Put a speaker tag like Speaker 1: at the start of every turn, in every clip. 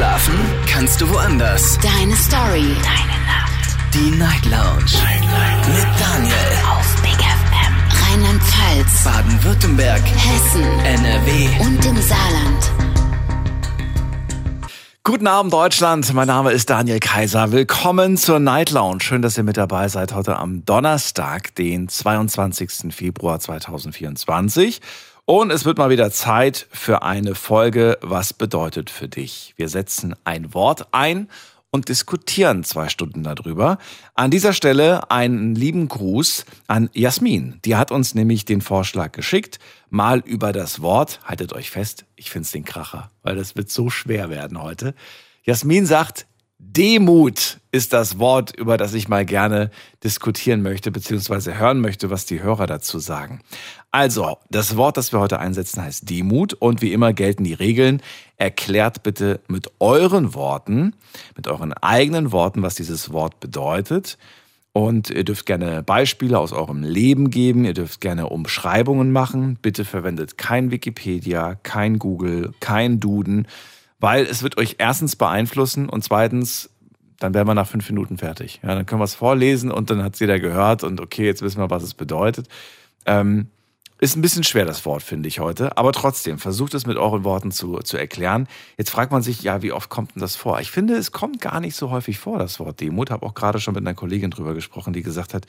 Speaker 1: Schlafen kannst du woanders.
Speaker 2: Deine Story. Deine Nacht.
Speaker 1: Die Night Lounge. Night, Night. Mit Daniel.
Speaker 2: Auf Big FM. Rheinland-Pfalz.
Speaker 1: Baden-Württemberg.
Speaker 2: Hessen.
Speaker 1: NRW.
Speaker 2: Und im Saarland.
Speaker 3: Guten Abend, Deutschland. Mein Name ist Daniel Kaiser. Willkommen zur Night Lounge. Schön, dass ihr mit dabei seid heute am Donnerstag, den 22. Februar 2024. Und es wird mal wieder Zeit für eine Folge Was bedeutet für dich? Wir setzen ein Wort ein und diskutieren zwei Stunden darüber. An dieser Stelle einen lieben Gruß an Jasmin. Die hat uns nämlich den Vorschlag geschickt, mal über das Wort, haltet euch fest, ich find's den Kracher, weil das wird so schwer werden heute. Jasmin sagt, Demut ist das Wort, über das ich mal gerne diskutieren möchte, beziehungsweise hören möchte, was die Hörer dazu sagen. Also, das Wort, das wir heute einsetzen, heißt Demut und wie immer gelten die Regeln. Erklärt bitte mit euren Worten, mit euren eigenen Worten, was dieses Wort bedeutet. Und ihr dürft gerne Beispiele aus eurem Leben geben, ihr dürft gerne Umschreibungen machen. Bitte verwendet kein Wikipedia, kein Google, kein Duden weil es wird euch erstens beeinflussen und zweitens, dann wären wir nach fünf Minuten fertig. Ja, dann können wir es vorlesen und dann hat es jeder gehört und okay, jetzt wissen wir, was es bedeutet. Ähm, ist ein bisschen schwer, das Wort, finde ich heute. Aber trotzdem, versucht es mit euren Worten zu, zu erklären. Jetzt fragt man sich, ja, wie oft kommt denn das vor? Ich finde, es kommt gar nicht so häufig vor, das Wort Demut. Habe auch gerade schon mit einer Kollegin drüber gesprochen, die gesagt hat,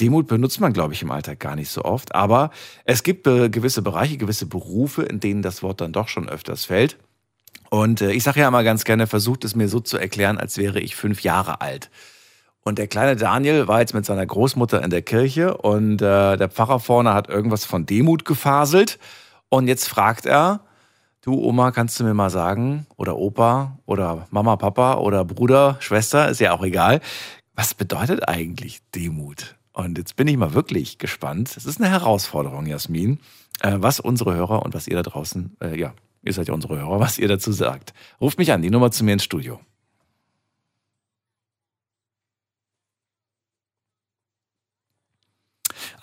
Speaker 3: Demut benutzt man, glaube ich, im Alltag gar nicht so oft. Aber es gibt äh, gewisse Bereiche, gewisse Berufe, in denen das Wort dann doch schon öfters fällt. Und äh, ich sage ja immer ganz gerne, versucht es mir so zu erklären, als wäre ich fünf Jahre alt. Und der kleine Daniel war jetzt mit seiner Großmutter in der Kirche und äh, der Pfarrer vorne hat irgendwas von Demut gefaselt. Und jetzt fragt er, du Oma, kannst du mir mal sagen, oder Opa, oder Mama, Papa, oder Bruder, Schwester, ist ja auch egal, was bedeutet eigentlich Demut? Und jetzt bin ich mal wirklich gespannt. Es ist eine Herausforderung, Jasmin, äh, was unsere Hörer und was ihr da draußen äh, ja, Ihr seid ja unsere Hörer, was ihr dazu sagt. Ruft mich an, die Nummer zu mir ins Studio.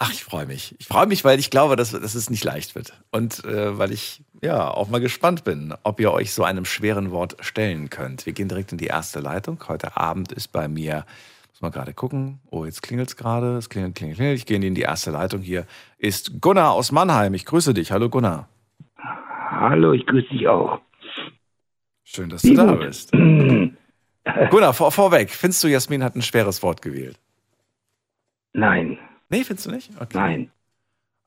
Speaker 3: Ach, ich freue mich. Ich freue mich, weil ich glaube, dass, dass es nicht leicht wird. Und äh, weil ich ja auch mal gespannt bin, ob ihr euch so einem schweren Wort stellen könnt. Wir gehen direkt in die erste Leitung. Heute Abend ist bei mir, muss man gerade gucken. Oh, jetzt klingelt es gerade. Es klingelt, klingelt, klingelt. Ich gehe in die erste Leitung. Hier ist Gunnar aus Mannheim. Ich grüße dich. Hallo Gunnar.
Speaker 4: Hallo, ich grüße dich auch.
Speaker 3: Schön, dass du da bist. Gunnar, vor, vorweg, findest du, Jasmin hat ein schweres Wort gewählt?
Speaker 4: Nein.
Speaker 3: Nee, findest du nicht?
Speaker 4: Okay. Nein.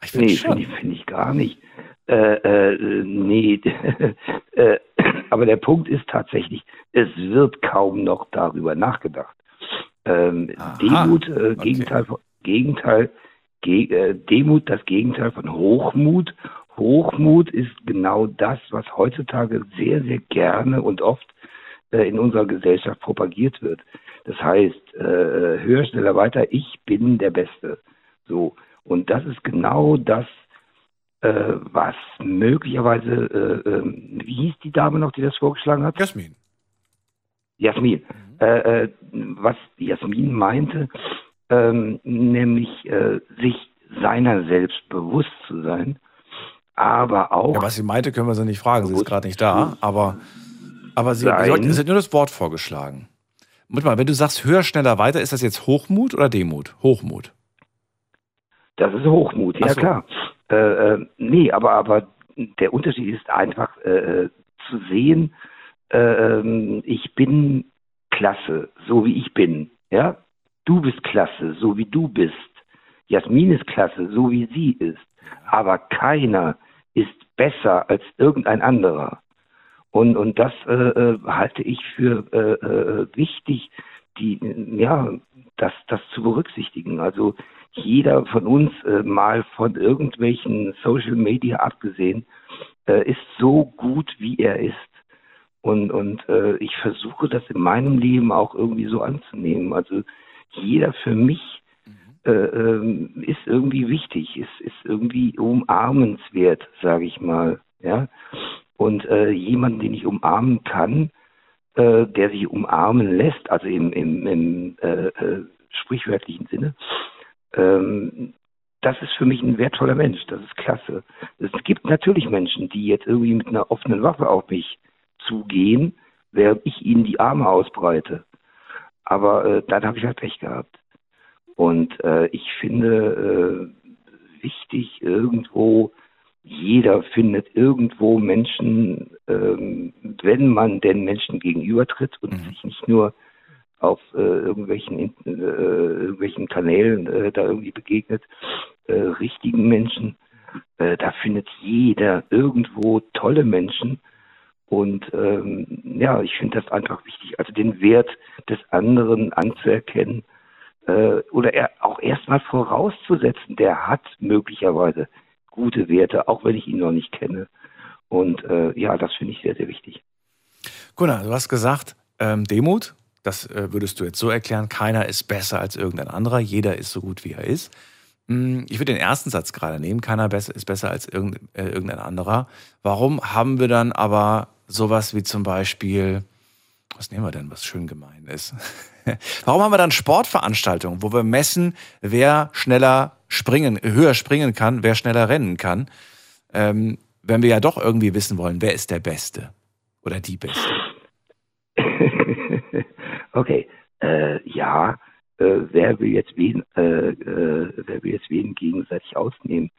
Speaker 4: Ich find nee, finde ich, find ich gar nicht. Äh, äh, nee, äh, aber der Punkt ist tatsächlich, es wird kaum noch darüber nachgedacht. Ähm, Demut, äh, okay. Gegenteil, Gegenteil, Ge äh, Demut, das Gegenteil von Hochmut Hochmut ist genau das, was heutzutage sehr, sehr gerne und oft äh, in unserer Gesellschaft propagiert wird. Das heißt, höher, schneller, weiter, ich bin der Beste. So. Und das ist genau das, äh, was möglicherweise, äh, ähm, wie hieß die Dame noch, die das vorgeschlagen hat?
Speaker 3: Jasmin.
Speaker 4: Jasmin. Mhm. Äh, äh, was Jasmin meinte, ähm, nämlich sich seiner selbst bewusst zu sein aber auch.
Speaker 3: Ja, was sie meinte, können wir sie nicht fragen. Sie ist gerade nicht da. Aber, aber sie, sie, sie hat nur das Wort vorgeschlagen. Moment mal, wenn du sagst höher, schneller, weiter, ist das jetzt Hochmut oder Demut? Hochmut.
Speaker 4: Das ist Hochmut, ja so. klar. Äh, äh, nee, aber, aber der Unterschied ist einfach äh, zu sehen, äh, ähm, ich bin klasse, so wie ich bin. Ja? Du bist klasse, so wie du bist. Jasmin ist klasse, so wie sie ist aber keiner ist besser als irgendein anderer. Und, und das äh, äh, halte ich für äh, äh, wichtig, die, ja, das, das zu berücksichtigen. Also jeder von uns, äh, mal von irgendwelchen Social Media abgesehen, äh, ist so gut, wie er ist. Und, und äh, ich versuche das in meinem Leben auch irgendwie so anzunehmen. Also jeder für mich äh, ähm, ist irgendwie wichtig, ist, ist irgendwie umarmenswert, sage ich mal. Ja? Und äh, jemanden, den ich umarmen kann, äh, der sich umarmen lässt, also im, im, im sprichwörtlichen Sinne, ähm, das ist für mich ein wertvoller Mensch, das ist klasse. Es gibt natürlich Menschen, die jetzt irgendwie mit einer offenen Waffe auf mich zugehen, während ich ihnen die Arme ausbreite. Aber äh, dann habe ich halt Pech gehabt. Und äh, ich finde äh, wichtig irgendwo, jeder findet irgendwo Menschen, ähm, wenn man den Menschen gegenübertritt und mhm. sich nicht nur auf äh, irgendwelchen, äh, irgendwelchen Kanälen äh, da irgendwie begegnet, äh, richtigen Menschen. Äh, da findet jeder irgendwo tolle Menschen. Und ähm, ja, ich finde das einfach wichtig, also den Wert des anderen anzuerkennen äh, oder er auch erstmal vorauszusetzen, der hat möglicherweise gute Werte, auch wenn ich ihn noch nicht kenne. Und ja, das finde ich sehr, sehr wichtig.
Speaker 3: Gunnar, du hast gesagt, ähm, Demut, das äh, würdest du jetzt so erklären, keiner ist besser als irgendein anderer, jeder ist so gut, wie er ist. Hm, ich würde den ersten Satz gerade nehmen, keiner ist besser als äh, irgendein anderer. Warum haben wir dann aber sowas wie zum Beispiel, was nehmen wir denn, was schön gemein ist? Warum haben wir dann Sportveranstaltungen, wo wir messen, wer schneller springen, höher springen kann, wer schneller rennen kann, ähm, wenn wir ja doch irgendwie wissen wollen, wer ist der Beste oder die Beste?
Speaker 4: Okay, äh, ja, äh, wer will jetzt wen, äh, äh, wer will jetzt wen gegenseitig ausnehmen?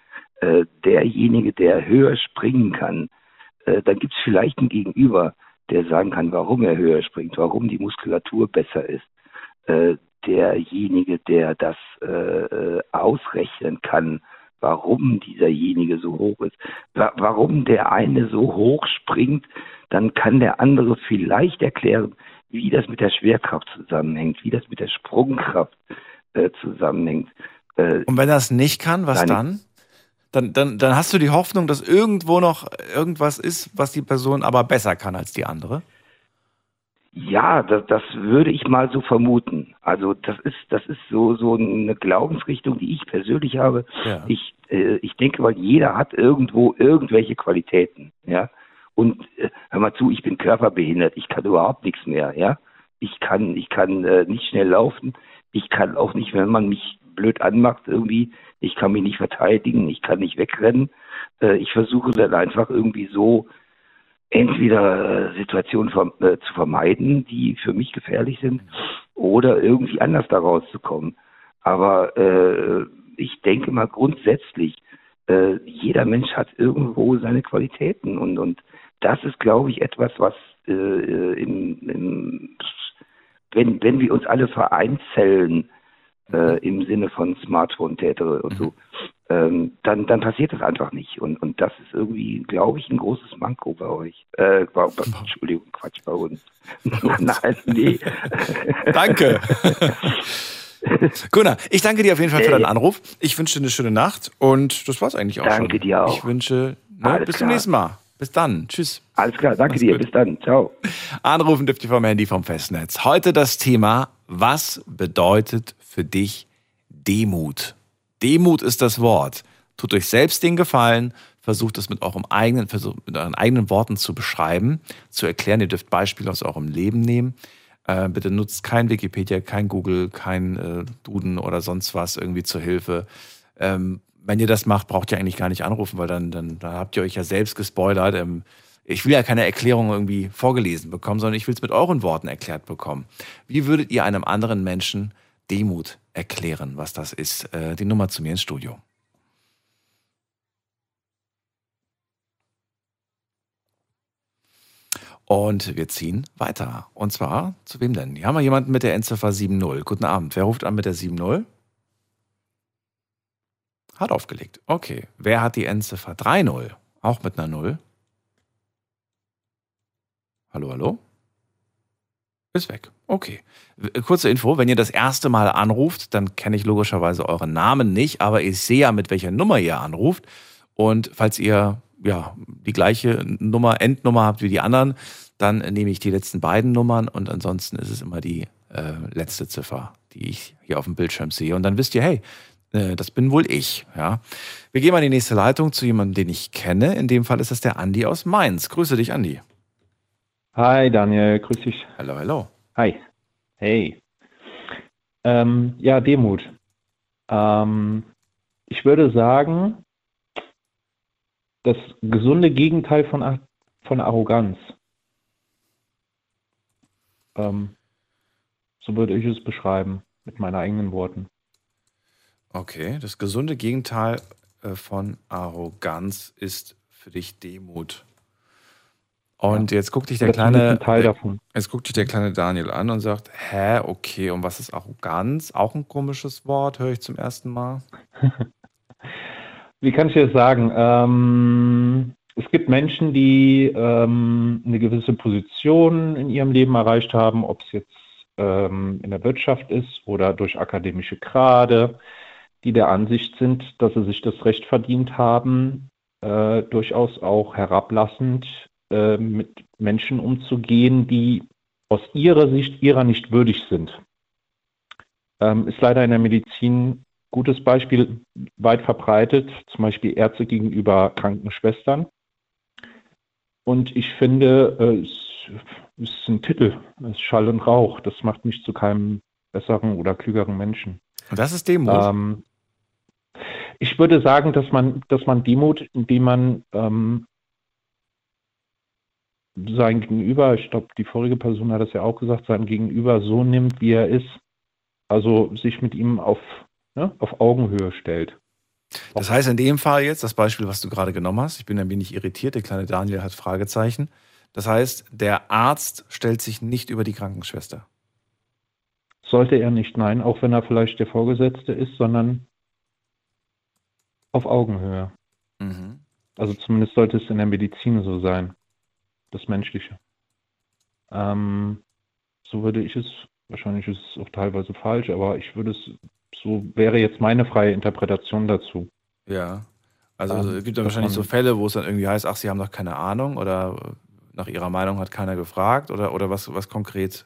Speaker 4: Äh, derjenige, der höher springen kann, äh, dann gibt es vielleicht ein Gegenüber, der sagen kann, warum er höher springt, warum die Muskulatur besser ist. Derjenige, der das ausrechnen kann, warum dieserjenige so hoch ist, warum der eine so hoch springt, dann kann der andere vielleicht erklären, wie das mit der Schwerkraft zusammenhängt, wie das mit der Sprungkraft äh, zusammenhängt.
Speaker 3: Äh, Und wenn er das nicht kann, was dann? Dann, dann? Dann hast du die Hoffnung, dass irgendwo noch irgendwas ist, was die Person aber besser kann als die andere?
Speaker 4: Ja, das, das würde ich mal so vermuten. Also das ist das ist so so eine Glaubensrichtung, die ich persönlich habe. Ja. Ich äh, ich denke, weil jeder hat irgendwo irgendwelche Qualitäten, ja. Und äh, hör mal zu, ich bin körperbehindert, ich kann überhaupt nichts mehr, ja. Ich kann ich kann äh, nicht schnell laufen, ich kann auch nicht, wenn man mich blöd anmacht irgendwie, ich kann mich nicht verteidigen, ich kann nicht wegrennen. Äh, ich versuche dann einfach irgendwie so entweder äh, Situationen äh, zu vermeiden, die für mich gefährlich sind, oder irgendwie anders da rauszukommen. Aber äh, ich denke mal grundsätzlich, äh, jeder Mensch hat irgendwo seine Qualitäten und, und das ist, glaube ich, etwas, was äh, im, im, wenn, wenn wir uns alle vereinzeln, äh, im Sinne von Smartphone-Tätere und so, ähm, dann, dann passiert das einfach nicht. Und, und das ist irgendwie, glaube ich, ein großes Manko bei euch. Äh, bei, bei, Entschuldigung, Quatsch, bei uns. Nein, nee.
Speaker 3: Danke. Gunnar, ich danke dir auf jeden Fall für deinen Anruf. Ich wünsche dir eine schöne Nacht und das war's eigentlich auch
Speaker 4: danke
Speaker 3: schon.
Speaker 4: Danke dir auch.
Speaker 3: Ich wünsche, ne, bis klar. zum nächsten Mal. Bis dann. Tschüss.
Speaker 4: Alles klar, danke Mach's dir. Gut. Bis dann. Ciao.
Speaker 3: Anrufen dürft ihr vom Handy vom Festnetz. Heute das Thema, was bedeutet für dich Demut? Demut ist das Wort. Tut euch selbst den Gefallen, versucht es mit eurem eigenen, versucht mit euren eigenen Worten zu beschreiben, zu erklären. Ihr dürft Beispiele aus eurem Leben nehmen. Äh, bitte nutzt kein Wikipedia, kein Google, kein äh, Duden oder sonst was irgendwie zur Hilfe. Ähm, wenn ihr das macht, braucht ihr eigentlich gar nicht anrufen, weil dann, dann, dann habt ihr euch ja selbst gespoilert. Ähm, ich will ja keine Erklärung irgendwie vorgelesen bekommen, sondern ich will es mit euren Worten erklärt bekommen. Wie würdet ihr einem anderen Menschen Demut erklären, was das ist? Äh, die Nummer zu mir ins Studio. Und wir ziehen weiter. Und zwar, zu wem denn? Hier haben wir jemanden mit der Endziffer 7.0. Guten Abend. Wer ruft an mit der 7.0? Hat aufgelegt. Okay. Wer hat die Endziffer 3.0? Auch mit einer 0? Hallo, hallo? Ist weg. Okay. Kurze Info, wenn ihr das erste Mal anruft, dann kenne ich logischerweise euren Namen nicht, aber ich sehe ja, mit welcher Nummer ihr anruft. Und falls ihr ja die gleiche Nummer, Endnummer habt wie die anderen, dann nehme ich die letzten beiden Nummern und ansonsten ist es immer die äh, letzte Ziffer, die ich hier auf dem Bildschirm sehe. Und dann wisst ihr, hey, äh, das bin wohl ich. Ja. Wir gehen mal in die nächste Leitung zu jemandem, den ich kenne. In dem Fall ist das der Andi aus Mainz. Grüße dich, Andi.
Speaker 5: Hi Daniel, grüß dich.
Speaker 3: Hallo, hallo.
Speaker 5: Hi. Hey. Ähm, ja, Demut. Ähm, ich würde sagen, das gesunde Gegenteil von, von Arroganz. Ähm, so würde ich es beschreiben, mit meinen eigenen Worten.
Speaker 3: Okay, das gesunde Gegenteil äh, von Arroganz ist für dich Demut. Und ja. jetzt guckt dich der kleine
Speaker 5: Teil davon.
Speaker 3: Jetzt guckt dich der kleine Daniel an und sagt, hä, okay, und was ist Arroganz? Auch ein komisches Wort, höre ich zum ersten Mal.
Speaker 5: Wie kann ich das sagen? Ähm, es gibt Menschen, die ähm, eine gewisse Position in ihrem Leben erreicht haben, ob es jetzt ähm, in der Wirtschaft ist oder durch akademische Grade, die der Ansicht sind, dass sie sich das Recht verdient haben, äh, durchaus auch herablassend äh, mit Menschen umzugehen, die aus ihrer Sicht ihrer nicht würdig sind. Ähm, ist leider in der Medizin gutes Beispiel weit verbreitet, zum Beispiel Ärzte gegenüber Krankenschwestern. Und ich finde, äh, es ist ein Titel, es ist Schall und Rauch. Das macht mich zu keinem besseren oder klügeren Menschen.
Speaker 3: Und das ist Demut. Ähm,
Speaker 5: ich würde sagen, dass man, dass man Demut, indem man ähm, sein Gegenüber, ich glaube, die vorige Person hat das ja auch gesagt, sein Gegenüber so nimmt, wie er ist. Also sich mit ihm auf, ne, auf Augenhöhe stellt.
Speaker 3: Das heißt in dem Fall jetzt, das Beispiel, was du gerade genommen hast, ich bin ein wenig irritiert, der kleine Daniel hat Fragezeichen. Das heißt, der Arzt stellt sich nicht über die Krankenschwester.
Speaker 5: Sollte er nicht, nein, auch wenn er vielleicht der Vorgesetzte ist, sondern auf Augenhöhe. Mhm. Also zumindest sollte es in der Medizin so sein das Menschliche. Ähm, so würde ich es, wahrscheinlich ist es auch teilweise falsch, aber ich würde es, so wäre jetzt meine freie Interpretation dazu.
Speaker 3: Ja. Also ähm, es gibt dann wahrscheinlich so Fälle, wo es dann irgendwie heißt, ach, Sie haben doch keine Ahnung oder nach Ihrer Meinung hat keiner gefragt oder, oder was, was konkret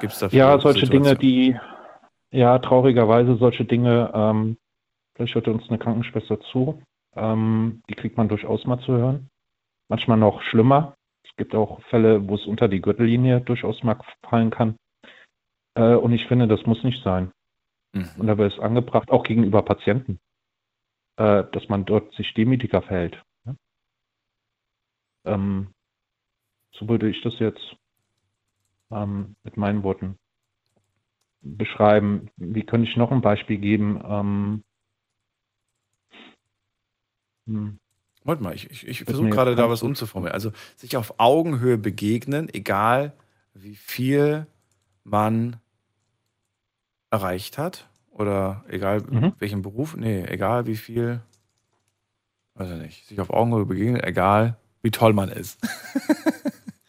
Speaker 3: gibt es dafür?
Speaker 5: Ja, solche Dinge, die, ja, traurigerweise solche Dinge, ähm, vielleicht hört uns eine Krankenschwester zu, ähm, die kriegt man durchaus mal zu hören. Manchmal noch schlimmer, es gibt auch Fälle, wo es unter die Gürtellinie durchaus mal fallen kann. Äh, und ich finde, das muss nicht sein. Mhm. Und dabei ist angebracht, auch gegenüber Patienten, äh, dass man dort sich demütiger verhält. Ja? Ähm, so würde ich das jetzt ähm, mit meinen Worten beschreiben. Wie könnte ich noch ein Beispiel geben? Ähm,
Speaker 3: hm. Warte mal, ich, ich, ich versuche gerade da was umzuformulieren. Also sich auf Augenhöhe begegnen, egal wie viel man erreicht hat oder egal mhm. welchen Beruf, nee, egal wie viel, weiß ich nicht, sich auf Augenhöhe begegnen, egal wie toll man ist.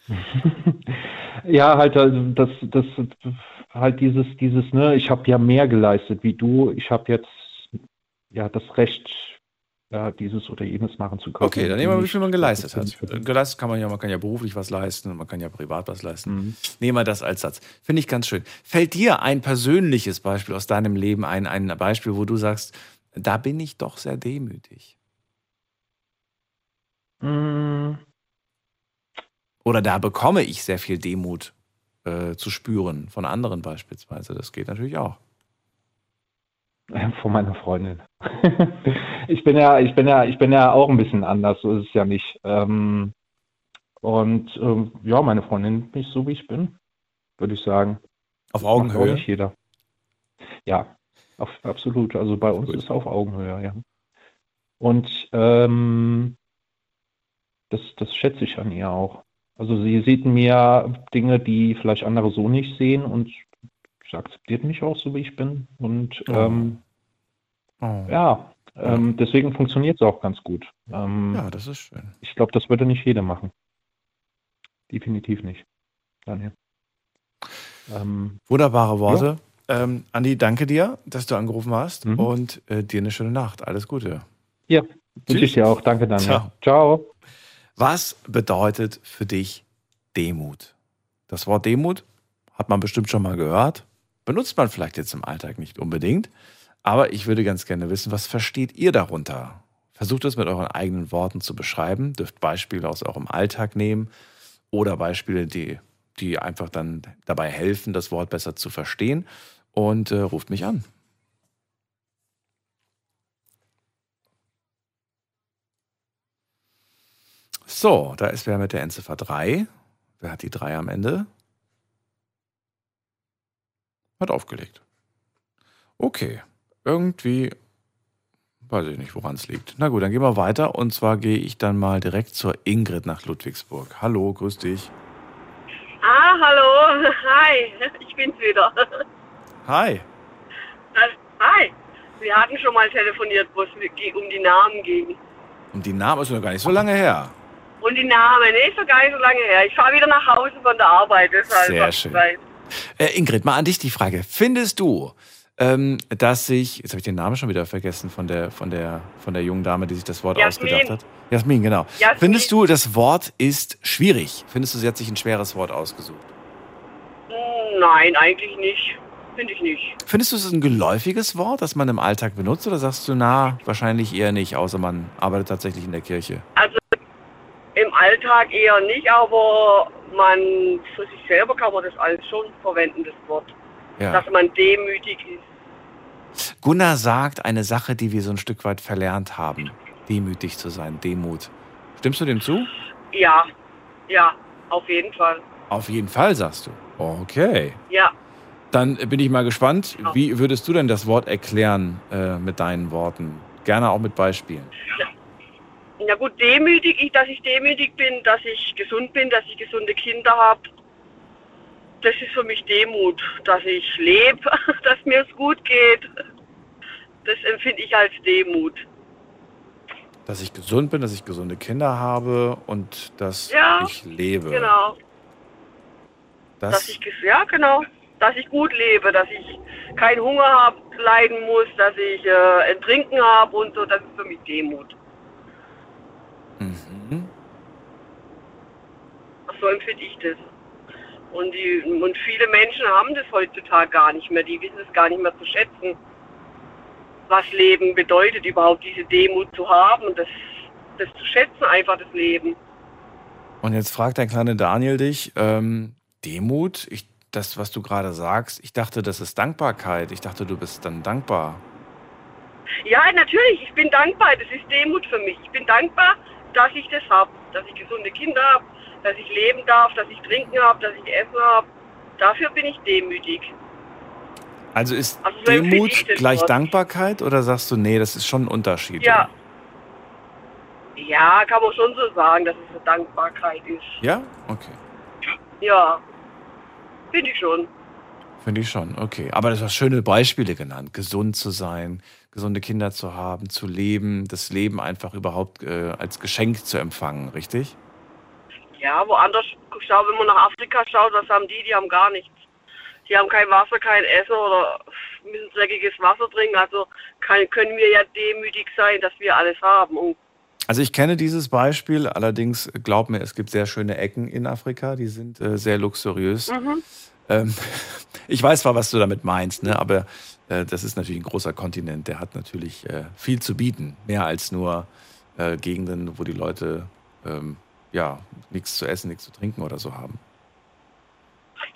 Speaker 5: ja, halt also das, das halt dieses, dieses, ne, ich habe ja mehr geleistet wie du, ich habe jetzt ja das Recht ja, dieses oder jenes machen zu können.
Speaker 3: Okay, dann nehmen wir, wie viel man geleistet hat. Geleistet kann man ja, man kann ja beruflich was leisten, man kann ja privat was leisten. Mhm. Nehmen wir das als Satz. Finde ich ganz schön. Fällt dir ein persönliches Beispiel aus deinem Leben ein, ein Beispiel, wo du sagst, da bin ich doch sehr demütig? Mhm. Oder da bekomme ich sehr viel Demut äh, zu spüren, von anderen beispielsweise. Das geht natürlich auch.
Speaker 5: Von meiner Freundin. ich bin ja, ich bin ja, ich bin ja auch ein bisschen anders, so ist es ja nicht. Ähm, und ähm, ja, meine Freundin bin ich so wie ich bin, würde ich sagen.
Speaker 3: Auf Augenhöhe? Macht
Speaker 5: auch nicht jeder. Ja, auf, absolut. Also bei uns Gut. ist es auf Augenhöhe, ja. Und ähm, das, das schätze ich an ihr auch. Also sie sieht mir Dinge, die vielleicht andere so nicht sehen und sie akzeptiert mich auch so, wie ich bin. Und oh. Ähm, oh. ja, ähm, deswegen funktioniert es auch ganz gut.
Speaker 3: Ähm, ja, das ist schön.
Speaker 5: Ich glaube, das würde nicht jeder machen. Definitiv nicht. Daniel.
Speaker 3: Ähm, Wunderbare Worte. Ja. Ähm, Andi, danke dir, dass du angerufen hast mhm. und äh, dir eine schöne Nacht. Alles Gute.
Speaker 5: Ja, wünsche ich dir auch. Danke, Daniel. Ciao. Ciao.
Speaker 3: Was bedeutet für dich Demut? Das Wort Demut hat man bestimmt schon mal gehört benutzt man vielleicht jetzt im Alltag nicht unbedingt. Aber ich würde ganz gerne wissen, was versteht ihr darunter? Versucht es mit euren eigenen Worten zu beschreiben, dürft Beispiele aus eurem Alltag nehmen oder Beispiele, die, die einfach dann dabei helfen, das Wort besser zu verstehen und äh, ruft mich an. So, da ist wer mit der Endziffer 3. Wer hat die 3 am Ende? Hat aufgelegt. Okay. Irgendwie weiß ich nicht, woran es liegt. Na gut, dann gehen wir weiter. Und zwar gehe ich dann mal direkt zur Ingrid nach Ludwigsburg. Hallo, grüß dich.
Speaker 6: Ah, hallo. Hi, ich bin's wieder.
Speaker 3: Hi.
Speaker 6: Hi. Wir hatten schon mal telefoniert, wo es um die Namen ging.
Speaker 3: Um die Namen ist noch gar nicht so lange her.
Speaker 6: Und die Namen, ist doch gar nicht so lange her. Ich fahre wieder nach Hause von der Arbeit. Deshalb
Speaker 3: Sehr schön. Äh, Ingrid, mal an dich die Frage. Findest du, ähm, dass sich, jetzt habe ich den Namen schon wieder vergessen von der, von der, von der jungen Dame, die sich das Wort
Speaker 6: Jasmin.
Speaker 3: ausgedacht hat. Jasmin, genau.
Speaker 6: Jasmin.
Speaker 3: Findest du, das Wort ist schwierig? Findest du, sie hat sich ein schweres Wort ausgesucht?
Speaker 6: Hm, Nein, eigentlich nicht. Finde ich nicht.
Speaker 3: Findest du es ein geläufiges Wort, das man im Alltag benutzt, oder sagst du, na, wahrscheinlich eher nicht, außer man arbeitet tatsächlich in der Kirche?
Speaker 6: Also im Alltag eher nicht, aber man für sich selber kann man das alles schon verwenden, das Wort.
Speaker 3: Ja.
Speaker 6: Dass man demütig ist.
Speaker 3: Gunnar sagt eine Sache, die wir so ein Stück weit verlernt haben. Demütig zu sein, Demut. Stimmst du dem zu?
Speaker 6: Ja, ja, auf jeden Fall.
Speaker 3: Auf jeden Fall, sagst du. Okay.
Speaker 6: Ja.
Speaker 3: Dann bin ich mal gespannt, wie würdest du denn das Wort erklären äh, mit deinen Worten? Gerne auch mit Beispielen.
Speaker 6: Na gut, demütig, ich, dass ich demütig bin, dass ich gesund bin, dass ich gesunde Kinder habe. Das ist für mich Demut, dass ich lebe, dass mir es gut geht. Das empfinde ich als Demut.
Speaker 3: Dass ich gesund bin, dass ich gesunde Kinder habe und dass
Speaker 6: Ja,
Speaker 3: ich lebe.
Speaker 6: Genau.
Speaker 3: Das,
Speaker 6: Dass ich, ja, genau. Dass ich gut lebe, dass ich keinen Hunger habe, leiden muss, dass ich äh, ein Trinken habe und so. Das ist für mich Demut.
Speaker 3: mhm.
Speaker 6: So empfinde ich das. Und, die, und viele Menschen haben das heutzutage gar nicht mehr. Die wissen es gar nicht mehr zu schätzen, was Leben bedeutet, überhaupt diese Demut zu haben und das, das zu schätzen, einfach das Leben.
Speaker 3: Und jetzt fragt der kleine Daniel dich, ähm, Demut, ich, das, was du gerade sagst, ich dachte, das ist Dankbarkeit. Ich dachte, du bist dann dankbar.
Speaker 6: Ja, natürlich, ich bin dankbar. Das ist Demut für mich. Ich bin dankbar, dass ich das habe, dass ich gesunde Kinder habe, dass ich leben darf, dass ich trinken habe, dass ich essen habe. Dafür bin ich demütig.
Speaker 3: Also ist
Speaker 6: Also so
Speaker 3: Demut gleich
Speaker 6: Wort.
Speaker 3: Dankbarkeit oder sagst du, nee, das ist schon ein Unterschied?
Speaker 6: Ja. Ja, kann man schon so sagen, dass es eine Dankbarkeit ist.
Speaker 3: Ja? Okay.
Speaker 6: Ja, finde ich schon.
Speaker 3: Finde ich schon, okay. Aber das hast schöne Beispiele genannt. Gesund zu sein, gesunde Kinder zu haben, zu leben, das Leben einfach überhaupt äh, als Geschenk zu empfangen, richtig?
Speaker 6: Ja, woanders, schau, wenn man nach Afrika schaut, was haben die? Die haben gar nichts. Die haben kein Wasser, kein Essen oder müssen dreckiges Wasser trinken. Also kann, können wir ja demütig sein, dass wir alles haben. Und
Speaker 3: Also ich kenne dieses Beispiel, allerdings glaub mir, es gibt sehr schöne Ecken in Afrika, die sind äh, sehr luxuriös.
Speaker 6: Mhm.
Speaker 3: Ähm, ich weiß zwar, was du damit meinst, ne, aber äh, das ist natürlich ein großer Kontinent, der hat natürlich äh, viel zu bieten, mehr als nur äh, Gegenden, wo die Leute ähm, ja nichts zu essen, nichts zu trinken oder so haben.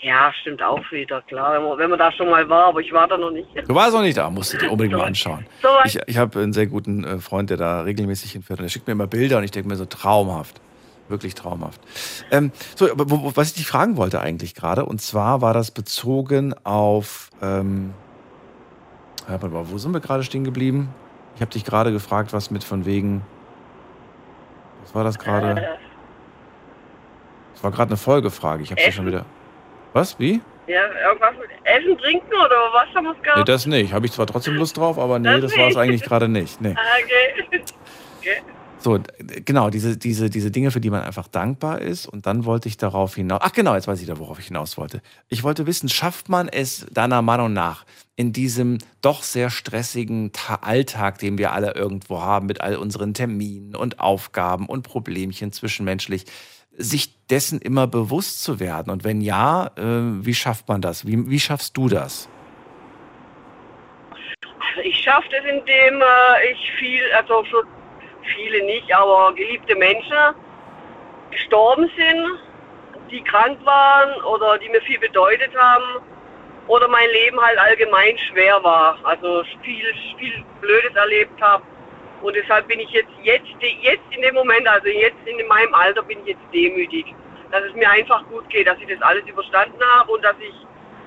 Speaker 6: ja, stimmt auch wieder, klar, wenn man, da schon mal war, aber ich war da noch nicht.
Speaker 3: Du warst noch nicht da, musst du dir unbedingt mal anschauen.
Speaker 6: So
Speaker 3: Ich, ich habe einen sehr guten äh, Freund, der da regelmäßig hinfährt und der schickt mir immer Bilder und ich denke mir so traumhaft. Wirklich traumhaft. Ähm, so, aber wo, was ich dich fragen wollte eigentlich gerade, und zwar war das bezogen auf, ähm, mal, wo sind wir gerade stehen geblieben? Ich habe dich gerade gefragt, was mit von wegen, was war das gerade?
Speaker 6: Äh,
Speaker 3: Das war gerade eine Folgefrage, ich habe sie
Speaker 6: Essen.
Speaker 3: schon wieder. Was, wie?
Speaker 6: ja, irgendwas mit Essen, Trinken oder was haben wir es
Speaker 3: Nee,
Speaker 6: gehabt?
Speaker 3: das nicht. Habe ich zwar trotzdem Lust drauf, aber nee,
Speaker 6: Das
Speaker 3: das war es eigentlich gerade nicht. Nee.
Speaker 6: Ah, okay. okay.
Speaker 3: So, genau, diese, diese, diese Dinge, für die man einfach dankbar ist. Und dann wollte ich darauf hinaus. Ach genau, jetzt weiß ich da, worauf ich hinaus wollte. Ich wollte wissen, schafft man es deiner Meinung nach in diesem doch sehr stressigen Ta Alltag, den wir alle irgendwo haben, mit all unseren Terminen und Aufgaben und Problemchen zwischenmenschlich, sich dessen immer bewusst zu werden? Und wenn ja, äh, wie schafft man das? Wie, wie schaffst du das?
Speaker 6: Also ich schaffe das, indem äh, ich viel, also für viele nicht, aber geliebte Menschen gestorben sind, die krank waren oder die mir viel bedeutet haben oder mein Leben halt allgemein schwer war. Also viel, viel Blödes erlebt habe. Und deshalb bin ich jetzt, jetzt, jetzt in dem Moment, also jetzt in meinem Alter bin ich jetzt demütig. Dass es mir einfach gut geht, dass ich das alles überstanden habe und dass ich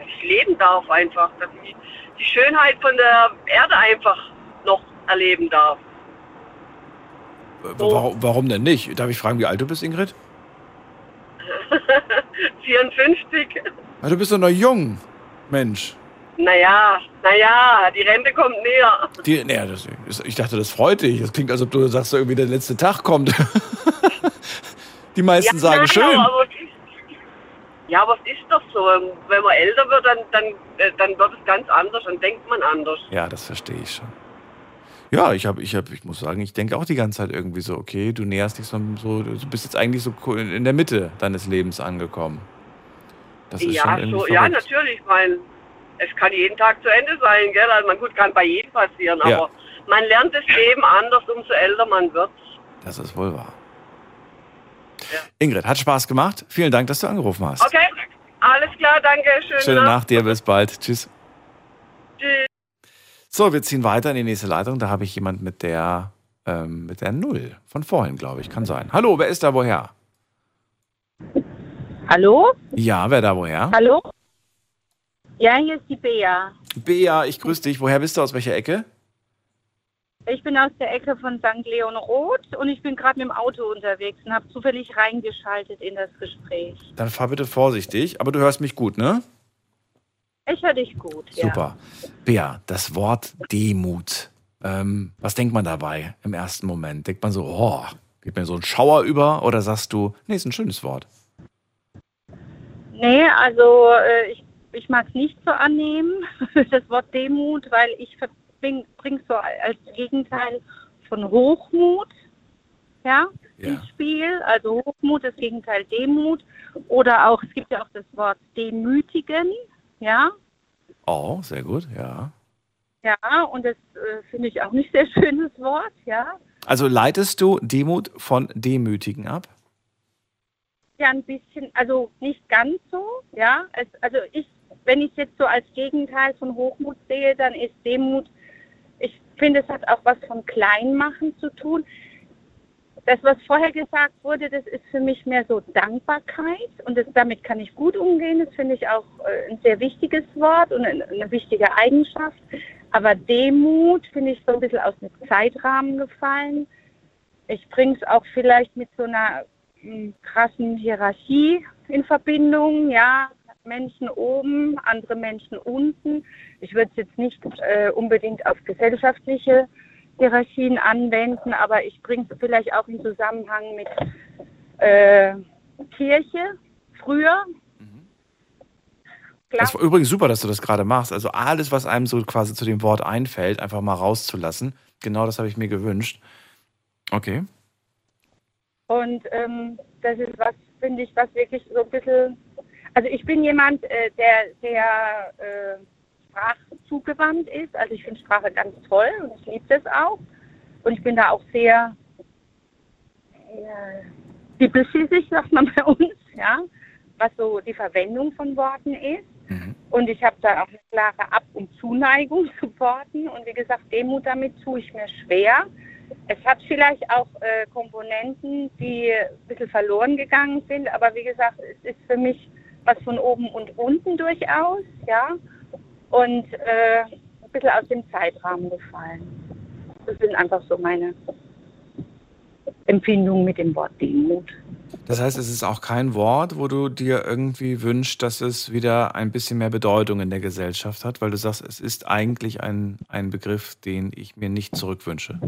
Speaker 6: ich leben darf einfach, dass ich die Schönheit von der Erde einfach noch erleben darf.
Speaker 3: Warum, warum denn nicht? Darf ich fragen, wie alt du bist, Ingrid?
Speaker 6: 54.
Speaker 3: Ja, du bist doch noch jung, Mensch.
Speaker 6: Naja, naja, die Rente kommt näher.
Speaker 3: Die, naja, das, ich dachte, das freut dich. Das klingt, als ob du sagst, irgendwie der letzte Tag kommt. die meisten
Speaker 6: Ja,
Speaker 3: sagen
Speaker 6: nein,
Speaker 3: schön.
Speaker 6: Aber, ja, aber es ist doch so. Wenn man älter wird, dann, dann, äh, dann wird es ganz anders, dann denkt man anders.
Speaker 3: Ja, das verstehe ich schon. Ja, ich habe, ich habe, ich muss sagen, ich denke auch die ganze Zeit irgendwie so, okay, du näherst dich so, so du bist jetzt eigentlich so in der Mitte deines Lebens angekommen. Das ist
Speaker 6: ja,
Speaker 3: schon
Speaker 6: so, ja, natürlich. Ich meine, es kann jeden Tag zu Ende sein, gell? Also man gut kann bei jedem passieren,
Speaker 3: Ja.
Speaker 6: aber man lernt das Leben anders, umso älter man wird.
Speaker 3: Das ist wohl wahr.
Speaker 6: Ja.
Speaker 3: Ingrid, hat Spaß gemacht. Vielen Dank, dass du angerufen hast.
Speaker 6: Okay, alles klar, danke, schöne,
Speaker 3: Schöne
Speaker 6: Nacht.
Speaker 3: Nacht dir, bis bald. Tschüss.
Speaker 6: Tschüss.
Speaker 3: So, wir ziehen weiter in die nächste Leitung. Da habe ich jemand mit der, ähm, mit der Null von vorhin, glaube ich. Kann sein. Hallo, wer ist da woher?
Speaker 7: Hallo?
Speaker 3: Ja, wer da woher?
Speaker 7: Hallo? Ja, hier ist die Bea.
Speaker 3: Bea, ich grüße dich. Woher bist du? Aus welcher Ecke?
Speaker 7: Ich bin aus der Ecke von St. Leon Roth und ich bin gerade mit dem Auto unterwegs und habe zufällig reingeschaltet in das Gespräch.
Speaker 3: Dann fahr bitte vorsichtig. Aber du hörst mich gut, ne?
Speaker 7: Ich höre dich gut. Ja.
Speaker 3: Super. Bea, das Wort Demut. Ähm, was denkt man dabei im ersten Moment? Denkt man so, oh, geht mir so ein Schauer über? Oder sagst du, nee, ist ein schönes Wort?
Speaker 7: Nee, also äh, ich, ich mag es nicht so annehmen, das Wort Demut, weil ich bringe so als Gegenteil von Hochmut ja,
Speaker 3: Ja.
Speaker 7: ins Spiel. Also Hochmut, das Gegenteil Demut. Oder auch, es gibt ja auch das Wort Demütigen, ja.
Speaker 3: Oh, sehr gut, ja.
Speaker 7: Ja, und das äh, finde ich auch nicht sehr schönes Wort, ja.
Speaker 3: Also leitest du Demut von Demütigen ab?
Speaker 7: Ja, ein bisschen, also nicht ganz so, ja. Es, also ich, wenn ich es jetzt so als Gegenteil von Hochmut sehe, dann ist Demut, ich finde, es hat auch was von Kleinmachen zu tun. Das, was vorher gesagt wurde, das ist für mich mehr so Dankbarkeit und das, damit kann ich gut umgehen. Das finde ich auch äh, ein sehr wichtiges Wort und eine, wichtige Eigenschaft. Aber Demut finde ich so ein bisschen aus dem Zeitrahmen gefallen. Ich bringe es auch vielleicht mit so einer mh, krassen Hierarchie in Verbindung. Ja, Menschen oben, andere Menschen unten. Ich würde es jetzt nicht äh, unbedingt auf gesellschaftliche Hierarchien anwenden, aber ich bringe es vielleicht auch in Zusammenhang mit äh, Kirche früher.
Speaker 3: Das war übrigens super, dass du das gerade machst. Also alles, was einem so quasi zu dem Wort einfällt, einfach mal rauszulassen. Genau das habe ich mir gewünscht. Okay.
Speaker 7: Und ähm, das ist was, finde ich, was wirklich so ein bisschen. Also ich bin jemand, äh, der sehr äh, sprachzugewandt ist. Also ich finde Sprache ganz toll und ich liebe das auch. Und ich bin da auch sehr äh, dippelschissig, sagt man bei uns, ja, was so die Verwendung von Worten ist.
Speaker 3: Mhm.
Speaker 7: Und ich habe da auch eine klare Ab- und Zuneigung zu Worten. Und wie gesagt, Demut damit tue ich mir schwer. Es hat vielleicht auch äh, Komponenten, die ein bisschen verloren gegangen sind, aber wie gesagt, es ist für mich was von oben und unten durchaus, ja, und äh, ein bisschen aus dem Zeitrahmen gefallen. Das sind einfach so meine Empfindungen mit dem Wort Demut.
Speaker 3: Das heißt, es ist auch kein Wort, wo du dir irgendwie wünschst, dass es wieder ein bisschen mehr Bedeutung in der Gesellschaft hat, weil du sagst, es ist eigentlich ein, ein Begriff, den ich mir nicht zurückwünsche.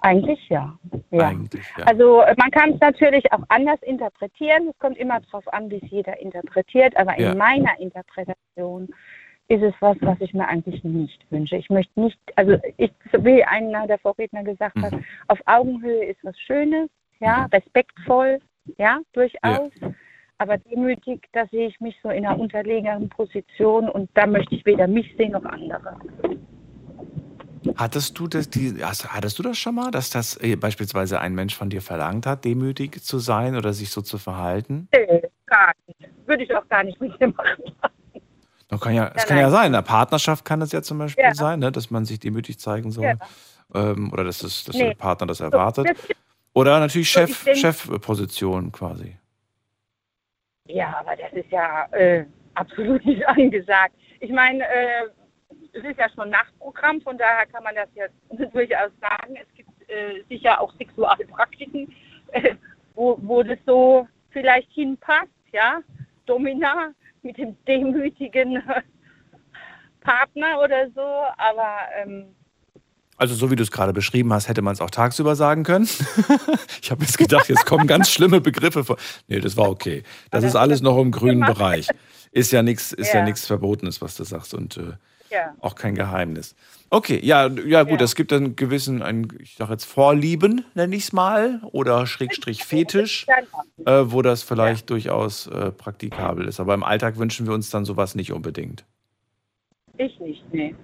Speaker 7: Eigentlich ja. ja.
Speaker 3: Eigentlich, ja.
Speaker 7: Also äh, man kann es natürlich auch anders interpretieren. Es kommt immer darauf an, wie es jeder interpretiert. Aber
Speaker 3: Ja.
Speaker 7: in meiner Interpretation ist es was, was ich mir eigentlich nicht wünsche. Ich möchte nicht, also ich, wie einer der Vorredner gesagt hat,
Speaker 3: Mhm.
Speaker 7: auf Augenhöhe ist was Schönes, ja,
Speaker 3: Mhm.
Speaker 7: respektvoll, ja, durchaus. Aber demütig, da sehe ich mich so in einer unterlegenen Position und da möchte ich weder mich sehen noch andere.
Speaker 3: Hattest du das, die, hast, hattest du das schon mal, dass das äh, beispielsweise ein Mensch von dir verlangt hat, demütig zu sein oder sich so zu verhalten?
Speaker 7: Nee, gar nicht. Würde ich auch gar nicht mit dir machen.
Speaker 3: Das kann ja, es
Speaker 7: Nein,
Speaker 3: kann ja sein. In der Partnerschaft kann das ja zum Beispiel
Speaker 7: Ja.
Speaker 3: sein, ne, dass man sich demütig zeigen soll.
Speaker 7: Ja.
Speaker 3: Ähm, oder dass, es, dass
Speaker 7: Nee.
Speaker 3: der Partner das erwartet.
Speaker 7: Das,
Speaker 3: Oder natürlich
Speaker 7: So,
Speaker 3: Chef, Chefposition quasi.
Speaker 7: ja, aber das ist ja, äh, absolut nicht angesagt. Ich meine, äh, es ist ja schon Nachtprogramm, von daher kann man das jetzt durchaus sagen. Es gibt äh, sicher auch Sexualpraktiken, äh, wo, wo das so vielleicht hinpasst, ja. Domina mit dem demütigen Partner oder so, aber ähm,
Speaker 3: also so wie du es gerade beschrieben hast, hätte man es auch tagsüber sagen können. ich habe jetzt gedacht, jetzt kommen ganz schlimme Begriffe vor. Nee, das war okay. Das ist alles noch im grünen Bereich. Ist ja nichts, ist ja, ja nichts Verbotenes, was du sagst und äh, ja. auch kein Geheimnis. Okay, ja, ja gut, es gibt einen gewissen, ein, ich sage jetzt Vorlieben, nenne ich es mal, oder Schrägstrich Fetisch, äh, wo das vielleicht ja. durchaus äh, praktikabel ist. Aber im Alltag wünschen wir uns dann sowas nicht unbedingt.
Speaker 7: Ich nicht, nee.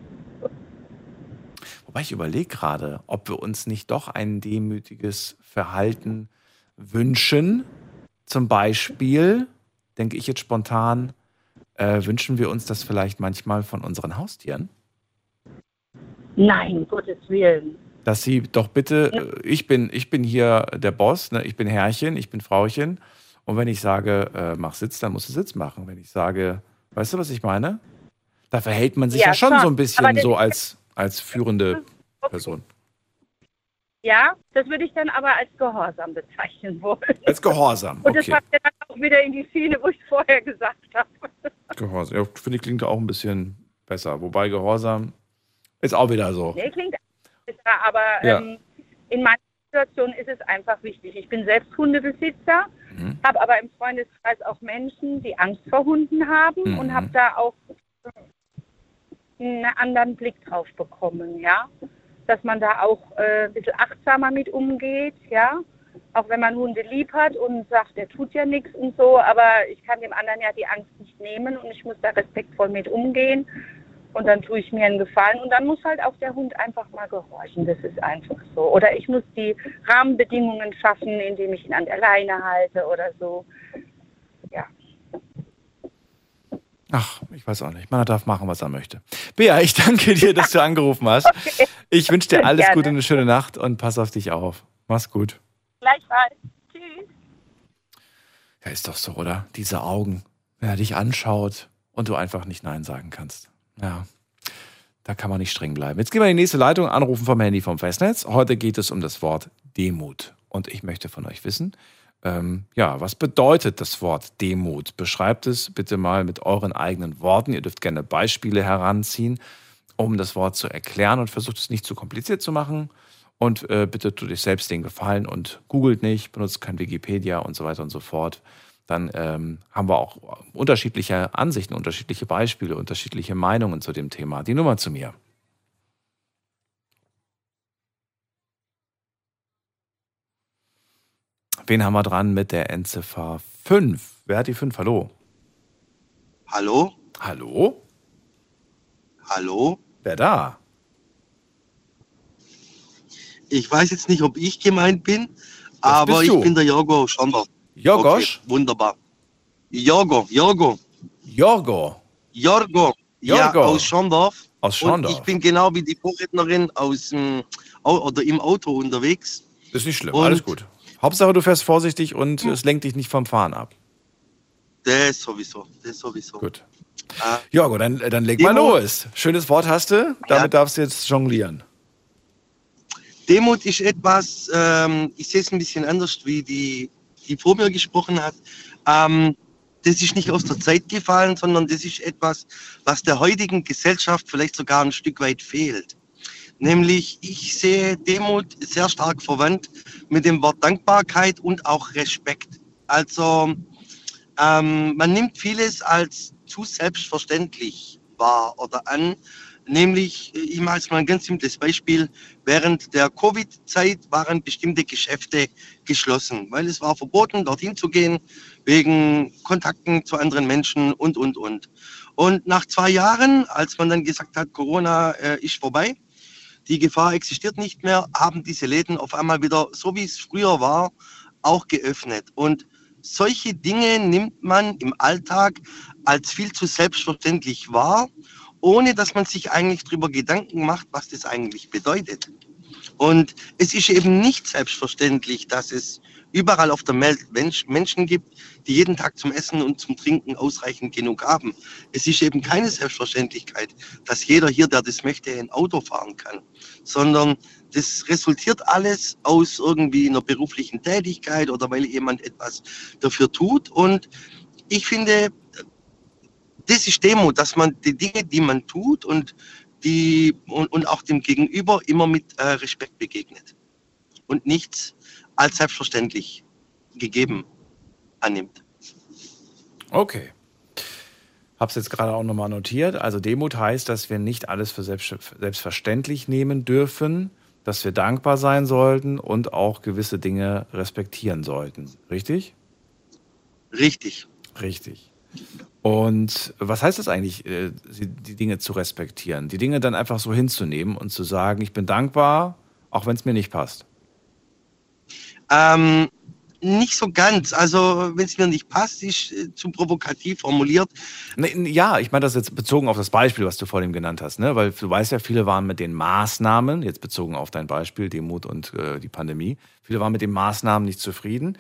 Speaker 3: Wobei ich überlege gerade, ob wir uns nicht doch ein demütiges Verhalten wünschen. Zum Beispiel, denke ich jetzt spontan, äh, wünschen wir uns das vielleicht manchmal von unseren Haustieren?
Speaker 7: Nein, Gottes Willen.
Speaker 3: Dass sie doch bitte, äh, ich bin, ich bin hier der Boss, ne? ich bin Herrchen, ich bin Frauchen. Und wenn ich sage, äh, mach Sitz, dann musst du Sitz machen. Wenn ich sage, weißt du, was ich meine? Da verhält man sich ja, ja schon, schon, so ein bisschen so als, als führende Person.
Speaker 7: Ja, das würde ich dann aber als Gehorsam bezeichnen wollen.
Speaker 3: Als Gehorsam, okay. Und das
Speaker 7: ja dann wieder in die Schiene, wo ich vorher gesagt habe.
Speaker 3: Gehorsam, ja, finde ich, klingt auch ein bisschen besser. Wobei Gehorsam ist auch wieder so.
Speaker 7: Nee, klingt besser, aber ja. ähm, in manchen Situationen ist es einfach wichtig. Ich bin selbst Hundebesitzer, mhm. habe aber im Freundeskreis auch Menschen, die Angst vor Hunden haben mhm. und habe da auch einen anderen Blick drauf bekommen, ja. Dass man da auch äh, ein bisschen achtsamer mit umgeht, ja. Auch wenn man Hunde lieb hat und sagt, der tut ja nichts und so, aber ich kann dem anderen ja die Angst nicht nehmen und ich muss da respektvoll mit umgehen. Und dann tue ich mir einen Gefallen und dann muss halt auch der Hund einfach mal gehorchen. Das ist einfach so. Oder ich muss die Rahmenbedingungen schaffen, indem ich ihn an der Leine halte oder so. Ja.
Speaker 3: Ach, ich weiß auch nicht. Man darf machen, was er möchte. Bea, ich danke dir, dass du angerufen hast. Okay. Ich wünsche dir alles Gerne. Gute, eine schöne Nacht und pass auf dich auf. Mach's gut.
Speaker 7: Gleichfalls. Tschüss.
Speaker 3: Ja, ist doch so, oder? Diese Augen, wenn er dich anschaut und du einfach nicht Nein sagen kannst. Ja, da kann man nicht streng bleiben. Jetzt gehen wir in die nächste Leitung, anrufen vom Handy vom Festnetz. Heute geht es um das Wort Demut. Und ich möchte von euch wissen, ähm, ja, was bedeutet das Wort Demut? Beschreibt es bitte mal mit euren eigenen Worten. Ihr dürft gerne Beispiele heranziehen, um das Wort zu erklären und versucht es nicht zu kompliziert zu machen. Und äh, bitte tut euch selbst den Gefallen und googelt nicht, benutzt kein Wikipedia und so weiter und so fort. Dann ähm, haben wir auch unterschiedliche Ansichten, unterschiedliche Beispiele, unterschiedliche Meinungen zu dem Thema. Die Nummer zu mir. Wen haben wir dran mit der Endziffer 5? Wer hat die 5? Hallo?
Speaker 8: Hallo?
Speaker 3: Hallo?
Speaker 8: Hallo?
Speaker 3: Wer da?
Speaker 8: Ich weiß jetzt nicht, ob ich gemeint bin, aber ich bin der Jorgo Schonder.
Speaker 3: Jorgosch?
Speaker 8: Okay, wunderbar. Jorgo, Jorgo.
Speaker 3: Jorgo?
Speaker 8: Jorgo. Ja, aus Schondorf.
Speaker 3: Aus Schondorf.
Speaker 8: Und ich bin genau wie die Vorrednerin aus dem, oder im Auto unterwegs.
Speaker 3: Das ist nicht schlimm, und alles gut. Hauptsache, du fährst vorsichtig und es lenkt dich nicht vom Fahren ab.
Speaker 8: Das sowieso, das sowieso.
Speaker 3: Gut. Äh, Jorgo, dann, dann leg mal los. Schönes Wort hast du, damit ja. darfst du jetzt jonglieren.
Speaker 8: Demut ist etwas, ähm, ich sehe es ein bisschen anders, wie die, die vor mir gesprochen hat. Ähm, das ist nicht aus der Zeit gefallen, sondern das ist etwas, was der heutigen Gesellschaft vielleicht sogar ein Stück weit fehlt. Nämlich, ich sehe Demut sehr stark verwandt mit dem Wort Dankbarkeit und auch Respekt. Also, ähm, man nimmt vieles als zu selbstverständlich wahr oder an. Nämlich, ich mache jetzt mal ein ganz simples Beispiel. Während der Covid-Zeit waren bestimmte Geschäfte geschlossen, weil es war verboten, dorthin zu gehen, wegen Kontakten zu anderen Menschen und, und, und. Und nach zwei Jahren, als man dann gesagt hat, Corona äh, ist vorbei, die Gefahr existiert nicht mehr, haben diese Läden auf einmal wieder, so wie es früher war, auch geöffnet. Und solche Dinge nimmt man im Alltag als viel zu selbstverständlich wahr, ohne dass man sich eigentlich darüber Gedanken macht, was das eigentlich bedeutet. Und es ist eben nicht selbstverständlich, dass es überall auf der Welt Mensch, Menschen gibt, die jeden Tag zum Essen und zum Trinken ausreichend genug haben. Es ist eben keine Selbstverständlichkeit, dass jeder hier, der das möchte, ein Auto fahren kann, sondern das resultiert alles aus irgendwie einer beruflichen Tätigkeit oder weil jemand etwas dafür tut. Und ich finde, das ist Demut, dass man die Dinge, die man tut und, die, und, und auch dem Gegenüber immer mit äh, Respekt begegnet und nichts als selbstverständlich gegeben annimmt.
Speaker 3: Okay. Hab's jetzt gerade auch nochmal notiert. Also Demut heißt, dass wir nicht alles für selbstverständlich nehmen dürfen, dass wir dankbar sein sollten und auch gewisse Dinge respektieren sollten. Richtig?
Speaker 8: Richtig.
Speaker 3: Richtig. Und was heißt das eigentlich, äh, die Dinge zu respektieren? Die Dinge dann einfach so hinzunehmen und zu sagen, ich bin dankbar, auch wenn es mir nicht passt?
Speaker 8: Ähm, nicht so ganz. Also, wenn es mir nicht passt, ist äh, zu provokativ formuliert.
Speaker 3: Ja, ich meine das jetzt bezogen auf das Beispiel, was du vorhin genannt hast, ne? Weil du weißt ja, viele waren mit den Maßnahmen, jetzt bezogen auf dein Beispiel, Demut und äh, die Pandemie, viele waren mit den Maßnahmen nicht zufrieden.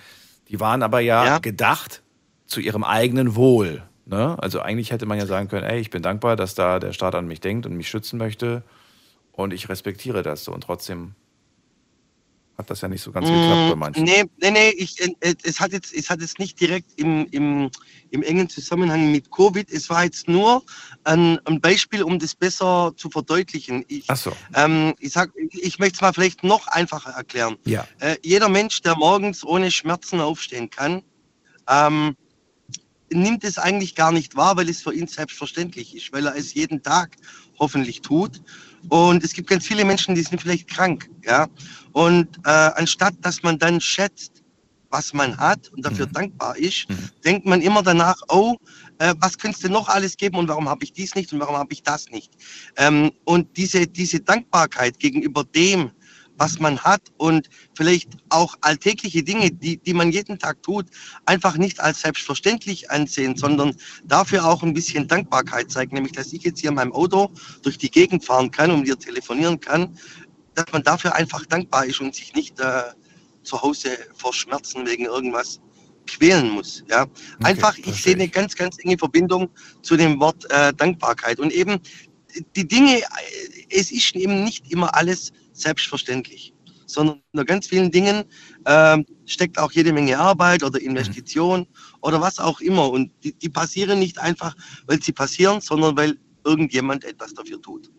Speaker 3: Die waren aber ja, ja. gedacht zu ihrem eigenen Wohl. Ne? Also eigentlich hätte man ja sagen können, ey, ich bin dankbar, dass da der Staat an mich denkt und mich schützen möchte und ich respektiere das so. Und trotzdem hat das ja nicht so ganz geklappt bei manchen.
Speaker 8: Nee, nee, nee, ich, äh, es, hat jetzt, es hat jetzt nicht direkt im, im, im engen Zusammenhang mit Covid. Es war jetzt nur ein, ein Beispiel, um das besser zu verdeutlichen. Ich,
Speaker 3: Ach so.
Speaker 8: Ähm, ich, sag, ich möchte es mal vielleicht noch einfacher erklären.
Speaker 3: Ja.
Speaker 8: Äh, jeder Mensch, der morgens ohne Schmerzen aufstehen kann, ähm, nimmt es eigentlich gar nicht wahr, weil es für ihn selbstverständlich ist, weil er es jeden Tag hoffentlich tut. Und es gibt ganz viele Menschen, die sind vielleicht krank, ja. Und äh, anstatt dass man dann schätzt, was man hat und dafür mhm. dankbar ist, mhm. denkt man immer danach, oh, äh, was könnte es denn noch alles geben und warum habe ich dies nicht und warum habe ich das nicht? Ähm, und diese, diese Dankbarkeit gegenüber dem, was man hat und vielleicht auch alltägliche Dinge, die, die man jeden Tag tut, einfach nicht als selbstverständlich ansehen, sondern dafür auch ein bisschen Dankbarkeit zeigen, nämlich dass ich jetzt hier in meinem Auto durch die Gegend fahren kann und dir telefonieren kann, dass man dafür einfach dankbar ist und sich nicht äh, zu Hause vor Schmerzen wegen irgendwas quälen muss. Ja, einfach, okay, ich sehe eine ganz, ganz enge Verbindung zu dem Wort äh, Dankbarkeit. Und eben die Dinge, äh, es ist eben nicht immer alles selbstverständlich, sondern in ganz vielen Dingen äh, steckt auch jede Menge Arbeit oder Investition mhm. oder was auch immer. Und die, die passieren nicht einfach, weil sie passieren, sondern weil irgendjemand etwas dafür tut.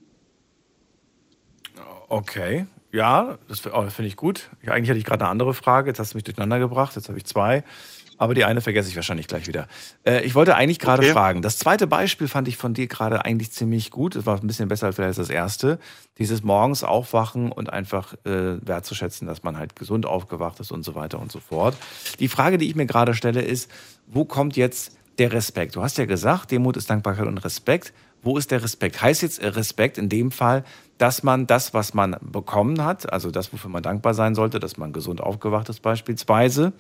Speaker 3: Okay, ja, das, oh, das finde ich gut. Eigentlich hatte ich gerade eine andere Frage, jetzt hast du mich durcheinander gebracht, jetzt habe ich zwei. Aber die eine vergesse ich wahrscheinlich gleich wieder. Äh, ich wollte eigentlich gerade okay. fragen, das zweite Beispiel fand ich von dir gerade eigentlich ziemlich gut. Es war ein bisschen besser vielleicht als das erste. Dieses morgens aufwachen und einfach äh, wertzuschätzen, dass man halt gesund aufgewacht ist und so weiter und so fort. Die Frage, die ich mir gerade stelle, ist, wo kommt jetzt der Respekt? Du hast ja gesagt, Demut ist Dankbarkeit und Respekt. Wo ist der Respekt? Heißt jetzt Respekt in dem Fall, dass man das, was man bekommen hat, also das, wofür man dankbar sein sollte, dass man gesund aufgewacht ist beispielsweise,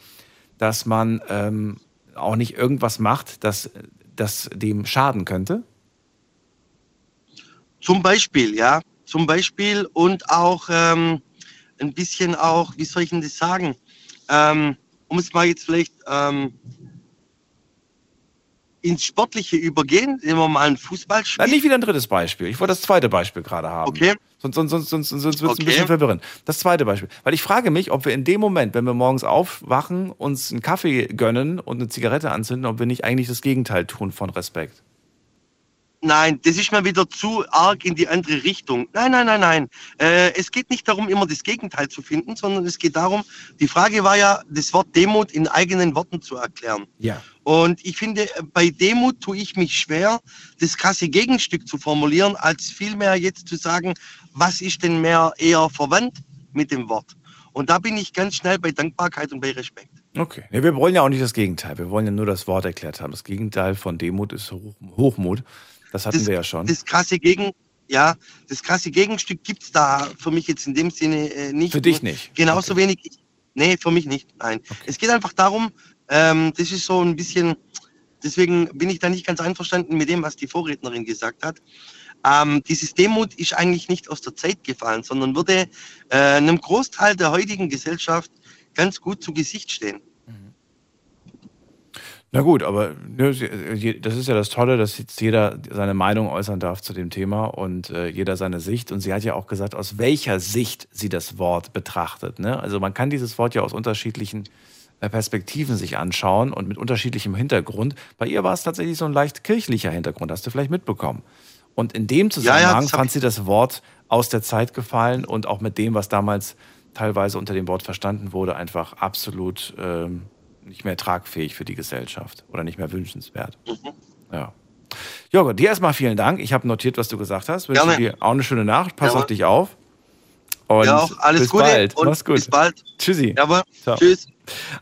Speaker 3: dass man ähm, auch nicht irgendwas macht, das, das dem schaden könnte?
Speaker 8: Zum Beispiel, ja. Zum Beispiel und auch ähm, ein bisschen auch, wie soll ich denn das sagen? Ähm, um es mal jetzt vielleicht ähm, ins Sportliche übergehen, nehmen wir mal ein Fußballspiel.
Speaker 3: Nein, nicht wieder ein drittes Beispiel. Ich wollte das zweite Beispiel gerade haben.
Speaker 8: Okay.
Speaker 3: Sonst, sonst, sonst, sonst, sonst wird es okay. ein bisschen verwirrend. Das zweite Beispiel. Weil ich frage mich, ob wir in dem Moment, wenn wir morgens aufwachen, uns einen Kaffee gönnen und eine Zigarette anzünden, ob wir nicht eigentlich das Gegenteil tun von Respekt.
Speaker 8: Nein, das ist mal wieder zu arg in die andere Richtung. Nein, nein, nein, nein. Äh, es geht nicht darum, immer das Gegenteil zu finden, sondern es geht darum, die Frage war ja, das Wort Demut in eigenen Worten zu erklären.
Speaker 3: Ja.
Speaker 8: Und ich finde, bei Demut tue ich mich schwer, das krasse Gegenstück zu formulieren, als vielmehr jetzt zu sagen, was ist denn mehr eher verwandt mit dem Wort. Und da bin ich ganz schnell bei Dankbarkeit und bei Respekt.
Speaker 3: Okay. Ja, wir wollen ja auch nicht das Gegenteil. Wir wollen ja nur das Wort erklärt haben. Das Gegenteil von Demut ist Hochmut. Das hatten
Speaker 8: das,
Speaker 3: wir ja schon.
Speaker 8: Das krasse Gegen, ja, das krasse Gegenstück gibt es da für mich jetzt in dem Sinne äh, nicht.
Speaker 3: Für dich nicht.
Speaker 8: Genauso okay. wenig. Nee, für mich nicht. Nein. Okay. Es geht einfach darum, ähm, das ist so ein bisschen, deswegen bin ich da nicht ganz einverstanden mit dem, was die Vorrednerin gesagt hat. Ähm, dieses Demut ist eigentlich nicht aus der Zeit gefallen, sondern wurde äh, einem Großteil der heutigen Gesellschaft ganz gut zu Gesicht stehen.
Speaker 3: Na gut, aber ne, das ist ja das Tolle, dass jetzt jeder seine Meinung äußern darf zu dem Thema und äh, jeder seine Sicht. Und sie hat ja auch gesagt, aus welcher Sicht sie das Wort betrachtet. Ne? Also man kann dieses Wort ja aus unterschiedlichen äh, Perspektiven sich anschauen und mit unterschiedlichem Hintergrund. Bei ihr war es tatsächlich so ein leicht kirchlicher Hintergrund, hast du vielleicht mitbekommen. Und in dem Zusammenhang ja, ja, fand sie das Wort aus der Zeit gefallen und auch mit dem, was damals teilweise unter dem Wort verstanden wurde, einfach absolut ähm, nicht mehr tragfähig für die Gesellschaft oder nicht mehr wünschenswert. Mhm. Ja. Jorgo, dir erstmal vielen Dank. Ich habe notiert, was du gesagt hast. Wünsche Gerne. dir auch eine schöne Nacht. Pass Gerne. auf dich auf.
Speaker 8: Und ja, auch alles
Speaker 3: bis
Speaker 8: Gute.
Speaker 3: Bald. Und Mach's gut.
Speaker 8: Bis bald.
Speaker 3: Tschüssi.
Speaker 8: Jawohl. Tschüss.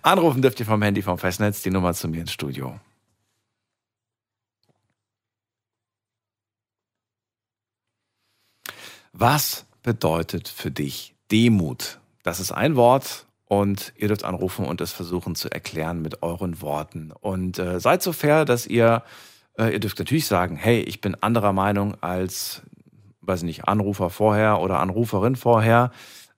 Speaker 3: Anrufen dürft ihr vom Handy vom Festnetz die Nummer zu mir ins Studio. Was bedeutet für dich Demut? Das ist ein Wort und ihr dürft anrufen und es versuchen zu erklären mit euren Worten. Und äh, seid so fair, dass ihr, äh, ihr dürft natürlich sagen, hey, ich bin anderer Meinung als, weiß ich nicht, Anrufer vorher oder Anruferin vorher.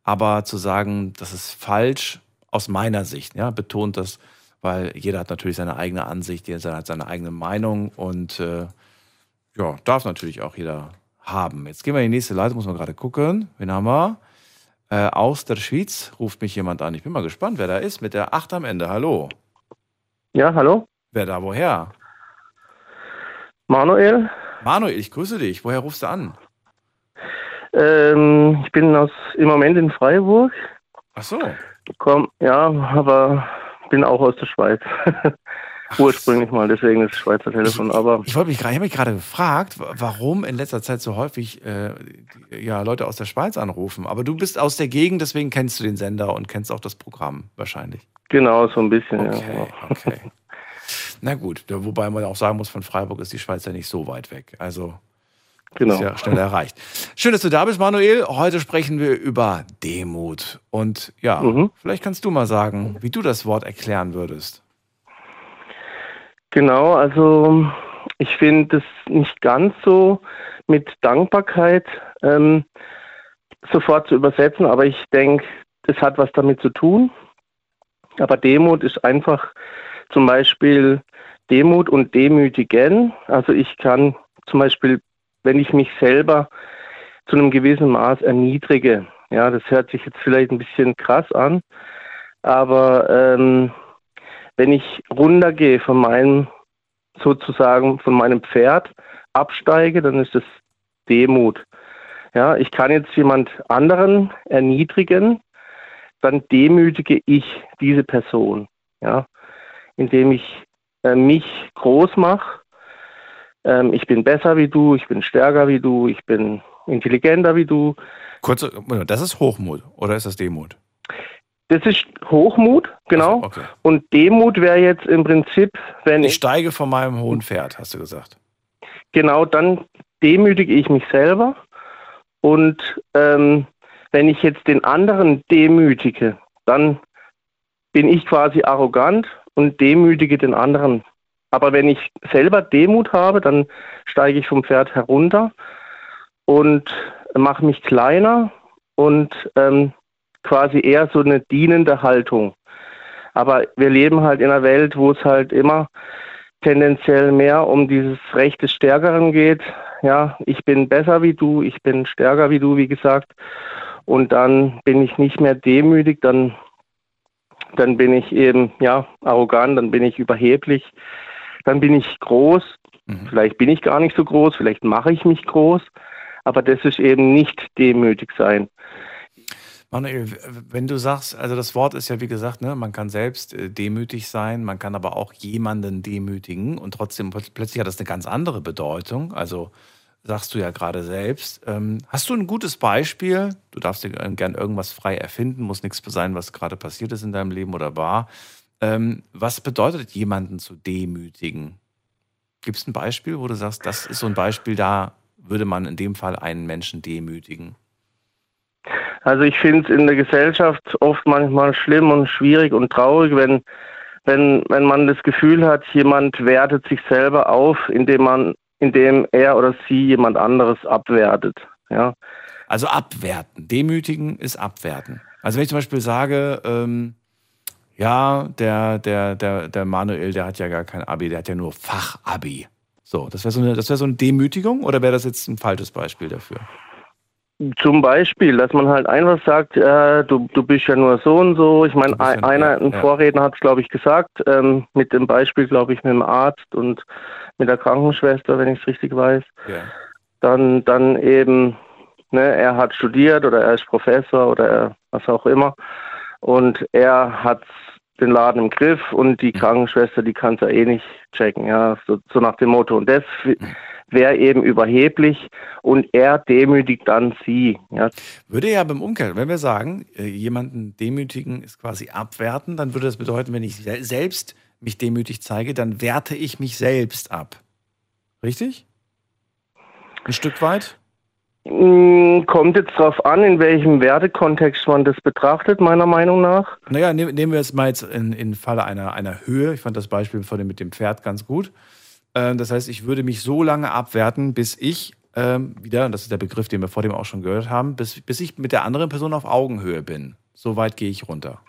Speaker 3: Aber zu sagen, das ist falsch aus meiner Sicht, ja, betont das, weil jeder hat natürlich seine eigene Ansicht, jeder hat seine eigene Meinung und äh, ja, darf natürlich auch jeder haben. Jetzt gehen wir in die nächste Leitung, muss man gerade gucken. Wen haben wir? Äh, aus der Schweiz ruft mich jemand an. Ich bin mal gespannt, wer da ist mit der 8 am Ende. Hallo.
Speaker 9: Ja, hallo.
Speaker 3: Wer da woher?
Speaker 9: Manuel.
Speaker 3: Manuel, ich grüße dich. Woher rufst du an?
Speaker 9: Ähm, ich bin aus, im Moment in Freiburg.
Speaker 3: Ach so.
Speaker 9: Komm, ja, aber bin auch aus der Schweiz. ursprünglich mal, deswegen das Schweizer Telefon. Aber
Speaker 3: ich, wollte mich gerade, ich habe mich gerade gefragt, warum in letzter Zeit so häufig äh, ja, Leute aus der Schweiz anrufen. Aber du bist aus der Gegend, deswegen kennst du den Sender und kennst auch das Programm wahrscheinlich.
Speaker 9: Genau, so ein bisschen.
Speaker 3: Okay, ja. okay. Na gut, wobei man auch sagen muss, von Freiburg ist die Schweiz ja nicht so weit weg. Also genau. ist ja schnell erreicht. Schön, dass du da bist, Manuel. Heute sprechen wir über Demut. Und ja, mhm. vielleicht kannst du mal sagen, wie du das Wort erklären würdest.
Speaker 9: Genau, also ich finde es nicht ganz so mit Dankbarkeit ähm, sofort zu übersetzen, aber ich denke, es hat was damit zu tun. Aber Demut ist einfach zum Beispiel Demut und Demütigen. Also ich kann zum Beispiel, wenn ich mich selber zu einem gewissen Maß erniedrige, ja, das hört sich jetzt vielleicht ein bisschen krass an, aber ähm, wenn ich runtergehe von meinem, sozusagen von meinem Pferd, absteige, dann ist das Demut. Ja, ich kann jetzt jemand anderen erniedrigen, dann demütige ich diese Person, ja, indem ich äh, mich groß mache. Ähm, ich bin besser wie du, ich bin stärker wie du, ich bin intelligenter wie du.
Speaker 3: Kurz, das ist Hochmut oder ist das Demut?
Speaker 9: Das ist Hochmut, genau.
Speaker 3: Okay.
Speaker 9: Und Demut wäre jetzt im Prinzip, wenn
Speaker 3: ich. Ich steige von meinem hohen Pferd, hast du gesagt.
Speaker 9: Genau, dann demütige ich mich selber. Und ähm, wenn ich jetzt den anderen demütige, dann bin ich quasi arrogant und demütige den anderen. Aber wenn ich selber Demut habe, dann steige ich vom Pferd herunter und mache mich kleiner und ähm, quasi eher so eine dienende Haltung. Aber wir leben halt in einer Welt, wo es halt immer tendenziell mehr um dieses Recht des Stärkeren geht. Ja, ich bin besser wie du, ich bin stärker wie du, wie gesagt. Und dann bin ich nicht mehr demütig, dann, dann bin ich eben, ja, arrogant, dann bin ich überheblich, dann bin ich groß. Mhm. Vielleicht bin ich gar nicht so groß, vielleicht mache ich mich groß, aber das ist eben nicht demütig sein.
Speaker 3: Manuel, wenn du sagst, also das Wort ist ja wie gesagt, ne, man kann selbst äh, demütig sein, man kann aber auch jemanden demütigen und trotzdem plötzlich hat das eine ganz andere Bedeutung. Also sagst du ja gerade selbst. Ähm, hast du ein gutes Beispiel? Du darfst dir gern irgendwas frei erfinden, muss nichts sein, was gerade passiert ist in deinem Leben oder war. Ähm, was bedeutet jemanden zu demütigen? Gibt es ein Beispiel, wo du sagst, das ist so ein Beispiel, da würde man in dem Fall einen Menschen demütigen?
Speaker 9: Also ich finde es in der Gesellschaft oft manchmal schlimm und schwierig und traurig, wenn, wenn, wenn man das Gefühl hat, jemand wertet sich selber auf, indem man, indem er oder sie jemand anderes abwertet. Ja.
Speaker 3: Also abwerten. Demütigen ist abwerten. Also wenn ich zum Beispiel sage, ähm, ja, der, der, der, der Manuel, der hat ja gar kein Abi, der hat ja nur Fachabi. So, das wäre so, eine, wär so eine Demütigung oder wäre das jetzt ein falsches Beispiel dafür?
Speaker 9: Zum Beispiel, dass man halt einfach sagt, äh, du, du bist ja nur so und so. Ich meine, ein, einer, ein ja. Vorredner hat es, glaube ich, gesagt, ähm, mit dem Beispiel, glaube ich, mit dem Arzt und mit der Krankenschwester, wenn ich es richtig weiß. Ja. Dann, dann eben, ne, er hat studiert oder er ist Professor oder er, was auch immer. Und er hat den Laden im Griff und die mhm. Krankenschwester, die kann es ja eh nicht checken, ja, so, so nach dem Motto. Und das mhm. Wäre eben überheblich und er demütigt dann sie. Ja.
Speaker 3: Würde ja beim Umkehr, wenn wir sagen, äh, jemanden demütigen ist quasi abwerten, dann würde das bedeuten, wenn ich selbst mich demütig zeige, dann werte ich mich selbst ab. Richtig? Ein Stück weit?
Speaker 9: Mm, kommt jetzt darauf an, in welchem Wertekontext man das betrachtet, meiner Meinung nach.
Speaker 3: Naja, nehmen wir es mal jetzt in, in Falle einer, einer Höhe. Ich fand das Beispiel von dem mit dem Pferd ganz gut. Ähm, das heißt, ich würde mich so lange abwerten, bis ich ähm, wieder, das ist der Begriff, den wir vor dem auch schon gehört haben, bis, bis ich mit der anderen Person auf Augenhöhe bin. So weit gehe ich runter.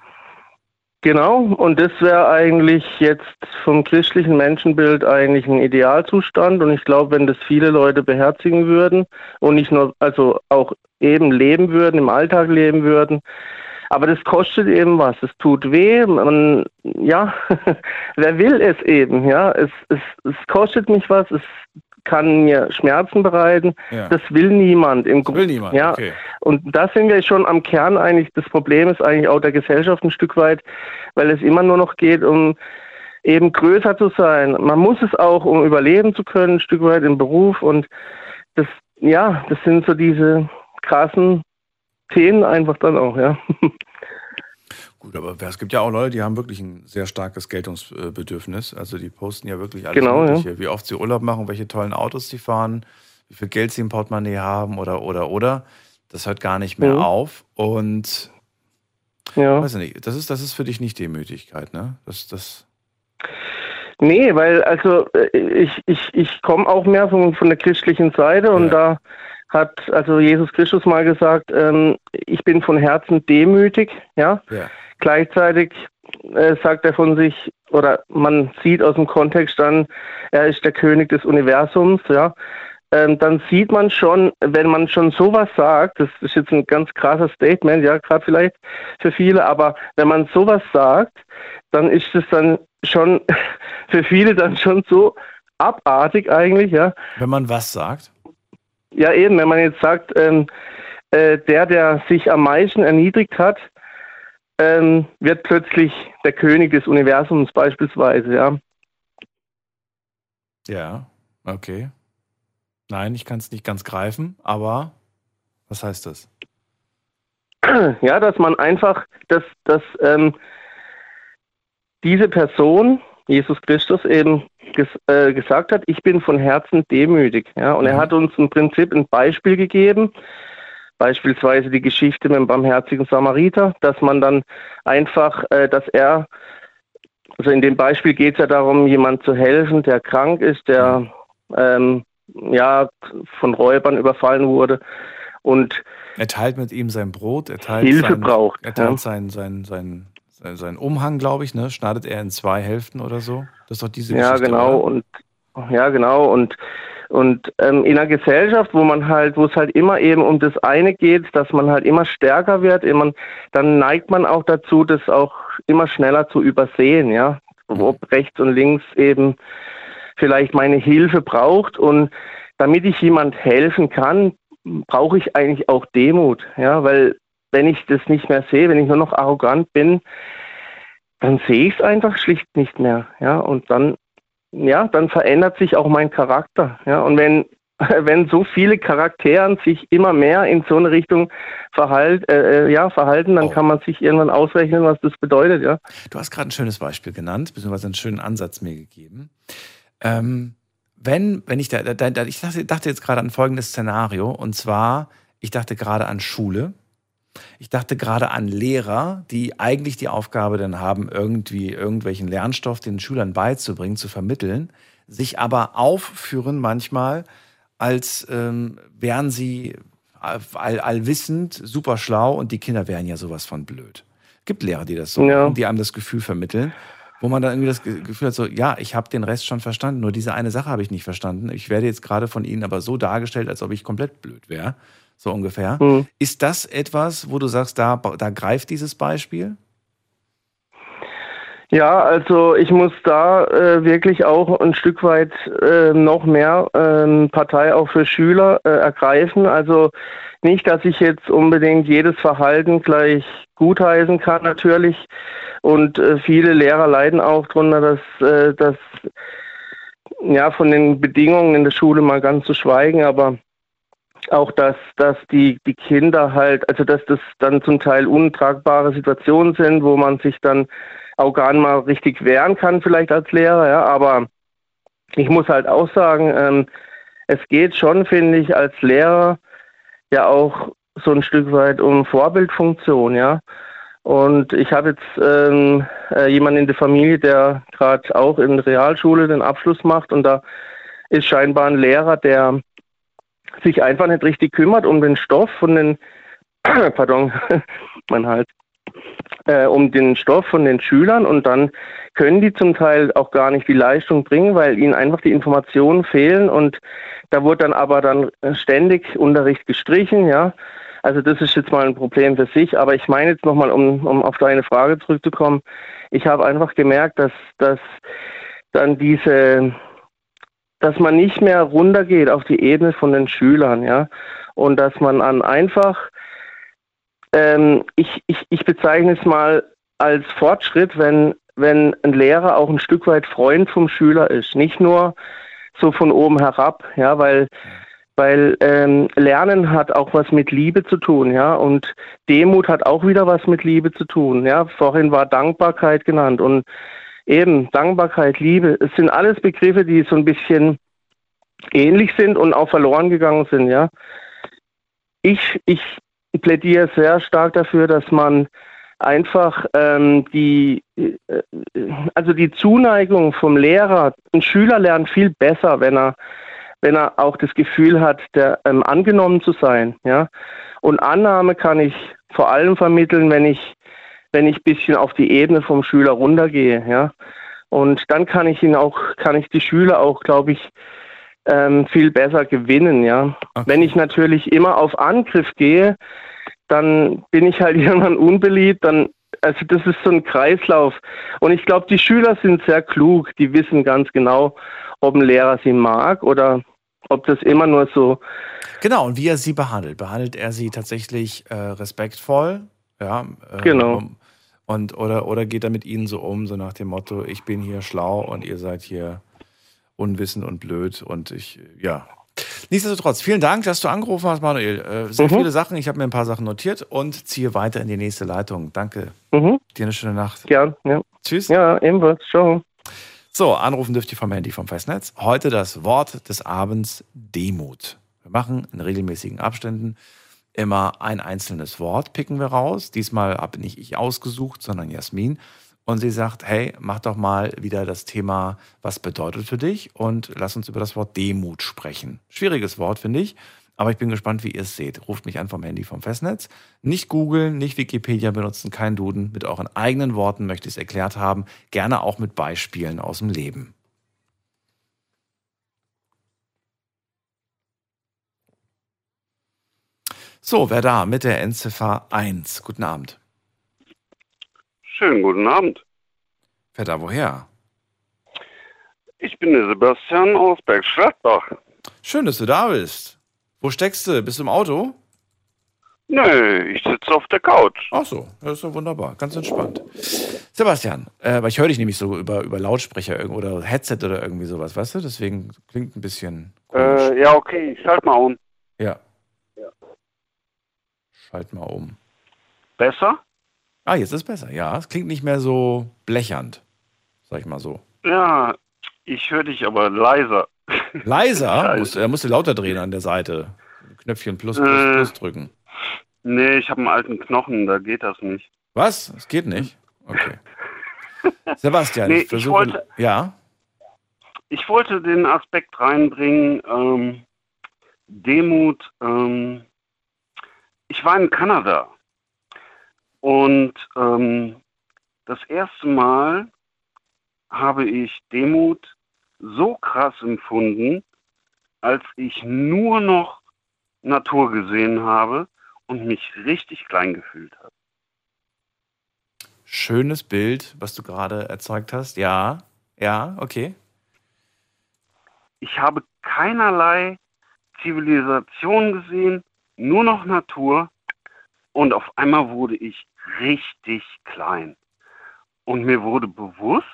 Speaker 9: Genau, und das wäre eigentlich jetzt vom christlichen Menschenbild eigentlich ein Idealzustand. Und ich glaube, wenn das viele Leute beherzigen würden und nicht nur, also auch eben leben würden, im Alltag leben würden, aber das kostet eben was. Es tut weh. Man, ja, wer will es eben? Ja, es, es, es kostet mich was. Es kann mir Schmerzen bereiten. Ja. Das will niemand. Im
Speaker 3: das will niemand.
Speaker 9: Ja. Okay. Und da sind wir schon am Kern eigentlich. Das Problem ist eigentlich auch der Gesellschaft ein Stück weit, weil es immer nur noch geht um eben größer zu sein. Man muss es auch, um überleben zu können, ein Stück weit im Beruf. Und das, ja, das sind so diese krassen Themen einfach dann auch, ja.
Speaker 3: Gut, aber es gibt ja auch Leute, die haben wirklich ein sehr starkes Geltungsbedürfnis. Also die posten ja wirklich alles
Speaker 9: genau,
Speaker 3: Mögliche,
Speaker 9: ja.
Speaker 3: wie oft sie Urlaub machen, welche tollen Autos sie fahren, wie viel Geld sie im Portemonnaie haben oder oder oder. Das hört gar nicht mehr mhm. auf. Und ja. weiß ich nicht, das ist, das ist für dich nicht Demütigkeit, ne? Das, das
Speaker 9: Nee, weil also äh, ich, ich, ich komme auch mehr von, von der christlichen Seite und ja. da hat also Jesus Christus mal gesagt, ähm, ich bin von Herzen demütig, ja. ja. Gleichzeitig äh, sagt er von sich, oder man sieht aus dem Kontext dann, er ist der König des Universums, ja. Ähm, dann sieht man schon, wenn man schon sowas sagt, das ist jetzt ein ganz krasser Statement, ja, gerade vielleicht für viele, aber wenn man sowas sagt, dann ist es dann schon für viele dann schon so abartig eigentlich, ja.
Speaker 3: Wenn man was sagt?
Speaker 9: Ja, eben, wenn man jetzt sagt, ähm, äh, der, der sich am meisten erniedrigt hat, ähm, wird plötzlich der König des Universums beispielsweise, ja.
Speaker 3: Ja, okay. Nein, ich kann es nicht ganz greifen, aber was heißt das?
Speaker 9: Ja, dass man einfach, dass, dass ähm, diese Person, Jesus Christus, eben ges äh, gesagt hat, ich bin von Herzen demütig. Ja? Und mhm. er hat uns im Prinzip ein Beispiel gegeben, Beispielsweise die Geschichte mit dem barmherzigen Samariter, dass man dann einfach, äh, dass er, also in dem Beispiel geht es ja darum, jemand zu helfen, der krank ist, der ähm, ja von Räubern überfallen wurde und
Speaker 3: er teilt mit ihm sein Brot, er teilt
Speaker 9: Hilfe
Speaker 3: sein,
Speaker 9: braucht.
Speaker 3: Er teilt ja. sein, sein, sein, sein, sein Umhang, glaube ich, ne? Schneidet er in zwei Hälften oder so. Das ist doch diese
Speaker 9: ja,
Speaker 3: Geschichte.
Speaker 9: Ja, genau.
Speaker 3: Oder?
Speaker 9: Und ja, genau. Und und ähm, in einer Gesellschaft, wo man halt, wo es halt immer eben um das eine geht, dass man halt immer stärker wird, immer, dann neigt man auch dazu, das auch immer schneller zu übersehen, ja. Ob rechts und links eben vielleicht meine Hilfe braucht und damit ich jemand helfen kann, brauche ich eigentlich auch Demut, ja, weil wenn ich das nicht mehr sehe, wenn ich nur noch arrogant bin, dann sehe ich es einfach schlicht nicht mehr, ja, und dann ja, dann verändert sich auch mein Charakter. Ja, und wenn wenn so viele Charakteren sich immer mehr in so eine Richtung verhalt, äh, äh, ja, verhalten, dann oh. kann man sich irgendwann ausrechnen, was das bedeutet. Ja.
Speaker 3: Du hast gerade ein schönes Beispiel genannt, beziehungsweise einen schönen Ansatz mir gegeben. Ähm, wenn, wenn ich da, da, da ich dachte, dachte jetzt gerade an folgendes Szenario, und zwar, ich dachte gerade an Schule. Ich dachte gerade an Lehrer, die eigentlich die Aufgabe dann haben, irgendwie irgendwelchen Lernstoff den Schülern beizubringen, zu vermitteln, sich aber aufführen manchmal, als ähm, wären sie all, allwissend, super schlau und die Kinder wären ja sowas von blöd. Gibt Lehrer, die das so
Speaker 9: Ja.
Speaker 3: machen, die einem das Gefühl vermitteln, wo man dann irgendwie das Ge- Gefühl hat, so, ja, ich habe den Rest schon verstanden, nur diese eine Sache habe ich nicht verstanden. Ich werde jetzt gerade von Ihnen aber so dargestellt, als ob ich komplett blöd wäre. So ungefähr.
Speaker 9: Mhm.
Speaker 3: Ist das etwas, wo du sagst, da, da greift dieses Beispiel?
Speaker 9: Ja, also ich muss da äh, wirklich auch ein Stück weit äh, noch mehr ähm, Partei auch für Schüler äh, ergreifen. Also nicht, dass ich jetzt unbedingt jedes Verhalten gleich gutheißen kann natürlich. Und äh, viele Lehrer leiden auch darunter, dass, äh, dass ja von den Bedingungen in der Schule mal ganz zu schweigen, aber auch dass, dass die, die Kinder halt, also dass das dann zum Teil untragbare Situationen sind, wo man sich dann auch gar nicht mal richtig wehren kann, vielleicht als Lehrer, ja, aber ich muss halt auch sagen, ähm, es geht schon, finde ich, als Lehrer ja auch so ein Stück weit um Vorbildfunktion, ja. Und ich habe jetzt ähm, äh, jemanden in der Familie, der gerade auch in der Realschule den Abschluss macht und da ist scheinbar ein Lehrer, der sich einfach nicht richtig kümmert um den Stoff von den, pardon, mein Hals, äh, um den Stoff von den Schülern und dann können die zum Teil auch gar nicht die Leistung bringen, weil ihnen einfach die Informationen fehlen und da wurde dann aber dann ständig Unterricht gestrichen, ja. Also das ist jetzt mal ein Problem für sich, aber ich meine jetzt nochmal, um, um auf deine Frage zurückzukommen, ich habe einfach gemerkt, dass, dass dann diese, dass man nicht mehr runtergeht auf die Ebene von den Schülern, ja, und dass man an einfach ähm, ich, ich, ich bezeichne es mal als Fortschritt, wenn, wenn ein Lehrer auch ein Stück weit Freund vom Schüler ist. Nicht nur so von oben herab, ja, weil, weil ähm, Lernen hat auch was mit Liebe zu tun, ja, und Demut hat auch wieder was mit Liebe zu tun, ja. Vorhin war Dankbarkeit genannt und eben Dankbarkeit, Liebe, es sind alles Begriffe, die so ein bisschen ähnlich sind und auch verloren gegangen sind, ja. Ich, ich plädiere sehr stark dafür, dass man einfach ähm, die, äh, also die Zuneigung vom Lehrer, ein Schüler lernt viel besser, wenn er, wenn er auch das Gefühl hat, der, ähm, angenommen zu sein, ja. Und Annahme kann ich vor allem vermitteln, wenn ich, wenn ich ein bisschen auf die Ebene vom Schüler runtergehe, ja. Und dann kann ich ihn auch, kann ich die Schüler auch, glaube ich, ähm, viel besser gewinnen, ja. Wenn ich natürlich immer auf Angriff gehe, dann bin ich halt irgendwann unbeliebt, dann also das ist so ein Kreislauf. Und ich glaube, die Schüler sind sehr klug, die wissen ganz genau, ob ein Lehrer sie mag oder ob das immer nur so.
Speaker 3: Genau, und wie er sie behandelt. Behandelt er sie tatsächlich äh, respektvoll? Ja. Äh,
Speaker 9: Genau.
Speaker 3: Und, oder, oder geht er mit ihnen so um, so nach dem Motto, ich bin hier schlau und ihr seid hier unwissend und blöd und ich, ja. Nichtsdestotrotz, vielen Dank, dass du angerufen hast, Manuel. Äh, sehr
Speaker 9: Mhm.
Speaker 3: viele Sachen, ich habe mir ein paar Sachen notiert und ziehe weiter in die nächste Leitung. Danke.
Speaker 9: Mhm.
Speaker 3: Dir eine schöne Nacht.
Speaker 9: Gern, ja.
Speaker 3: Tschüss.
Speaker 9: Ja, ebenfalls. Ciao.
Speaker 3: So, anrufen dürft ihr vom Handy vom Festnetz. Heute das Wort des Abends Demut. Wir machen in regelmäßigen Abständen immer ein einzelnes Wort, picken wir raus. Diesmal habe nicht ich ausgesucht, sondern Jasmin. Und sie sagt, hey, mach doch mal wieder das Thema, was bedeutet für dich? Und lass uns über das Wort Demut sprechen. Schwieriges Wort, finde ich. Aber ich bin gespannt, wie ihr es seht. Ruft mich an vom Handy vom Festnetz. Nicht googeln, nicht Wikipedia benutzen, kein Duden. Mit euren eigenen Worten möchte ich es erklärt haben. Gerne auch mit Beispielen aus dem Leben. So, wer da mit der Endziffer 1? Guten Abend.
Speaker 10: Schönen guten Abend.
Speaker 3: Wer da woher?
Speaker 10: Ich bin der Sebastian aus Bergstadtbach.
Speaker 3: Schön, dass du da bist. Wo steckst du? Bist du im Auto?
Speaker 10: Nö, ich sitze auf der Couch.
Speaker 3: Ach so, das ist doch wunderbar. Ganz entspannt. Sebastian, äh, weil ich höre dich nämlich so über, über Lautsprecher oder Headset oder irgendwie sowas, weißt du? Deswegen klingt ein bisschen.
Speaker 10: Äh, ja, okay, ich schalte mal um.
Speaker 3: Ja. Schalt mal um.
Speaker 10: Besser?
Speaker 3: Ah, jetzt ist besser. Ja, es klingt nicht mehr so blechernd. Sag ich mal so.
Speaker 10: Ja, ich höre dich aber leiser.
Speaker 3: Leiser? Musst, er musste lauter drehen an der Seite. Knöpfchen plus, plus,
Speaker 10: Äh.
Speaker 3: plus drücken.
Speaker 10: Nee, ich habe einen alten Knochen, da geht das nicht.
Speaker 3: Was? Es geht nicht? Okay. Sebastian,
Speaker 10: Nee,
Speaker 3: ich
Speaker 10: ich
Speaker 3: versuche.
Speaker 10: wollte-
Speaker 3: ja.
Speaker 10: Ich wollte den Aspekt reinbringen, ähm, Demut. Ähm, ich war in Kanada Und ähm, das erste Mal habe ich Demut so krass empfunden, als ich nur noch Natur gesehen habe und mich richtig klein gefühlt habe.
Speaker 3: Schönes Bild, was du gerade erzeugt hast. Ja, ja, okay.
Speaker 10: Ich habe keinerlei Zivilisation gesehen, nur noch Natur. Und auf einmal wurde ich richtig klein. Und mir wurde bewusst,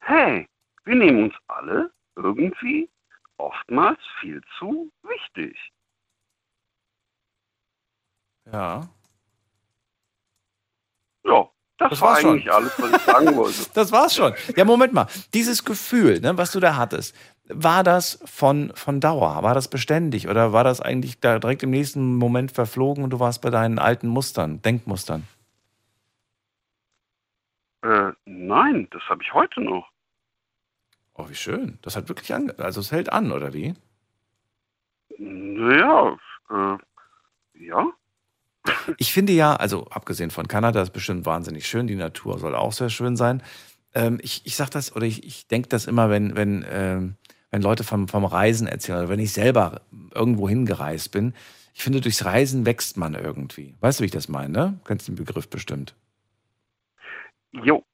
Speaker 10: hey, wir nehmen uns alle irgendwie oftmals viel zu wichtig.
Speaker 3: Ja.
Speaker 10: Ja, das,
Speaker 3: Das
Speaker 10: war
Speaker 3: war's schon.
Speaker 10: eigentlich alles, was ich sagen wollte.
Speaker 3: Das war's schon. Ja, Moment mal. Dieses Gefühl, ne, was du da hattest, war das von, von Dauer? War das beständig? Oder war das eigentlich da direkt im nächsten Moment verflogen und du warst bei deinen alten Mustern, Denkmustern?
Speaker 10: Äh, nein, das habe ich heute noch.
Speaker 3: Oh, wie schön. Das hat wirklich an, also es hält an, oder wie?
Speaker 10: Naja, äh, ja.
Speaker 3: Ich finde ja, also abgesehen von Kanada ist bestimmt wahnsinnig schön, die Natur soll auch sehr schön sein. Ähm, ich ich sage das oder ich, ich denke das immer, wenn, wenn, ähm, wenn Leute vom, vom Reisen erzählen oder wenn ich selber irgendwo hingereist bin. Ich finde, durchs Reisen wächst man irgendwie. Weißt du, wie ich das meine? Ne? Kennst den Begriff bestimmt.
Speaker 10: Jo,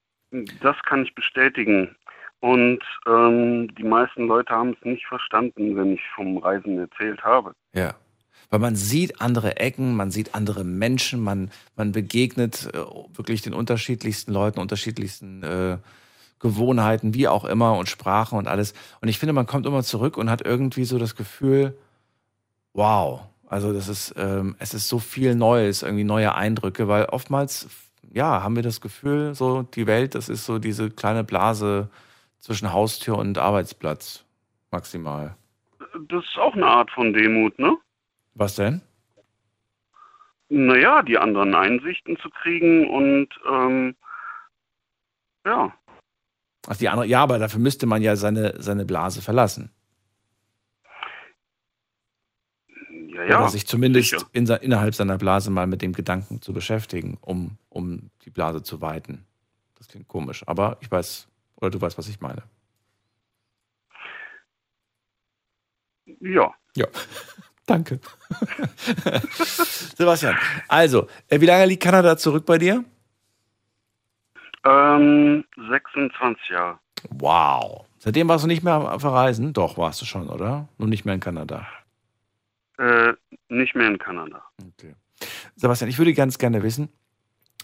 Speaker 10: das kann ich bestätigen. Und ähm, die meisten Leute haben es nicht verstanden, wenn ich vom Reisen erzählt habe.
Speaker 3: Ja. Weil man sieht andere Ecken, man sieht andere Menschen, man, man begegnet äh, wirklich den unterschiedlichsten Leuten, unterschiedlichsten äh, Gewohnheiten, wie auch immer, und Sprachen und alles. Und ich finde, man kommt immer zurück und hat irgendwie so das Gefühl, wow, also das ist, ähm, es ist so viel Neues, irgendwie neue Eindrücke, weil oftmals, ja, haben wir das Gefühl, so die Welt, das ist so diese kleine Blase zwischen Haustür und Arbeitsplatz, maximal.
Speaker 10: Das ist auch eine Art von Demut, ne?
Speaker 3: Was denn?
Speaker 10: Naja, die anderen Einsichten zu kriegen und ähm, ja,
Speaker 3: Ach, die andere, ja, aber dafür müsste man ja seine, seine Blase verlassen.
Speaker 10: ja, ja.
Speaker 3: Oder sich zumindest in, innerhalb seiner Blase mal mit dem Gedanken zu beschäftigen, um, um die Blase zu weiten. Das klingt komisch, aber ich weiß, oder du weißt, was ich meine.
Speaker 10: Ja.
Speaker 3: Ja. Danke. Sebastian, also, äh, wie lange liegt Kanada zurück bei dir?
Speaker 10: Ähm, 26 Jahre.
Speaker 3: Wow. Seitdem warst du nicht mehr am Verreisen? Doch, warst du schon, oder? Nur nicht mehr in Kanada.
Speaker 10: Äh, nicht mehr in Kanada.
Speaker 3: Sebastian, ich würde ganz gerne wissen,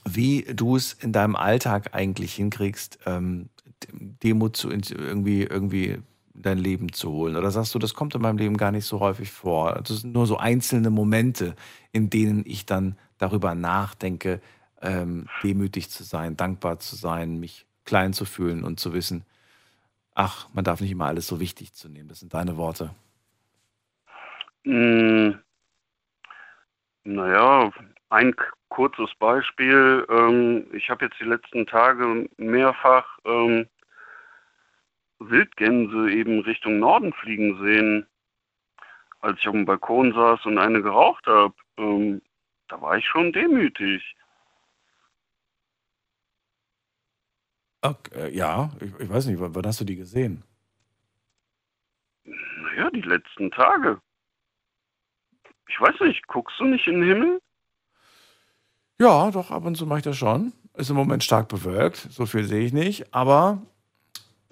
Speaker 3: wie du es in deinem Alltag eigentlich hinkriegst, ähm, Demut zu irgendwie, irgendwie in dein Leben zu holen. Oder sagst du, das kommt in meinem Leben gar nicht so häufig vor? Das sind nur so einzelne Momente, in denen ich dann darüber nachdenke, ähm, demütig zu sein, dankbar zu sein, mich klein zu fühlen und zu wissen, ach, man darf nicht immer alles so wichtig zu nehmen. Das sind deine Worte.
Speaker 10: Mm, naja, ein kurzes Beispiel. Ähm, ich habe jetzt die letzten Tage mehrfach ähm, Wildgänse eben Richtung Norden fliegen sehen. Als ich auf dem Balkon saß und eine geraucht habe, ähm, da war ich schon demütig.
Speaker 3: Okay, äh, ja, ich, ich weiß nicht, wann, wann hast du die gesehen?
Speaker 10: Naja, die letzten Tage. Ich weiß nicht, guckst du nicht in den Himmel?
Speaker 3: Ja, doch, ab und zu mache ich das schon. Ist im Moment stark bewölkt, so viel sehe ich nicht, aber.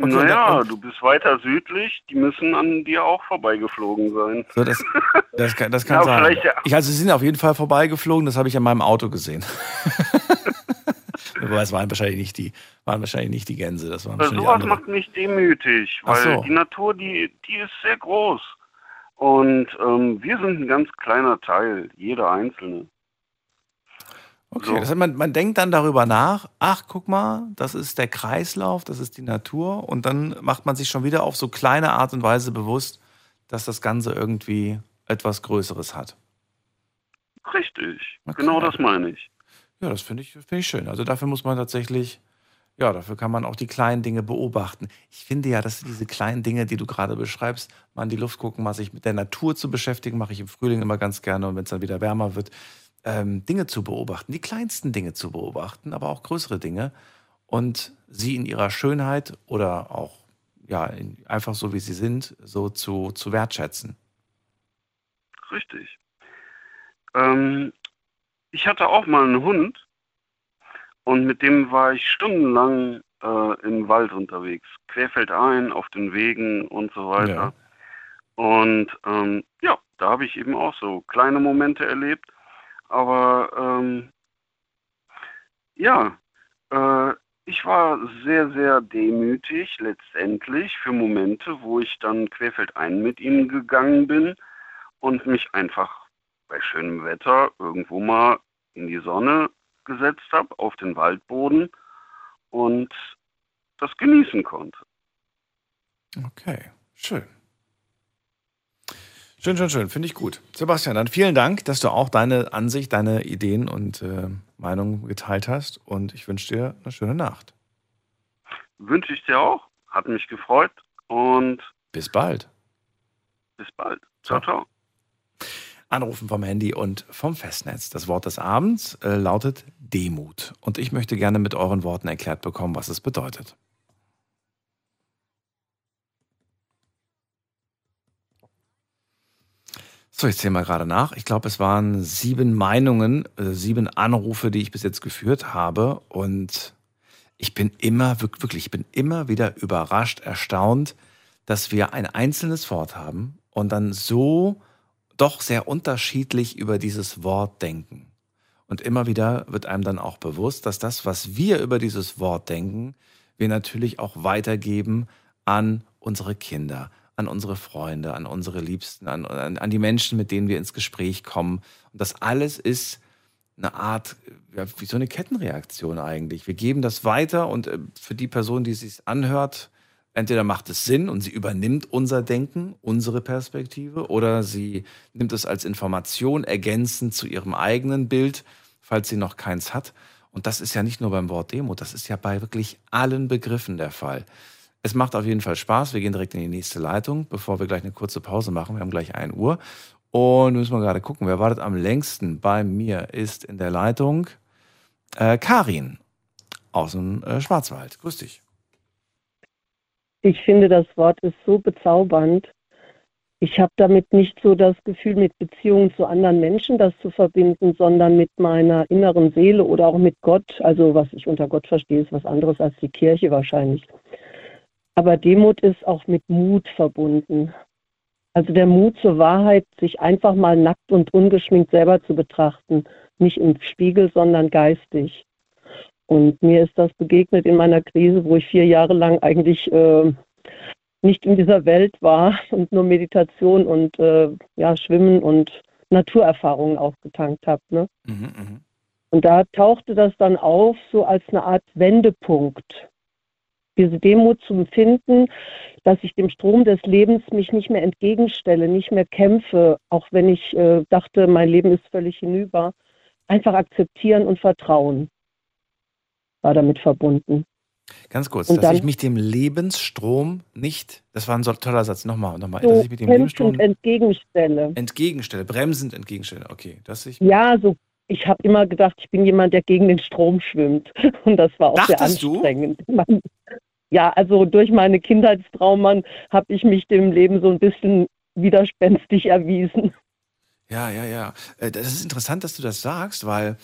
Speaker 3: Okay,
Speaker 10: naja, du bist weiter südlich, die müssen an dir auch vorbeigeflogen sein.
Speaker 3: So, das, das kann, das kann
Speaker 10: Ja,
Speaker 3: sein.
Speaker 10: ja.
Speaker 3: Ich, also, sie sind auf jeden Fall vorbeigeflogen, das habe ich an meinem Auto gesehen. Aber es waren wahrscheinlich nicht die, waren wahrscheinlich nicht die Gänse, das waren wahrscheinlich
Speaker 10: Sowas macht mich demütig, weil
Speaker 3: so.
Speaker 10: die Natur, die, die ist sehr groß. Und ähm, wir sind ein ganz kleiner Teil, jeder Einzelne.
Speaker 3: Okay, das heißt, man, man denkt dann darüber nach, ach, guck mal, das ist der Kreislauf, das ist die Natur und dann macht man sich schon wieder auf so kleine Art und Weise bewusst, dass das Ganze irgendwie etwas Größeres hat.
Speaker 10: Richtig,
Speaker 3: Okay.
Speaker 10: genau das meine ich.
Speaker 3: Ja, das finde ich, finde ich schön. Also dafür muss man tatsächlich, ja, dafür kann man auch die kleinen Dinge beobachten. Ich finde ja, dass diese kleinen Dinge, die du gerade beschreibst, mal in die Luft gucken, mal sich mit der Natur zu beschäftigen, mache ich im Frühling immer ganz gerne und wenn es dann wieder wärmer wird, ähm, Dinge zu beobachten, die kleinsten Dinge zu beobachten, aber auch größere Dinge und sie in ihrer Schönheit oder auch ja, in, einfach so wie sie sind, so zu, zu wertschätzen.
Speaker 10: Richtig. Ähm, ich hatte auch mal einen Hund und mit dem war ich stundenlang äh, im Wald unterwegs, querfeldein, auf den Wegen und so weiter.
Speaker 3: Ja.
Speaker 10: Und ähm, ja, da habe ich eben auch so kleine Momente erlebt. Aber ähm, ja, äh, ich war sehr, sehr demütig letztendlich für Momente, wo ich dann querfeldein mit ihm gegangen bin und mich einfach bei schönem Wetter irgendwo mal in die Sonne gesetzt habe, auf den Waldboden und das genießen konnte.
Speaker 3: Okay, schön. Schön, schön, schön. Finde ich gut. Sebastian, dann vielen Dank, dass du auch deine Ansicht, deine Ideen und äh, Meinungen geteilt hast. Und ich wünsche dir eine schöne Nacht.
Speaker 10: Wünsche ich dir auch. Hat mich gefreut. Und
Speaker 3: bis bald.
Speaker 10: Bis bald. Ciao, ciao.
Speaker 3: Anrufen vom Handy und vom Festnetz. Das Wort des Abends äh, lautet Demut. Und ich möchte gerne mit euren Worten erklärt bekommen, was es bedeutet. So, ich zähle mal gerade nach. Ich glaube, es waren sieben Meinungen, äh, sieben Anrufe, die ich bis jetzt geführt habe. Und ich bin immer, wirklich, ich bin immer wieder überrascht, erstaunt, dass wir ein einzelnes Wort haben und dann so doch sehr unterschiedlich über dieses Wort denken. Und immer wieder wird einem dann auch bewusst, dass das, was wir über dieses Wort denken, wir natürlich auch weitergeben an unsere Kinder, an unsere Freunde, an unsere Liebsten, an, an, die Menschen, mit denen wir ins Gespräch kommen. Und das alles ist eine Art, ja, wie so eine Kettenreaktion eigentlich. Wir geben das weiter und äh, für die Person, die es sich anhört, entweder macht es Sinn und sie übernimmt unser Denken, unsere Perspektive, oder sie nimmt es als Information ergänzend zu ihrem eigenen Bild, falls sie noch keins hat. Und das ist ja nicht nur beim Wort Demo, das ist ja bei wirklich allen Begriffen der Fall. Es macht auf jeden Fall Spaß. Wir gehen direkt in die nächste Leitung, bevor wir gleich eine kurze Pause machen. Wir haben gleich 1 Uhr. Und müssen wir gerade gucken, wer wartet am längsten bei mir, ist in der Leitung äh, Karin aus dem äh, Schwarzwald. Grüß dich.
Speaker 11: Ich finde, das Wort ist so bezaubernd. Ich habe damit nicht so das Gefühl, mit Beziehungen zu anderen Menschen das zu verbinden, sondern mit meiner inneren Seele oder auch mit Gott. Also was ich unter Gott verstehe, ist was anderes als die Kirche wahrscheinlich. Aber Demut ist auch mit Mut verbunden. Also der Mut zur Wahrheit, sich einfach mal nackt und ungeschminkt selber zu betrachten. Nicht im Spiegel, sondern geistig. Und mir ist das begegnet in meiner Krise, wo ich vier Jahre lang eigentlich äh, nicht in dieser Welt war und nur Meditation und äh, ja, Schwimmen und Naturerfahrungen aufgetankt habe. Ne? Mhm, mh. Und da tauchte das dann auf, so als eine Art Wendepunkt diese Demut zu empfinden, dass ich dem Strom des Lebens mich nicht mehr entgegenstelle, nicht mehr kämpfe, auch wenn ich äh, dachte, mein Leben ist völlig hinüber. Einfach akzeptieren und vertrauen war damit verbunden.
Speaker 3: Ganz kurz, und dass dann, ich mich dem Lebensstrom nicht, das war ein so toller Satz, nochmal, nochmal, so dass ich mich dem Lebensstrom
Speaker 11: entgegenstelle.
Speaker 3: Entgegenstelle, bremsend entgegenstelle, okay. Dass ich
Speaker 11: ja, so ich habe immer gedacht, ich bin jemand, der gegen den Strom schwimmt. Und das war auch
Speaker 3: Dachtest
Speaker 11: sehr anstrengend. Du? ja, also durch meine Kindheitstraumen habe ich mich dem Leben so ein bisschen widerspenstig erwiesen.
Speaker 3: Ja, ja, ja. Äh, das ist interessant, dass du das sagst, weil,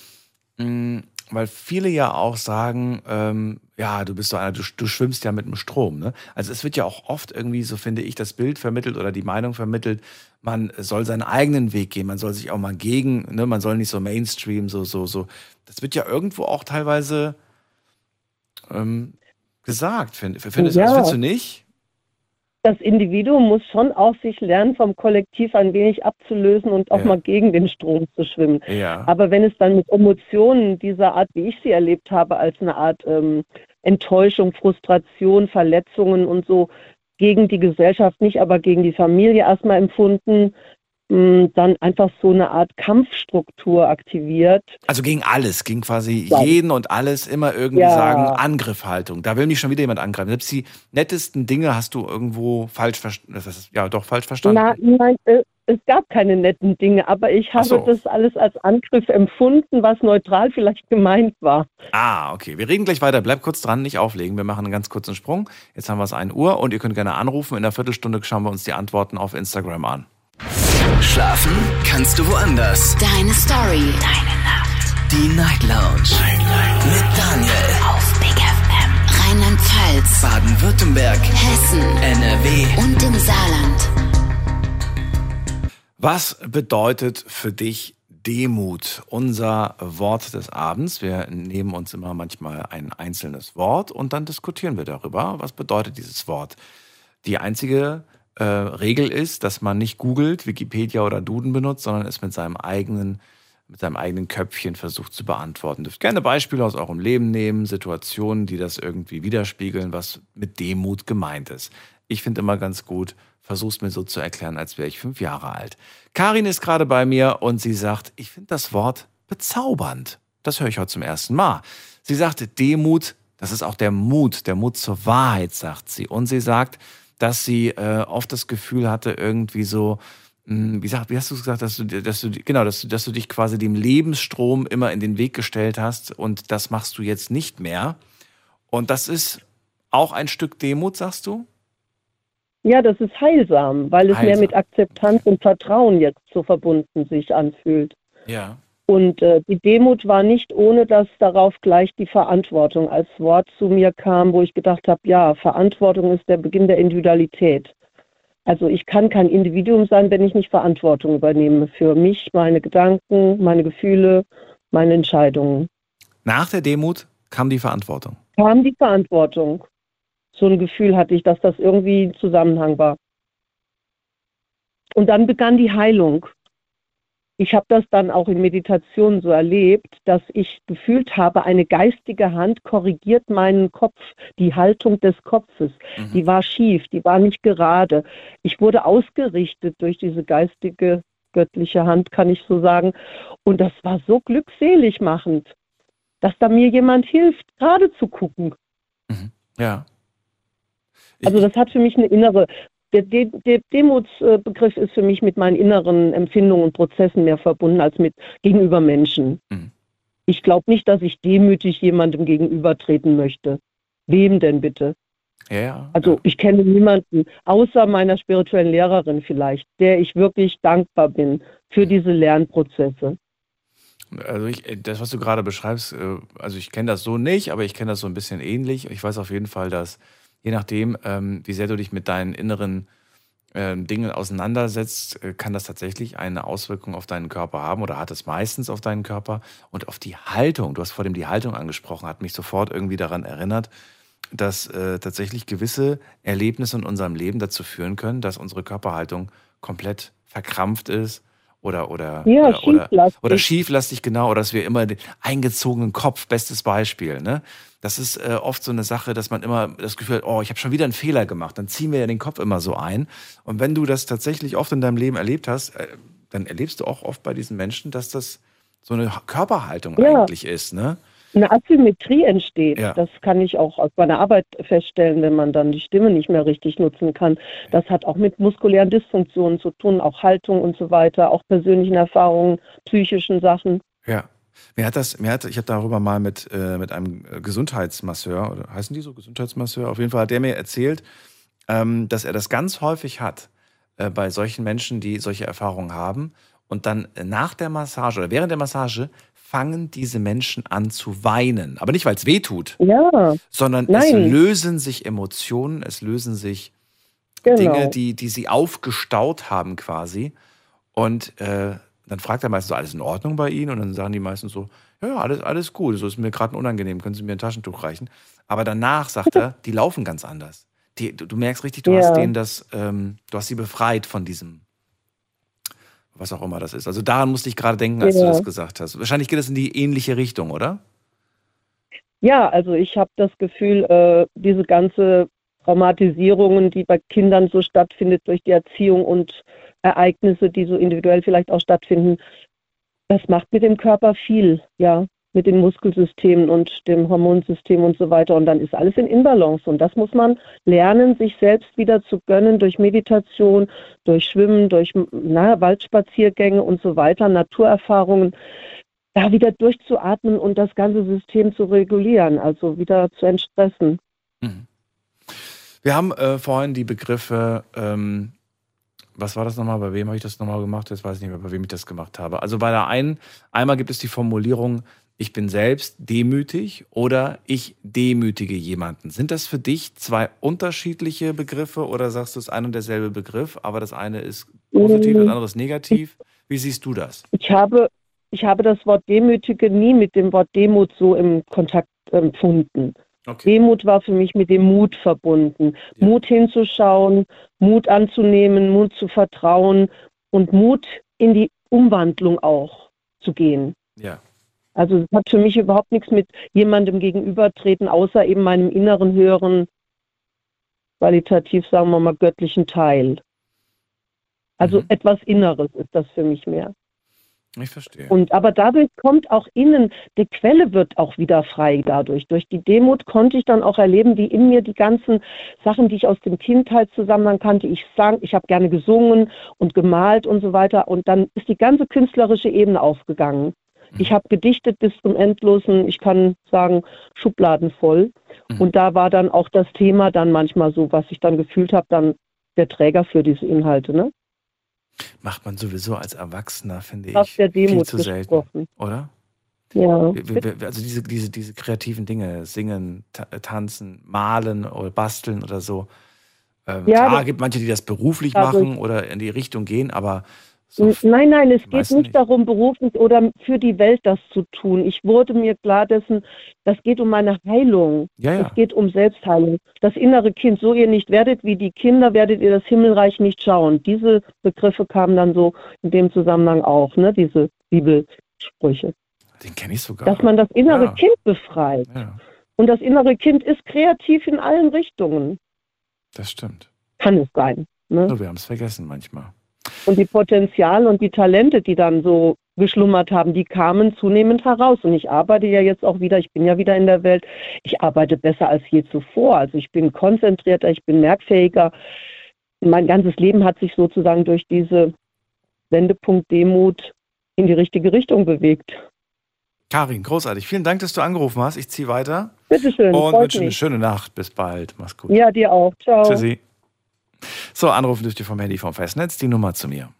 Speaker 3: mh, mm, weil viele ja auch sagen, ähm, ja, du bist so einer, du, du schwimmst ja mit dem Strom. Ne? Also es wird ja auch oft irgendwie, so finde ich, das Bild vermittelt oder die Meinung vermittelt, man soll seinen eigenen Weg gehen, man soll sich auch mal gegen, ne, man soll nicht so Mainstream, so, so, so. Das wird ja irgendwo auch teilweise ähm, gesagt, find, findest, ja. findest du nicht?
Speaker 11: Das Individuum muss schon auch sich lernen, vom Kollektiv ein wenig abzulösen und auch ja. mal gegen den Strom zu schwimmen.
Speaker 3: Ja.
Speaker 11: Aber wenn es dann mit Emotionen dieser Art, wie ich sie erlebt habe, als eine Art ähm, Enttäuschung, Frustration, Verletzungen und so gegen die Gesellschaft nicht, aber gegen die Familie erstmal empfunden, dann einfach so eine Art Kampfstruktur aktiviert.
Speaker 3: Also gegen alles, gegen quasi
Speaker 11: Ja.
Speaker 3: jeden und alles immer irgendwie
Speaker 11: Ja.
Speaker 3: sagen, Angriffhaltung. Da will mich schon wieder jemand angreifen. Selbst die nettesten Dinge hast du irgendwo falsch verstanden. Ja, doch falsch verstanden.
Speaker 11: Na, nein, äh, es gab keine netten Dinge, aber ich habe
Speaker 3: so.
Speaker 11: das alles als Angriff empfunden, was neutral vielleicht gemeint war.
Speaker 3: Ah, okay. Wir reden gleich weiter. Bleib kurz dran, nicht auflegen. Wir machen einen ganz kurzen Sprung. Jetzt haben wir es 1 Uhr und ihr könnt gerne anrufen. In einer Viertelstunde schauen wir uns die Antworten auf Instagram an.
Speaker 1: Schlafen kannst du woanders.
Speaker 2: Deine Story. Deine Nacht.
Speaker 1: Die Night Lounge. Mit Daniel.
Speaker 2: Auf Big FM. Rheinland-Pfalz.
Speaker 1: Baden-Württemberg.
Speaker 2: Hessen.
Speaker 1: NRW.
Speaker 2: Und im Saarland.
Speaker 3: Was bedeutet für dich Demut? Unser Wort des Abends. Wir nehmen uns immer manchmal ein einzelnes Wort und dann diskutieren wir darüber. Was bedeutet dieses Wort? Die einzige äh, Regel ist, dass man nicht googelt, Wikipedia oder Duden benutzt, sondern es mit seinem eigenen, mit seinem eigenen Köpfchen versucht zu beantworten. Dürft gerne Beispiele aus eurem Leben nehmen, Situationen, die das irgendwie widerspiegeln, was mit Demut gemeint ist. Ich finde immer ganz gut, versuch's mir so zu erklären, als wäre ich fünf Jahre alt. Karin ist gerade bei mir und sie sagt, ich finde das Wort bezaubernd. Das höre ich heute zum ersten Mal. Sie sagte, Demut, das ist auch der Mut, der Mut zur Wahrheit, sagt sie. Und sie sagt, dass sie äh, oft das Gefühl hatte, irgendwie so, mh, wie, sagt, wie hast du gesagt, dass du, dass du, genau, dass du, dass du dich quasi dem Lebensstrom immer in den Weg gestellt hast und das machst du jetzt nicht mehr. Und das ist auch ein Stück Demut, sagst du?
Speaker 11: Ja, das ist heilsam, weil es mehr
Speaker 3: Heilsam.
Speaker 11: mit Akzeptanz und Vertrauen jetzt so verbunden sich anfühlt.
Speaker 3: Ja.
Speaker 11: Und äh, die Demut war nicht ohne, dass darauf gleich die Verantwortung als Wort zu mir kam, wo ich gedacht habe, ja, Verantwortung ist der Beginn der Individualität. Also ich kann kein Individuum sein, wenn ich nicht Verantwortung übernehme für mich, meine Gedanken, meine Gefühle, meine Entscheidungen.
Speaker 3: Nach der Demut kam die Verantwortung.
Speaker 11: Kam die Verantwortung. So ein Gefühl hatte ich, dass das irgendwie ein Zusammenhang war. Und dann begann die Heilung. Ich habe das dann auch in Meditation so erlebt, dass ich gefühlt habe, eine geistige Hand korrigiert meinen Kopf, die Haltung des Kopfes. Die war schief, die war nicht gerade. Ich wurde ausgerichtet durch diese geistige, göttliche Hand, kann ich so sagen. Und das war so glückselig machend, dass da mir jemand hilft, gerade zu gucken.
Speaker 3: Ja.
Speaker 11: Also das hat für mich eine innere, der, De der Demutsbegriff ist für mich mit meinen inneren Empfindungen und Prozessen mehr verbunden als mit gegenüber Menschen. Ich glaube nicht, dass ich demütig jemandem gegenübertreten möchte. Wem denn bitte?
Speaker 3: Ja, ja.
Speaker 11: Also ich kenne niemanden, außer meiner spirituellen Lehrerin vielleicht, der ich wirklich dankbar bin für diese Lernprozesse.
Speaker 3: Also ich, das, was du gerade beschreibst, äh, also ich kenne das so nicht, aber ich kenne das so ein bisschen ähnlich. Ich weiß auf jeden Fall, dass je nachdem, ähm, wie sehr du dich mit deinen inneren ähm, Dingen auseinandersetzt, äh, kann das tatsächlich eine Auswirkung auf deinen Körper haben oder hat es meistens auf deinen Körper und auf die Haltung. Du hast vor dem die Haltung angesprochen, hat mich sofort irgendwie daran erinnert, dass äh, tatsächlich gewisse Erlebnisse in unserem Leben dazu führen können, dass unsere Körperhaltung komplett verkrampft ist oder oder
Speaker 11: Ja,
Speaker 3: oder, oder,
Speaker 11: schieflastig.
Speaker 3: oder schieflastig genau oder dass wir immer den eingezogenen Kopf bestes Beispiel ne das ist äh, oft so eine Sache dass man immer das Gefühl hat oh ich habe schon wieder einen Fehler gemacht dann ziehen wir ja den Kopf immer so ein und wenn du das tatsächlich oft in deinem Leben erlebt hast äh, dann erlebst du auch oft bei diesen Menschen dass das so eine Körperhaltung
Speaker 11: Ja.
Speaker 3: eigentlich ist ne
Speaker 11: Eine Asymmetrie entsteht.
Speaker 3: Ja.
Speaker 11: Das kann ich auch aus meiner Arbeit feststellen, wenn man dann die Stimme nicht mehr richtig nutzen kann. Das hat auch mit muskulären Dysfunktionen zu tun, auch Haltung und so weiter, auch persönlichen Erfahrungen, psychischen Sachen.
Speaker 3: Ja. Mir hat das, mir hat, ich habe darüber mal mit, äh, mit einem Gesundheitsmasseur, oder heißen die so Gesundheitsmasseur? Auf jeden Fall hat der mir erzählt, ähm, dass er das ganz häufig hat äh, bei solchen Menschen, die solche Erfahrungen haben. Und dann nach der Massage oder während der Massage fangen diese Menschen an zu weinen. Aber nicht, weil es weh tut,
Speaker 11: Ja,
Speaker 3: sondern
Speaker 11: Nein.
Speaker 3: es lösen sich Emotionen, es lösen sich
Speaker 11: Genau.
Speaker 3: Dinge, die, die sie aufgestaut haben quasi. Und äh, dann fragt er meistens so, alles in Ordnung bei Ihnen? Und dann sagen die meistens so, ja, ja, alles, alles gut, so ist mir gerade unangenehm, können Sie mir ein Taschentuch reichen? Aber danach sagt er, die laufen ganz anders. Die, du, du merkst richtig, du
Speaker 11: Ja.
Speaker 3: hast denen das, ähm, du hast sie befreit von diesem, was auch immer das ist. Also daran musste ich gerade denken, als du
Speaker 11: Ja.
Speaker 3: das gesagt hast. Wahrscheinlich geht es in die ähnliche Richtung, oder?
Speaker 11: Ja, also ich habe das Gefühl, äh, diese ganze Traumatisierungen, die bei Kindern so stattfindet durch die Erziehung und Ereignisse, die so individuell vielleicht auch stattfinden, das macht mit dem Körper viel, ja, mit den Muskelsystemen und dem Hormonsystem und so weiter. Und dann ist alles in Inbalance. Und das muss man lernen, sich selbst wieder zu gönnen durch Meditation, durch Schwimmen, durch na, Waldspaziergänge und so weiter, Naturerfahrungen, da wieder durchzuatmen und das ganze System zu regulieren, also wieder zu entstressen. Mhm.
Speaker 3: Wir haben äh, vorhin die Begriffe ähm, was war das nochmal? Bei wem habe ich das nochmal gemacht? Jetzt weiß ich nicht mehr, bei wem ich das gemacht habe. Also bei der einen, einmal gibt es die Formulierung, ich bin selbst demütig oder ich demütige jemanden. Sind das für dich zwei unterschiedliche Begriffe oder sagst du es ein und derselbe Begriff, aber das eine ist positiv, das andere ist negativ? Wie siehst du das?
Speaker 11: Ich habe, ich habe das Wort demütige nie mit dem Wort Demut so im Kontakt empfunden. Okay. Demut war für mich mit dem Mut verbunden. Ja. Mut hinzuschauen, Mut anzunehmen, Mut zu vertrauen und Mut in die Umwandlung auch zu gehen.
Speaker 3: Ja.
Speaker 11: Also es hat für mich überhaupt nichts mit jemandem gegenübertreten, außer eben meinem inneren, höheren, qualitativ, sagen wir mal, göttlichen Teil. Also mhm. etwas Inneres ist das für mich mehr.
Speaker 3: Ich verstehe.
Speaker 11: Und aber dadurch kommt auch innen, die Quelle wird auch wieder frei dadurch. Durch die Demut konnte ich dann auch erleben, wie in mir die ganzen Sachen, die ich aus dem Kindheitszusammenhang kannte, ich sang, ich habe gerne gesungen und gemalt und so weiter. Und dann ist die ganze künstlerische Ebene aufgegangen. Mhm. Ich habe gedichtet bis zum Endlosen, ich kann sagen, Schubladen voll. Mhm. Und da war dann auch das Thema dann manchmal so, was ich dann gefühlt habe, dann der Träger für diese Inhalte. Ne?
Speaker 3: Macht man sowieso als Erwachsener, finde ich, der
Speaker 11: viel
Speaker 3: zu selten, oder?
Speaker 11: Ja.
Speaker 3: Also diese, diese, diese kreativen Dinge, singen, tanzen, malen oder basteln oder so. Ähm, ja, klar, gibt manche, die das beruflich machen oder in die Richtung gehen, aber
Speaker 11: nein, nein, es geht nicht, nicht darum, beruflich oder für die Welt das zu tun. Ich wurde mir klar dessen, das geht um meine Heilung.
Speaker 3: Ja, ja.
Speaker 11: Es geht um Selbstheilung. Das innere Kind, so ihr nicht werdet wie die Kinder, werdet ihr das Himmelreich nicht schauen. Diese Begriffe kamen dann so in dem Zusammenhang auch, ne? diese Bibelsprüche.
Speaker 3: Den kenne ich sogar.
Speaker 11: Dass man das innere ja. Kind befreit. Und das innere Kind ist kreativ in allen Richtungen.
Speaker 3: Das stimmt.
Speaker 11: Kann es sein. Ne?
Speaker 3: Nur wir haben es vergessen manchmal.
Speaker 11: Und die Potenziale und die Talente, die dann so geschlummert haben, die kamen zunehmend heraus. Und ich arbeite ja jetzt auch wieder, ich bin ja wieder in der Welt, ich arbeite besser als je zuvor. Also ich bin konzentrierter, ich bin merkfähiger. Mein ganzes Leben hat sich sozusagen durch diese Wendepunkt Demut in die richtige Richtung bewegt.
Speaker 3: Karin, großartig. Vielen Dank, dass du angerufen hast. Ich ziehe weiter.
Speaker 11: Bitte schön.
Speaker 3: Und wünsche eine schöne Nacht. Bis bald. Mach's gut.
Speaker 11: Ja, dir auch. Ciao.
Speaker 3: Tschüssi. So, anrufen dürft ihr vom Handy vom Festnetz. Die Nummer zu mir.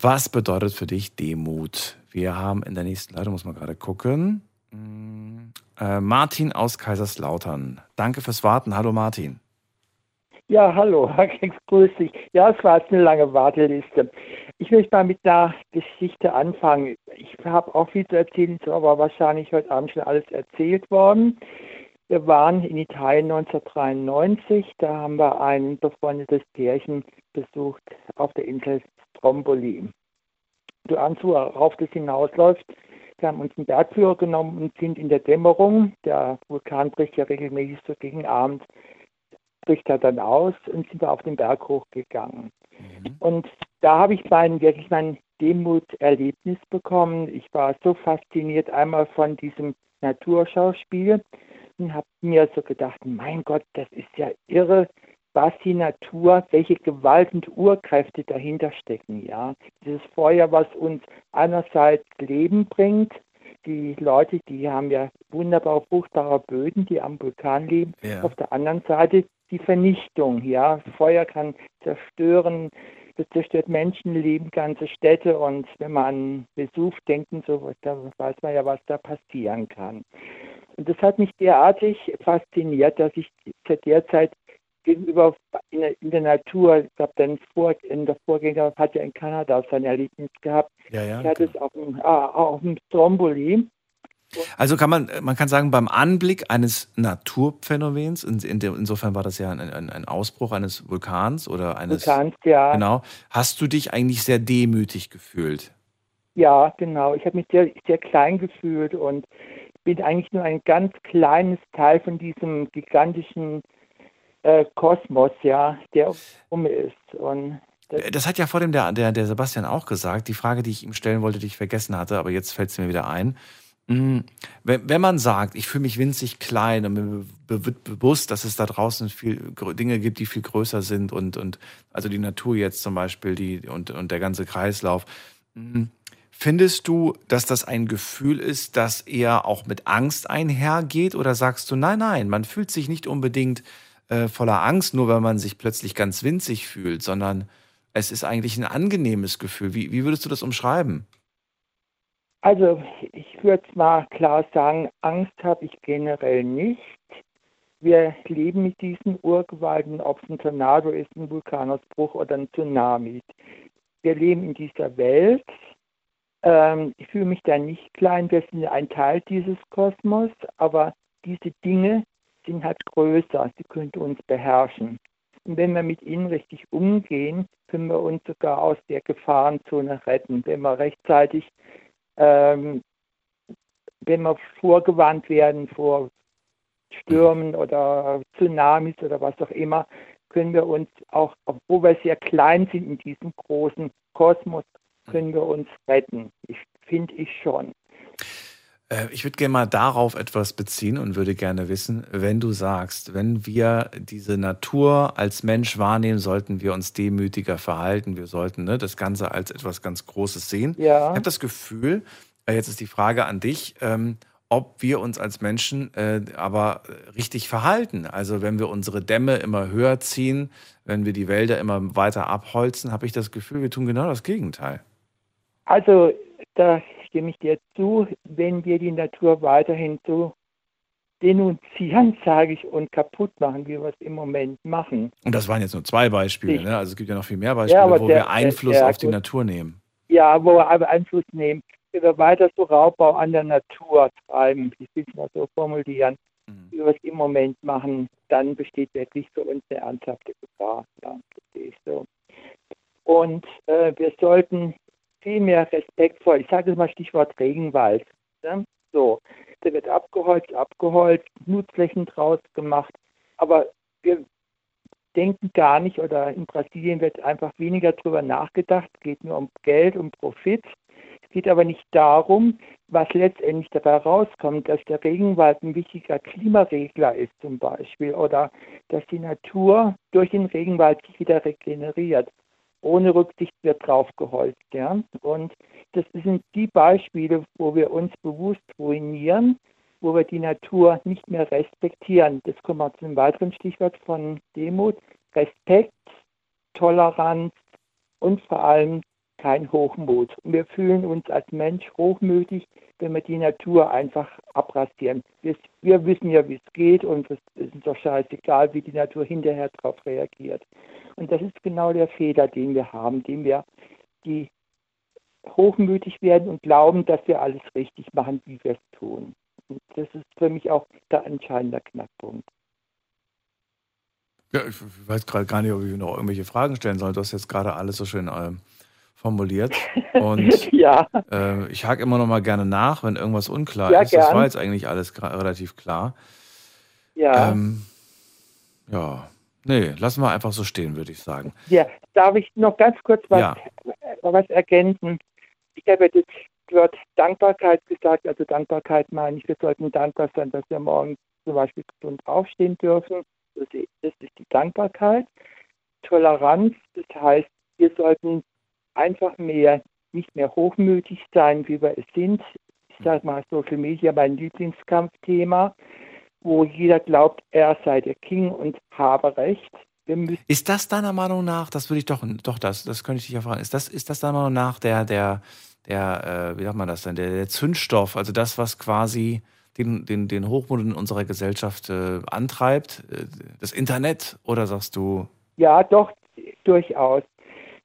Speaker 3: Was bedeutet für dich Demut? Wir haben in der nächsten Leitung, muss man gerade gucken, mm, äh, Martin aus Kaiserslautern. Danke fürs Warten. Hallo Martin.
Speaker 12: Ja, hallo, grüß dich. Ja, es war jetzt eine lange Warteliste. Ich möchte mal mit einer Geschichte anfangen. Ich habe auch viel zu erzählen, ist aber wahrscheinlich heute Abend schon alles erzählt worden. Wir waren in Italien 1993, da haben wir ein befreundetes Pärchen besucht auf der Insel Stromboli. Du ahnst, worauf das hinausläuft. Wir haben uns einen Bergführer genommen und sind in der Dämmerung, der Vulkan bricht ja regelmäßig so gegen Abend, bricht er dann aus und sind wir auf den Berg hochgegangen. Mhm. Und da habe ich mein, wirklich mein Demuterlebnis bekommen. Ich war so fasziniert einmal von diesem Naturschauspiel und habe mir so gedacht, mein Gott, das ist ja irre, was die Natur, welche Gewalt und Urkräfte dahinter stecken. Ja, dieses Feuer, was uns einerseits Leben bringt, die Leute, die haben ja wunderbar fruchtbare Böden, die am Vulkan leben. Ja. Auf der anderen Seite die Vernichtung. Ja, Feuer kann zerstören, das zerstört Menschenleben, ganze Städte und wenn man an Besuch denkt und so, da weiß man ja, was da passieren kann. Und das hat mich derartig fasziniert, dass ich zu der Zeit gegenüber in der, in der Natur, ich glaube, dann vor, in der Vorgänger hat ja in Kanada sein Erlebnis gehabt.
Speaker 3: Ja, ja,
Speaker 12: ich hatte es auf dem, ah, auf dem Stromboli
Speaker 3: also kann man, man kann sagen, beim Anblick eines Naturphänomens, in, in insofern war das ja ein, ein, ein, Ausbruch eines Vulkans oder eines.
Speaker 12: Vulkans, ja.
Speaker 3: Genau. Hast du dich eigentlich sehr demütig gefühlt?
Speaker 12: Ja, genau. Ich habe mich sehr, sehr klein gefühlt und bin eigentlich nur ein ganz kleines Teil von diesem gigantischen äh, Kosmos, ja, der um ist. Und das,
Speaker 3: Das hat ja vor dem der, der, der Sebastian auch gesagt. Die Frage, die ich ihm stellen wollte, die ich vergessen hatte, aber jetzt fällt es mir wieder ein. Mm, Wenn, man sagt, ich fühle mich winzig klein und mir wird bewusst, dass es da draußen viel Dinge gibt, die viel größer sind und, und also die Natur jetzt zum Beispiel die, und, und der ganze Kreislauf. Mm, Findest du, dass das ein Gefühl ist, das eher auch mit Angst einhergeht? Oder sagst du, nein, nein, man fühlt sich nicht unbedingt äh, voller Angst, nur weil man sich plötzlich ganz winzig fühlt, sondern es ist eigentlich ein angenehmes Gefühl. Wie, wie würdest du das umschreiben?
Speaker 12: Also ich würde mal klar sagen, Angst habe ich generell nicht. Wir leben mit diesen Urgewalten, ob es ein Tornado ist, ein Vulkanausbruch oder ein Tsunami. Wir leben in dieser Welt. Ähm, ich fühle mich da nicht klein, wir sind ein Teil dieses Kosmos, aber diese Dinge sind halt größer, sie können uns beherrschen. Und wenn wir mit ihnen richtig umgehen, können wir uns sogar aus der Gefahrenzone retten, wenn wir rechtzeitig ähm, wenn wir vorgewarnt werden vor Stürmen oder Tsunamis oder was auch immer, können wir uns auch, obwohl wir sehr klein sind in diesem großen Kosmos, können wir uns retten. Ich finde ich schon.
Speaker 3: Äh, Ich würde gerne mal darauf etwas beziehen und würde gerne wissen, wenn du sagst, wenn wir diese Natur als Mensch wahrnehmen, sollten wir uns demütiger verhalten. Wir sollten ne, das Ganze als etwas ganz Großes sehen.
Speaker 12: Ja.
Speaker 3: Ich habe das Gefühl, äh, jetzt ist die Frage an dich, ähm, ob wir uns als Menschen äh, aber richtig verhalten. Also wenn wir unsere Dämme immer höher ziehen, wenn wir die Wälder immer weiter abholzen, habe ich das Gefühl, wir tun genau das Gegenteil.
Speaker 12: Also da stimme ich dir zu, wenn wir die Natur weiterhin so denunzieren, sage ich, und kaputt machen, wie wir es im Moment machen.
Speaker 3: Und das waren jetzt nur zwei Beispiele. Ne? Also es gibt ja noch viel mehr Beispiele,
Speaker 12: aber
Speaker 3: wo
Speaker 12: der-
Speaker 3: wir Einfluss
Speaker 12: der-
Speaker 3: auf die. Natur nehmen.
Speaker 12: Ja, wo wir aber Einfluss nehmen. Wenn wir weiter so Raubbau an der Natur treiben, ich will es mal so formulieren, wie wir es im Moment machen, dann besteht wirklich für uns eine ernsthafte Gefahr. Ja, das sehe ich so. Und äh, wir sollten viel mehr respektvoll, ich sage mal Stichwort Regenwald. Ne? So, der wird abgeholzt, abgeholzt, Nutzflächen draus gemacht, aber wir denken gar nicht oder in Brasilien wird einfach weniger darüber nachgedacht. Es geht nur um Geld, um Profit. Es geht aber nicht darum, was letztendlich dabei rauskommt, dass der Regenwald ein wichtiger Klimaregler ist zum Beispiel oder dass die Natur durch den Regenwald sich wieder regeneriert. Ohne Rücksicht wird draufgeholzt. Ja? Und das sind die Beispiele, wo wir uns bewusst ruinieren, wo wir die Natur nicht mehr respektieren. Das kommt mal zu einem weiteren Stichwort von Demut. Respekt, Toleranz und vor allem kein Hochmut. Wir fühlen uns als Mensch hochmütig, wenn wir die Natur einfach abrasieren. Wir, wir wissen ja, wie es geht und es ist doch scheißegal, wie die Natur hinterher darauf reagiert. Und das ist genau der Fehler, den wir haben, den wir die hochmütig werden und glauben, dass wir alles richtig machen, wie wir es tun. Und das ist für mich auch der entscheidende Knackpunkt.
Speaker 3: Ja, ich weiß gerade gar nicht, ob ich noch irgendwelche Fragen stellen soll. Du hast jetzt gerade alles so schön ähm, formuliert. Und
Speaker 12: Ja.
Speaker 3: äh, ich hake immer noch mal gerne nach, wenn irgendwas unklar
Speaker 12: Ja,
Speaker 3: ist. Das
Speaker 12: gern.
Speaker 3: war jetzt eigentlich alles relativ klar.
Speaker 12: Ja.
Speaker 3: Ähm, ja. Nee, lassen wir einfach so stehen, würde ich sagen.
Speaker 12: Ja, darf ich noch ganz kurz was,
Speaker 3: Ja.
Speaker 12: was ergänzen? Ich habe jetzt gehört Dankbarkeit gesagt, also Dankbarkeit meine ich, wir sollten dankbar sein, dass wir morgen zum Beispiel gesund aufstehen dürfen. Das das ist die Dankbarkeit. Toleranz, das heißt, wir sollten einfach mehr, nicht mehr hochmütig sein, wie wir es sind. Ich sage mal, Social Media mein Lieblingskampfthema, wo jeder glaubt, er sei der King und habe Recht.
Speaker 3: Ist das deiner Meinung nach, das würde ich doch, doch das, das könnte ich dich ja fragen, ist das, ist das deiner Meinung nach der, der, der, äh, wie sagt man das denn, der, der Zündstoff, also das, was quasi den, den, den Hochmut in unserer Gesellschaft äh, antreibt, äh, das Internet, oder sagst du,
Speaker 12: Ja, doch, durchaus.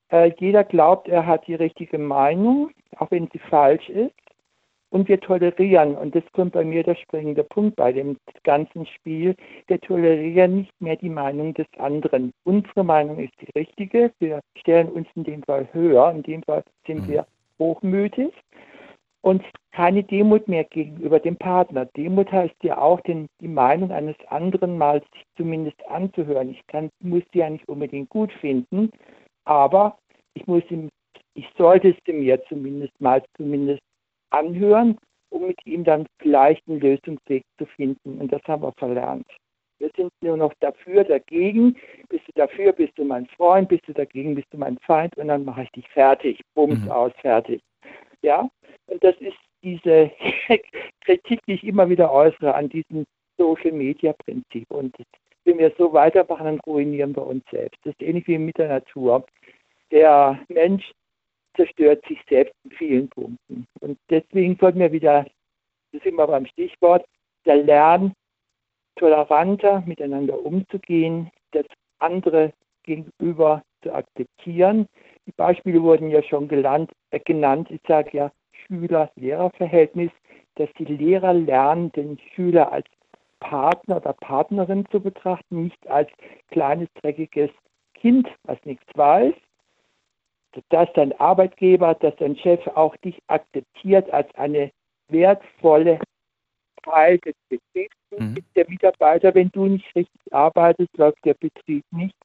Speaker 12: Äh, jeder glaubt, er hat die richtige Meinung, auch wenn sie falsch ist. Und wir tolerieren, und das kommt bei mir der springende Punkt bei dem ganzen Spiel, wir tolerieren nicht mehr die Meinung des anderen. Unsere Meinung ist die richtige, wir stellen uns in dem Fall höher, in dem Fall sind wir hochmütig. und keine Demut mehr gegenüber dem Partner. Demut heißt ja auch, den, die Meinung eines anderen mal sich zumindest anzuhören. Ich kann, muss sie ja nicht unbedingt gut finden, aber ich muss ihm, ich sollte es mir zumindest mal zumindest anhören, um mit ihm dann vielleicht einen Lösungsweg zu finden. Und das haben wir verlernt. Wir sind nur noch dafür, dagegen. Bist du dafür, bist du mein Freund, bist du dagegen, bist du mein Feind und dann mache ich dich fertig. Bums mhm. aus, fertig. Ja, und das ist diese Kritik, die ich immer wieder äußere an diesem Social Media Prinzip. Und wenn wir so weitermachen, dann ruinieren wir uns selbst. Das ist ähnlich wie mit der Natur. Der Mensch zerstört sich selbst in vielen Punkten. Und deswegen sollten wir wieder, das sind wir beim Stichwort, der Lernen, toleranter miteinander umzugehen, das andere gegenüber zu akzeptieren. Die Beispiele wurden ja schon gelernt, äh, genannt. Ich sage ja Schüler-Lehrer-Verhältnis, dass die Lehrer lernen, den Schüler als Partner oder Partnerin zu betrachten, nicht als kleines, dreckiges Kind, was nichts weiß, dass dein Arbeitgeber, dass dein Chef auch dich akzeptiert als eine wertvolle Teil des Betriebs. Mhm. Der Mitarbeiter, wenn du nicht richtig arbeitest, läuft der Betrieb nicht,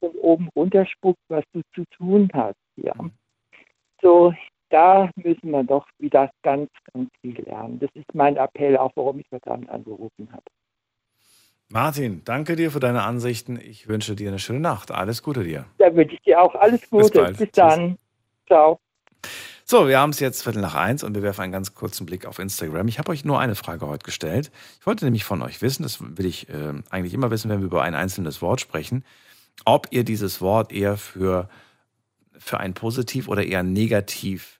Speaker 12: von oben runterspuckt, was du zu tun hast. Ja. Mhm. So, da müssen wir doch wieder ganz, ganz viel lernen. Das ist mein Appell, auch warum ich heute Abend angerufen habe.
Speaker 3: Martin, danke dir für deine Ansichten. Ich wünsche dir eine schöne Nacht. Alles Gute dir.
Speaker 12: Da wünsche ich dir auch alles Gute. Bis, Bis dann. Ciao.
Speaker 3: So, wir haben es jetzt Viertel nach eins und wir werfen einen ganz kurzen Blick auf Instagram. Ich habe euch nur eine Frage heute gestellt. Ich wollte nämlich von euch wissen, das will ich äh, eigentlich immer wissen, wenn wir über ein einzelnes Wort sprechen, ob ihr dieses Wort eher für, für ein positiv oder eher negativ,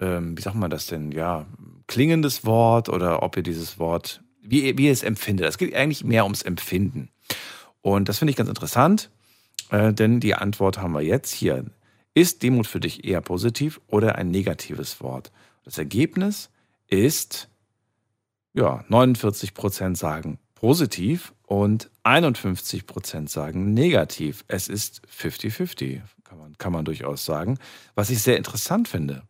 Speaker 3: ähm, wie sagt man das denn, ja, klingendes Wort oder ob ihr dieses Wort wie, wie ihr es empfindet. Es geht eigentlich mehr ums Empfinden. Und das finde ich ganz interessant, äh, denn die Antwort haben wir jetzt hier. Ist Demut für dich eher positiv oder ein negatives Wort? Das Ergebnis ist, ja, 49 Prozent sagen positiv und 51 Prozent sagen negativ. Es ist 50-50, kann man, kann man durchaus sagen, was ich sehr interessant finde.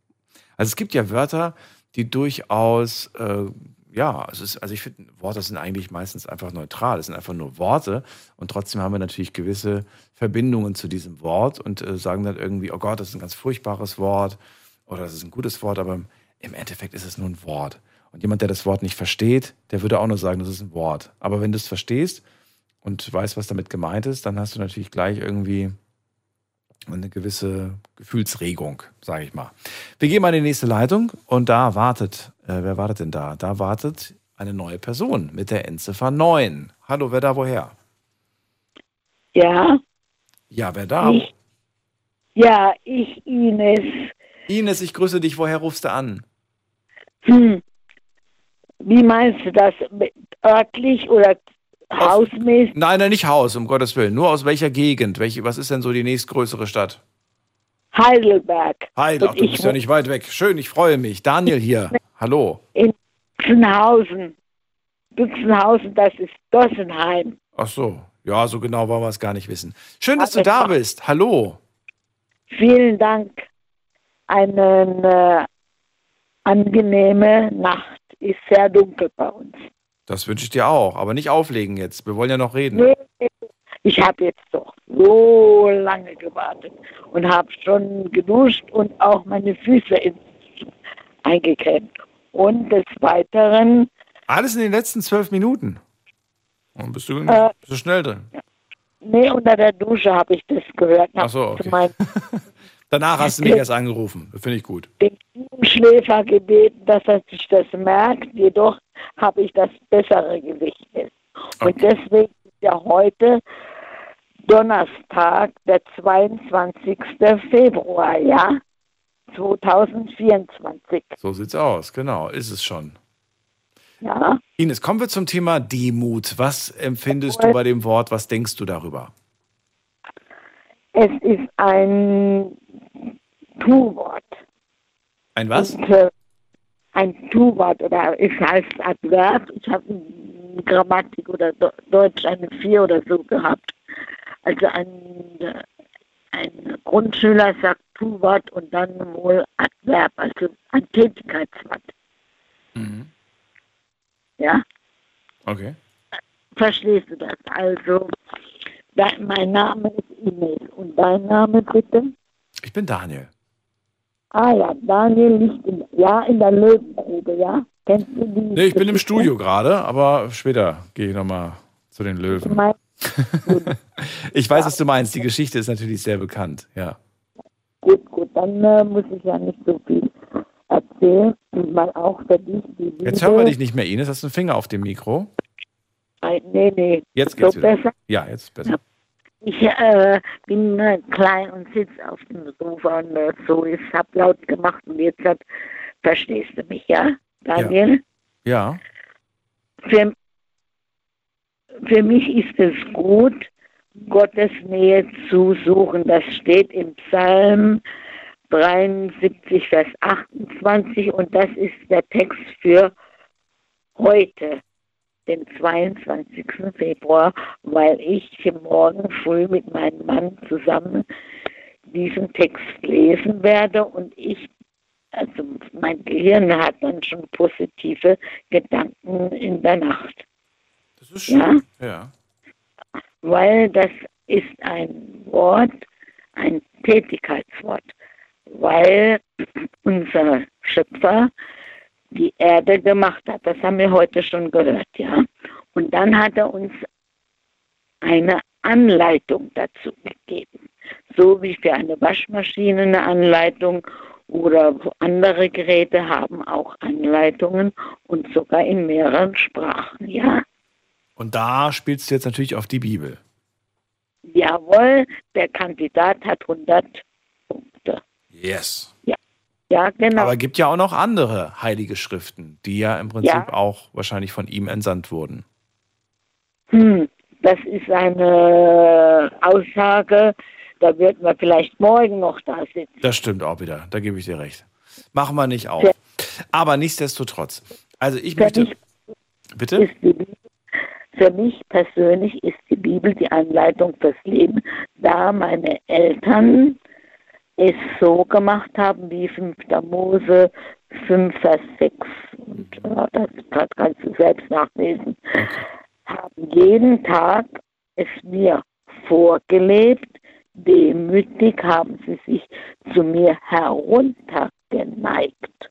Speaker 3: Also es gibt ja Wörter, die durchaus äh, ja, es ist, also ich finde, Worte sind eigentlich meistens einfach neutral. Es sind einfach nur Worte und trotzdem haben wir natürlich gewisse Verbindungen zu diesem Wort und äh, sagen dann irgendwie, oh Gott, das ist ein ganz furchtbares Wort oder das ist ein gutes Wort, aber im Endeffekt ist es nur ein Wort. Und jemand, der das Wort nicht versteht, der würde auch nur sagen, das ist ein Wort. Aber wenn du es verstehst und weißt, was damit gemeint ist, dann hast du natürlich gleich irgendwie eine gewisse Gefühlsregung, sage ich mal. Wir gehen mal in die nächste Leitung und da wartet, äh, wer wartet denn da? Da wartet eine neue Person mit der Endziffer 9. Hallo, wer da woher?
Speaker 13: Ja.
Speaker 3: Ja, wer da?
Speaker 13: Ich, ja, ich, Ines.
Speaker 3: Ines, ich grüße dich. Woher rufst du an?
Speaker 13: Hm. Wie meinst du das? Örtlich oder Hausmäßig?
Speaker 3: Nein, nein, nicht Haus, um Gottes Willen. Nur aus welcher Gegend? Welche, was ist denn so die nächstgrößere Stadt?
Speaker 13: Heidelberg.
Speaker 3: Heidelberg, du bist ja nicht weit weg. Schön, ich freue mich. Daniel hier. Hallo.
Speaker 13: In Büchsenhausen. Büchsenhausen, das ist Dossenheim.
Speaker 3: Ach so. Ja, so genau wollen wir es gar nicht wissen. Schön, dass du da bist. Hallo.
Speaker 13: Vielen Dank. Eine äh, angenehme Nacht. Ist sehr dunkel bei uns.
Speaker 3: Das wünsche ich dir auch, aber nicht auflegen jetzt. Wir wollen ja noch reden.
Speaker 13: Nee, ich habe jetzt doch so lange gewartet und habe schon geduscht und auch meine Füße eingecremt. Und des Weiteren.
Speaker 3: Alles in den letzten zwölf Minuten. Und bist du, äh, bist du schnell drin?
Speaker 13: Nee, unter der Dusche habe ich das gehört.
Speaker 3: Ach so, okay. Danach hast du mich erst angerufen. Finde ich gut.
Speaker 13: Den Schläfer gebeten, dass er sich das merkt. Jedoch habe ich das bessere Gedächtnis. Okay. Und deswegen ist ja heute Donnerstag, der 22. Februar, ja? 2024.
Speaker 3: So sieht's aus, genau, ist es schon.
Speaker 13: Ja.
Speaker 3: Ines, kommen wir zum Thema Demut. Was empfindest du bei dem Wort? Was denkst du darüber?
Speaker 13: Es ist ein Tu-Wort.
Speaker 3: Ein was?
Speaker 13: Und, äh, ein Tu-Wort oder es heißt Adverb. Ich habe Grammatik oder Deutsch eine 4 oder so gehabt. Also ein, ein Grundschüler sagt Tu-Wort und dann wohl Adverb, also ein Tätigkeitswort.
Speaker 3: Mhm.
Speaker 13: Ja,
Speaker 3: Okay.
Speaker 13: verstehst du das? Also, mein Name ist Ines und dein Name bitte?
Speaker 3: Ich bin Daniel.
Speaker 13: Ah ja, Daniel liegt in, ja, in der Löwengrube, ja? Kennst du die?
Speaker 3: Nee, ich bin im Studio gerade, aber später gehe ich nochmal zu den Löwen.
Speaker 13: Mein,
Speaker 3: Ich weiß, was du meinst. Die Geschichte ist natürlich sehr bekannt, ja.
Speaker 13: gut, gut, dann äh, muss ich ja nicht so viel erzählen, weil auch für dich die Liebe...
Speaker 3: Jetzt hören wir dich nicht mehr, Ines. Hast du einen Finger auf dem Mikro?
Speaker 13: Nein, Nee, nee.
Speaker 3: Jetzt
Speaker 13: so
Speaker 3: geht's wieder.
Speaker 13: besser.
Speaker 3: Ja, jetzt ist besser.
Speaker 13: Ich äh, bin äh, klein und sitze auf dem Sofa und äh, so ist, hab laut gemacht und jetzt hat, verstehst du mich, ja, Daniel?
Speaker 3: Ja.
Speaker 13: Für, für mich ist es gut, Gottes Nähe zu suchen. Das steht im Psalm 73, Vers 28 und das ist der Text für heute, den 22. Februar, weil ich morgen früh mit meinem Mann zusammen diesen Text lesen werde und ich, also mein Gehirn hat dann schon positive Gedanken in der Nacht.
Speaker 3: Das ist schön. Ja.
Speaker 13: weil das ist ein Wort, ein Tätigkeitswort, weil unser Schöpfer die Erde gemacht hat. Das haben wir heute schon gehört, ja. Und dann hat er uns eine Anleitung dazu gegeben. So wie für eine Waschmaschine eine Anleitung oder andere Geräte haben auch Anleitungen und sogar in mehreren Sprachen, ja.
Speaker 3: Und da spielst du jetzt natürlich auf die Bibel.
Speaker 13: Jawohl, der Kandidat hat 100 Punkte.
Speaker 3: Yes.
Speaker 13: Ja, genau.
Speaker 3: Aber gibt ja auch noch andere heilige Schriften, die ja im Prinzip
Speaker 13: Ja.
Speaker 3: auch wahrscheinlich von ihm entsandt wurden.
Speaker 13: Hm, das ist eine Aussage, da wird man vielleicht morgen noch da sitzen.
Speaker 3: Das stimmt auch wieder. Da gebe ich dir recht. Machen wir nicht auf. Aber nichtsdestotrotz. Also ich
Speaker 13: Für
Speaker 3: möchte.
Speaker 13: mich
Speaker 3: Bitte?
Speaker 13: Bibel, für mich persönlich ist die Bibel die Anleitung fürs Leben, da meine Eltern es so gemacht haben wie 5. Mose 5, Vers 6. Und äh, das kann- kannst du selbst nachlesen. Haben jeden Tag es mir vorgelebt, demütig haben sie sich zu mir heruntergeneigt.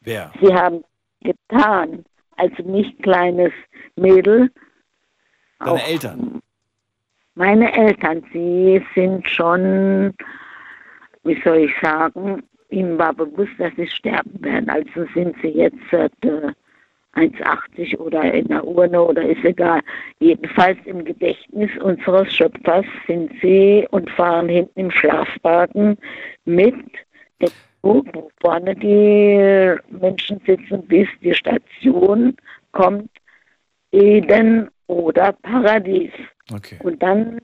Speaker 3: Wer?
Speaker 13: Sie haben getan, als nicht kleines Mädel.
Speaker 3: Deine Eltern.
Speaker 13: Meine Eltern, sie sind schon, wie soll ich sagen, ihnen war bewusst, dass sie sterben werden. Also sind sie jetzt äh, 1,80 oder in der Urne oder ist egal. Jedenfalls im Gedächtnis unseres Schöpfers sind sie und fahren hinten im Schlafwagen mit dem Zug, wo vorne die Menschen sitzen, bis die Station kommt, Eden oder Paradies.
Speaker 3: Okay.
Speaker 13: Und dann,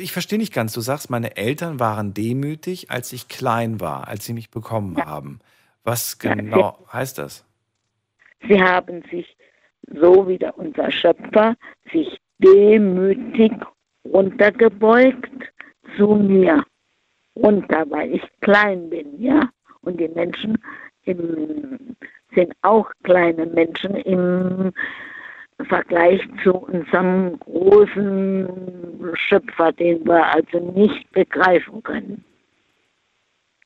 Speaker 3: Ich verstehe nicht ganz. Du sagst, meine Eltern waren demütig, als ich klein war, als sie mich bekommen haben. Was genau heißt das?
Speaker 13: sie haben sich, so wie der unser Schöpfer, sich demütig runtergebeugt zu mir. Runter, weil ich klein bin, ja. Und die Menschen im, sind auch kleine Menschen im Vergleich zu unserem großen Schöpfer, den wir also nicht begreifen können.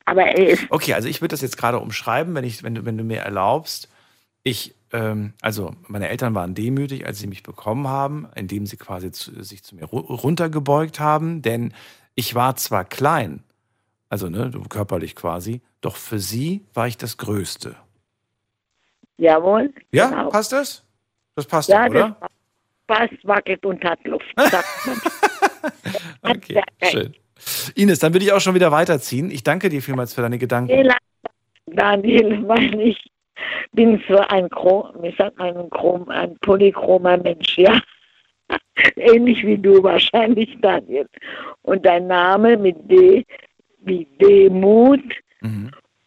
Speaker 13: Aber er ist
Speaker 3: Okay, also ich würde das jetzt gerade umschreiben, wenn, ich, wenn, du, wenn du mir erlaubst. Ich, ähm, also meine Eltern waren demütig, als sie mich bekommen haben, indem sie quasi zu, sich zu mir ru- runtergebeugt haben, denn ich war zwar klein, also ne, körperlich quasi, doch für sie war ich das Größte.
Speaker 13: Jawohl.
Speaker 3: Ja,
Speaker 13: genau.
Speaker 3: passt das? Das passt
Speaker 13: Ja,
Speaker 3: doch, oder?
Speaker 13: das passt, wackelt und hat Luft.
Speaker 3: Okay, schön. Ines, dann würde ich auch schon wieder weiterziehen. Ich danke dir vielmals für deine Gedanken.
Speaker 13: Daniel, weil ich bin so ein, Chrom, sagt man, ein, Chrom, ein polychromer Mensch, ja. Ähnlich wie du wahrscheinlich, Daniel. Und dein Name mit D wie Demut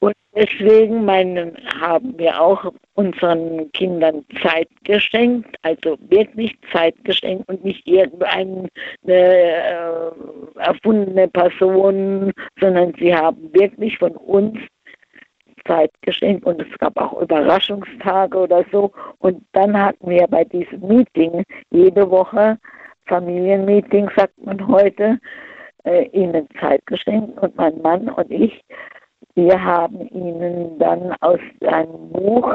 Speaker 13: Und deswegen meinen, haben wir auch unseren Kindern Zeit geschenkt, also wirklich Zeit geschenkt und nicht irgendeine äh, erfundene Person, sondern sie haben wirklich von uns Zeit geschenkt und es gab auch Überraschungstage oder so. Und dann hatten wir bei diesem Meeting jede Woche, Familienmeeting sagt man heute, äh, ihnen Zeit geschenkt und mein Mann und ich wir haben Ihnen dann aus einem Buch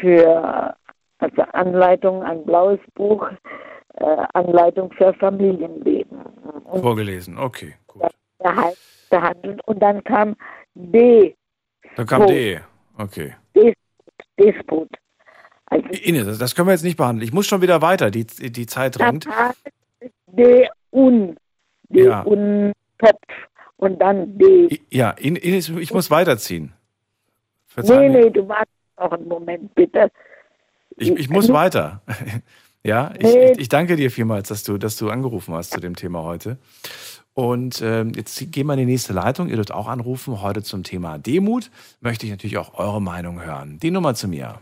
Speaker 13: für also Anleitung, ein blaues Buch, äh, Anleitung für Familienleben.
Speaker 3: Und Vorgelesen, okay, gut.
Speaker 13: Behandelt. Und dann kam D.
Speaker 3: Dann kam D, okay.
Speaker 13: Disput.
Speaker 3: Also, Ines, das, können wir jetzt nicht behandeln. Ich muss schon wieder weiter, die, die Zeit drängt.
Speaker 13: D. Un.
Speaker 3: D. Ja.
Speaker 13: Un. Topf und dann D.
Speaker 3: Ja, Ines, ich muss weiterziehen.
Speaker 13: Verzeih nee, nee, du wartest noch einen Moment, bitte.
Speaker 3: Ich, ich muss weiter. ja, ich, ich, ich, danke dir vielmals, dass du, dass du angerufen hast zu dem Thema heute. Und ähm, jetzt gehen wir in die nächste Leitung. Ihr dürft auch anrufen. Heute zum Thema Demut. Möchte ich natürlich auch eure Meinung hören. Die Nummer zu mir.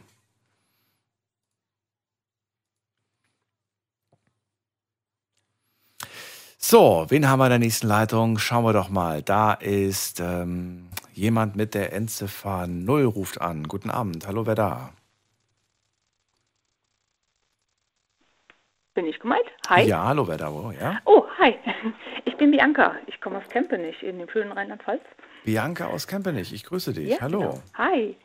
Speaker 3: So, wen haben wir in der nächsten Leitung? Schauen wir doch mal. Da ist ähm, jemand mit der Endziffer 0 ruft an. Guten Abend. Hallo, wer da?
Speaker 14: Bin ich gemeint? Hi.
Speaker 3: Ja, hallo, wer da? Wo? Ja?
Speaker 14: Oh, hi. Ich bin Bianca. Ich komme aus Kempenich in dem schönen Rheinland-Pfalz.
Speaker 3: Bianca aus Kempenich. Ich grüße dich. Ja, hallo. Genau.
Speaker 14: Hi.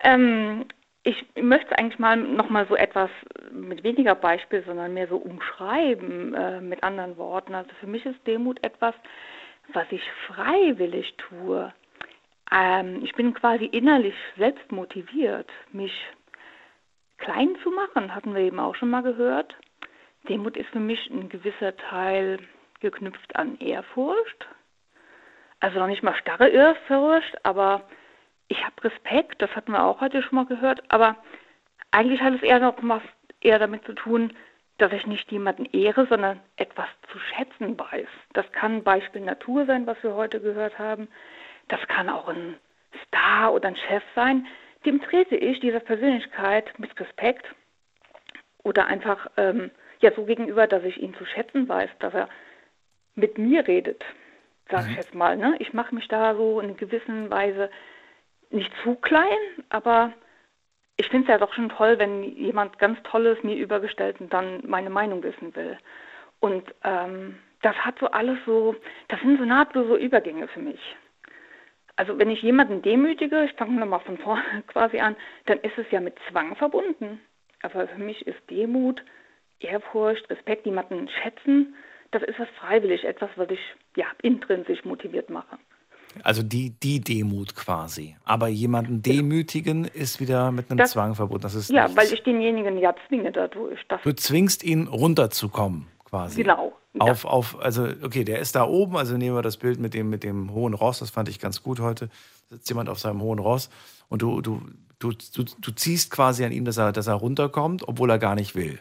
Speaker 14: Ähm, ich möchte eigentlich mal nochmal so etwas mit weniger Beispiel, sondern mehr so umschreiben äh, mit anderen Worten. Also für mich ist Demut etwas, was ich freiwillig tue. Ähm, ich bin quasi innerlich selbst motiviert, mich klein zu machen, hatten wir eben auch schon mal gehört. Demut ist für mich ein gewisser Teil geknüpft an Ehrfurcht. Also noch nicht mal starre Ehrfurcht, aber ich habe Respekt, das hatten wir auch heute schon mal gehört, aber eigentlich hat es eher noch was eher damit zu tun, dass ich nicht jemanden ehre, sondern etwas zu schätzen weiß. Das kann Beispiel Natur sein, was wir heute gehört haben. Das kann auch ein Star oder ein Chef sein. Dem trete ich dieser Persönlichkeit mit Respekt oder einfach ähm, ja so gegenüber, dass ich ihn zu schätzen weiß, dass er mit mir redet, sage ich mhm. jetzt mal. Ne? Ich mache mich da so in gewisser Weise nicht zu klein, aber ich finde es ja doch schon toll, wenn jemand ganz Tolles mir übergestellt und dann meine Meinung wissen will. Und ähm, das hat so alles so, das sind so nahtlose Übergänge für mich. Also wenn ich jemanden demütige, ich fange nochmal von vorne quasi an, dann ist es ja mit Zwang verbunden. Aber für mich ist Demut, Ehrfurcht, Respekt, jemanden schätzen, das ist was freiwillig, etwas, was ich ja intrinsisch motiviert mache.
Speaker 3: Also die, die Demut quasi. Aber jemanden demütigen ist wieder mit einem das, Zwang verbunden. Das ist
Speaker 14: ja,
Speaker 3: nichts.
Speaker 14: weil ich denjenigen ja zwinge dadurch.
Speaker 3: du zwingst ihn runterzukommen quasi.
Speaker 14: Genau.
Speaker 3: Auf, ja. auf, also okay, der ist da oben, also nehmen wir das Bild mit dem, mit dem hohen Ross, das fand ich ganz gut heute. Da sitzt jemand auf seinem hohen Ross und du, du, du, du, du ziehst quasi an ihm, dass er, dass er runterkommt, obwohl er gar nicht will.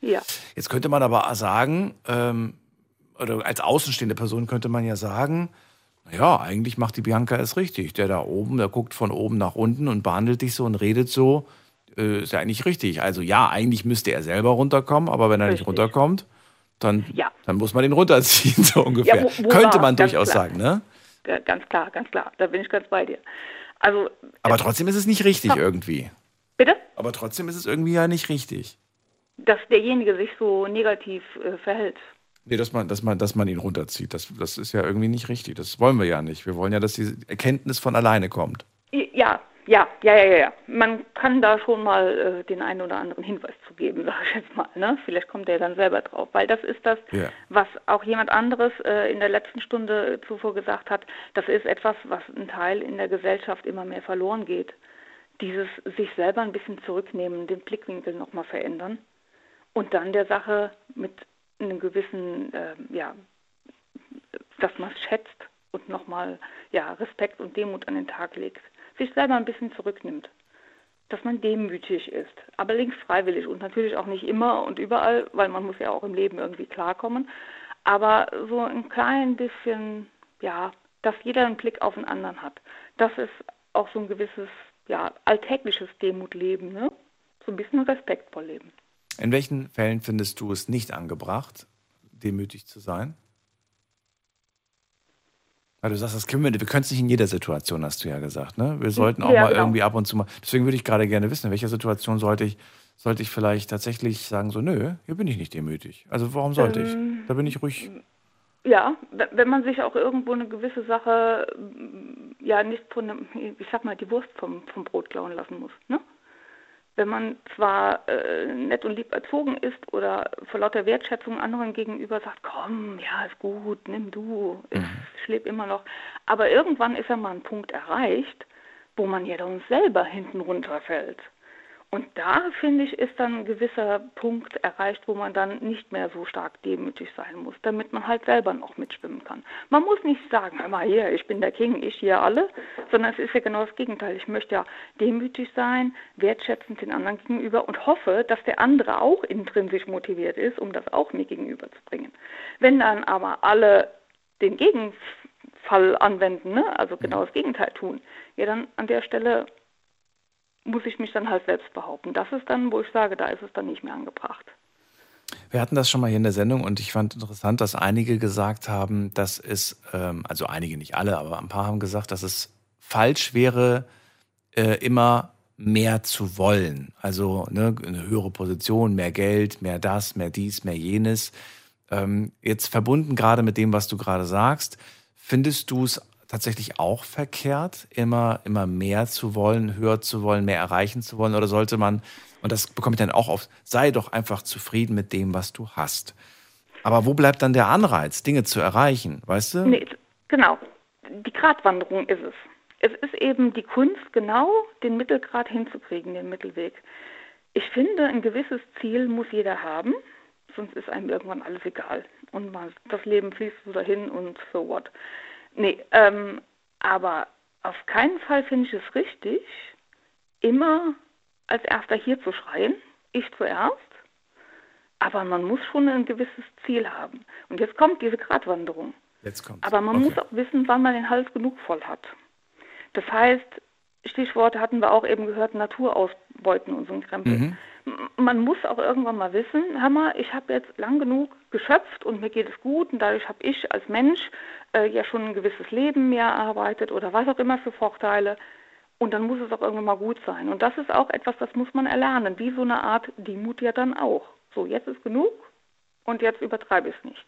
Speaker 14: Ja.
Speaker 3: Jetzt könnte man aber sagen, ähm, oder als außenstehende Person könnte man ja sagen, ja, eigentlich macht die Bianca es richtig. Der da oben, der guckt von oben nach unten und behandelt dich so und redet so. Äh, ist ja eigentlich richtig. Also ja, eigentlich müsste er selber runterkommen, aber wenn er richtig. nicht runterkommt, dann, ja. dann muss man ihn runterziehen, so ungefähr. Ja, wo, wo Könnte man durchaus klar. sagen, ne?
Speaker 14: Ganz klar, ganz klar. Da bin ich ganz bei dir. Also,
Speaker 3: aber trotzdem ist es nicht richtig ja. irgendwie.
Speaker 14: Bitte?
Speaker 3: Aber trotzdem ist es irgendwie ja nicht richtig.
Speaker 14: Dass derjenige sich so negativ äh, verhält.
Speaker 3: Nee, dass man, dass man, dass man ihn runterzieht. Das, das ist ja irgendwie nicht richtig. Das wollen wir ja nicht. Wir wollen ja, dass die Erkenntnis von alleine kommt.
Speaker 14: Ja, ja, ja, ja, ja. Man kann da schon mal äh, den einen oder anderen Hinweis zu geben, sage ich jetzt mal. Ne? Vielleicht kommt er dann selber drauf. Weil das ist das, ja. was auch jemand anderes äh, in der letzten Stunde zuvor gesagt hat. Das ist etwas, was ein Teil in der Gesellschaft immer mehr verloren geht. Dieses sich selber ein bisschen zurücknehmen, den Blickwinkel nochmal verändern und dann der Sache mit einen gewissen, äh, ja, dass man es schätzt und nochmal ja, Respekt und Demut an den Tag legt, sich selber ein bisschen zurücknimmt, dass man demütig ist, aber links freiwillig und natürlich auch nicht immer und überall, weil man muss ja auch im Leben irgendwie klarkommen, aber so ein klein bisschen, ja, dass jeder einen Blick auf den anderen hat. Das ist auch so ein gewisses, ja, alltägliches Demutleben, ne? So ein bisschen respektvoll leben.
Speaker 3: In welchen Fällen findest du es nicht angebracht, demütig zu sein? Weil du sagst, das können wir, wir können es nicht in jeder Situation, hast du ja gesagt. Ne? Wir sollten auch
Speaker 14: Ja,
Speaker 3: mal
Speaker 14: genau.
Speaker 3: irgendwie ab und zu mal. Deswegen würde ich gerade gerne wissen, in welcher Situation sollte ich, sollte ich vielleicht tatsächlich sagen, so, nö, hier bin ich nicht demütig. Also warum sollte
Speaker 14: Ähm,
Speaker 3: ich? Da bin ich ruhig.
Speaker 14: Ja, wenn man sich auch irgendwo eine gewisse Sache, ja, nicht von ich sag mal, die Wurst vom, vom Brot klauen lassen muss, ne? Wenn man zwar äh, nett und lieb erzogen ist oder vor lauter Wertschätzung anderen gegenüber sagt, komm, ja, ist gut, nimm du, ich, ich lebe immer noch. Aber irgendwann ist ja mal ein Punkt erreicht, wo man ja dann selber hinten runterfällt. Und da, finde ich, ist dann ein gewisser Punkt erreicht, wo man dann nicht mehr so stark demütig sein muss, damit man halt selber noch mitschwimmen kann. Man muss nicht sagen, hör mal hier, ich bin der King, ich hier alle, sondern es ist ja genau das Gegenteil. Ich möchte ja demütig sein, wertschätzend den anderen gegenüber und hoffe, dass der andere auch intrinsisch motiviert ist, um das auch mir gegenüberzubringen. Wenn dann aber alle den Gegenfall anwenden, ne? also genau das Gegenteil tun, ja dann an der Stelle muss ich mich dann halt selbst behaupten. Das ist dann, wo ich sage, da ist es dann nicht mehr angebracht.
Speaker 3: Wir hatten das schon mal hier in der Sendung und ich fand interessant, dass einige gesagt haben, dass es, ähm, also einige, nicht alle, aber ein paar haben gesagt, dass es falsch wäre, äh, immer mehr zu wollen. Also ne, eine höhere Position, mehr Geld, mehr das, mehr dies, mehr jenes. Ähm, jetzt verbunden gerade mit dem, was du gerade sagst, findest du es tatsächlich auch verkehrt, immer, immer mehr zu wollen, höher zu wollen, mehr erreichen zu wollen? Oder sollte man, und das bekomme ich dann auch auf, sei doch einfach zufrieden mit dem, was du hast. Aber wo bleibt dann der Anreiz, Dinge zu erreichen, weißt du?
Speaker 14: Nee, genau. Die Gratwanderung ist es. Es ist eben die Kunst, genau den Mittelgrad hinzukriegen, den Mittelweg. Ich finde, ein gewisses Ziel muss jeder haben, sonst ist einem irgendwann alles egal. Und das Leben fließt so dahin und so what. Nee, ähm, aber auf keinen Fall finde ich es richtig, immer als Erster hier zu schreien, ich zuerst. Aber man muss schon ein gewisses Ziel haben. Und jetzt kommt diese Gratwanderung.
Speaker 3: Jetzt kommt.
Speaker 14: Aber man muss auch wissen, wann man den Hals genug voll hat. Das heißt, Stichworte hatten wir auch eben gehört, Natur ausbeuten und so ein Krempel.
Speaker 3: Mhm.
Speaker 14: Man muss auch irgendwann mal wissen, hör mal, ich habe jetzt lang genug geschöpft und mir geht es gut und dadurch habe ich als Mensch äh, ja schon ein gewisses Leben mehr erarbeitet oder was auch immer für Vorteile. Und dann muss es auch irgendwann mal gut sein. Und das ist auch etwas, das muss man erlernen, wie so eine Art Demut ja dann auch. So, jetzt ist genug und jetzt übertreibe ich es nicht.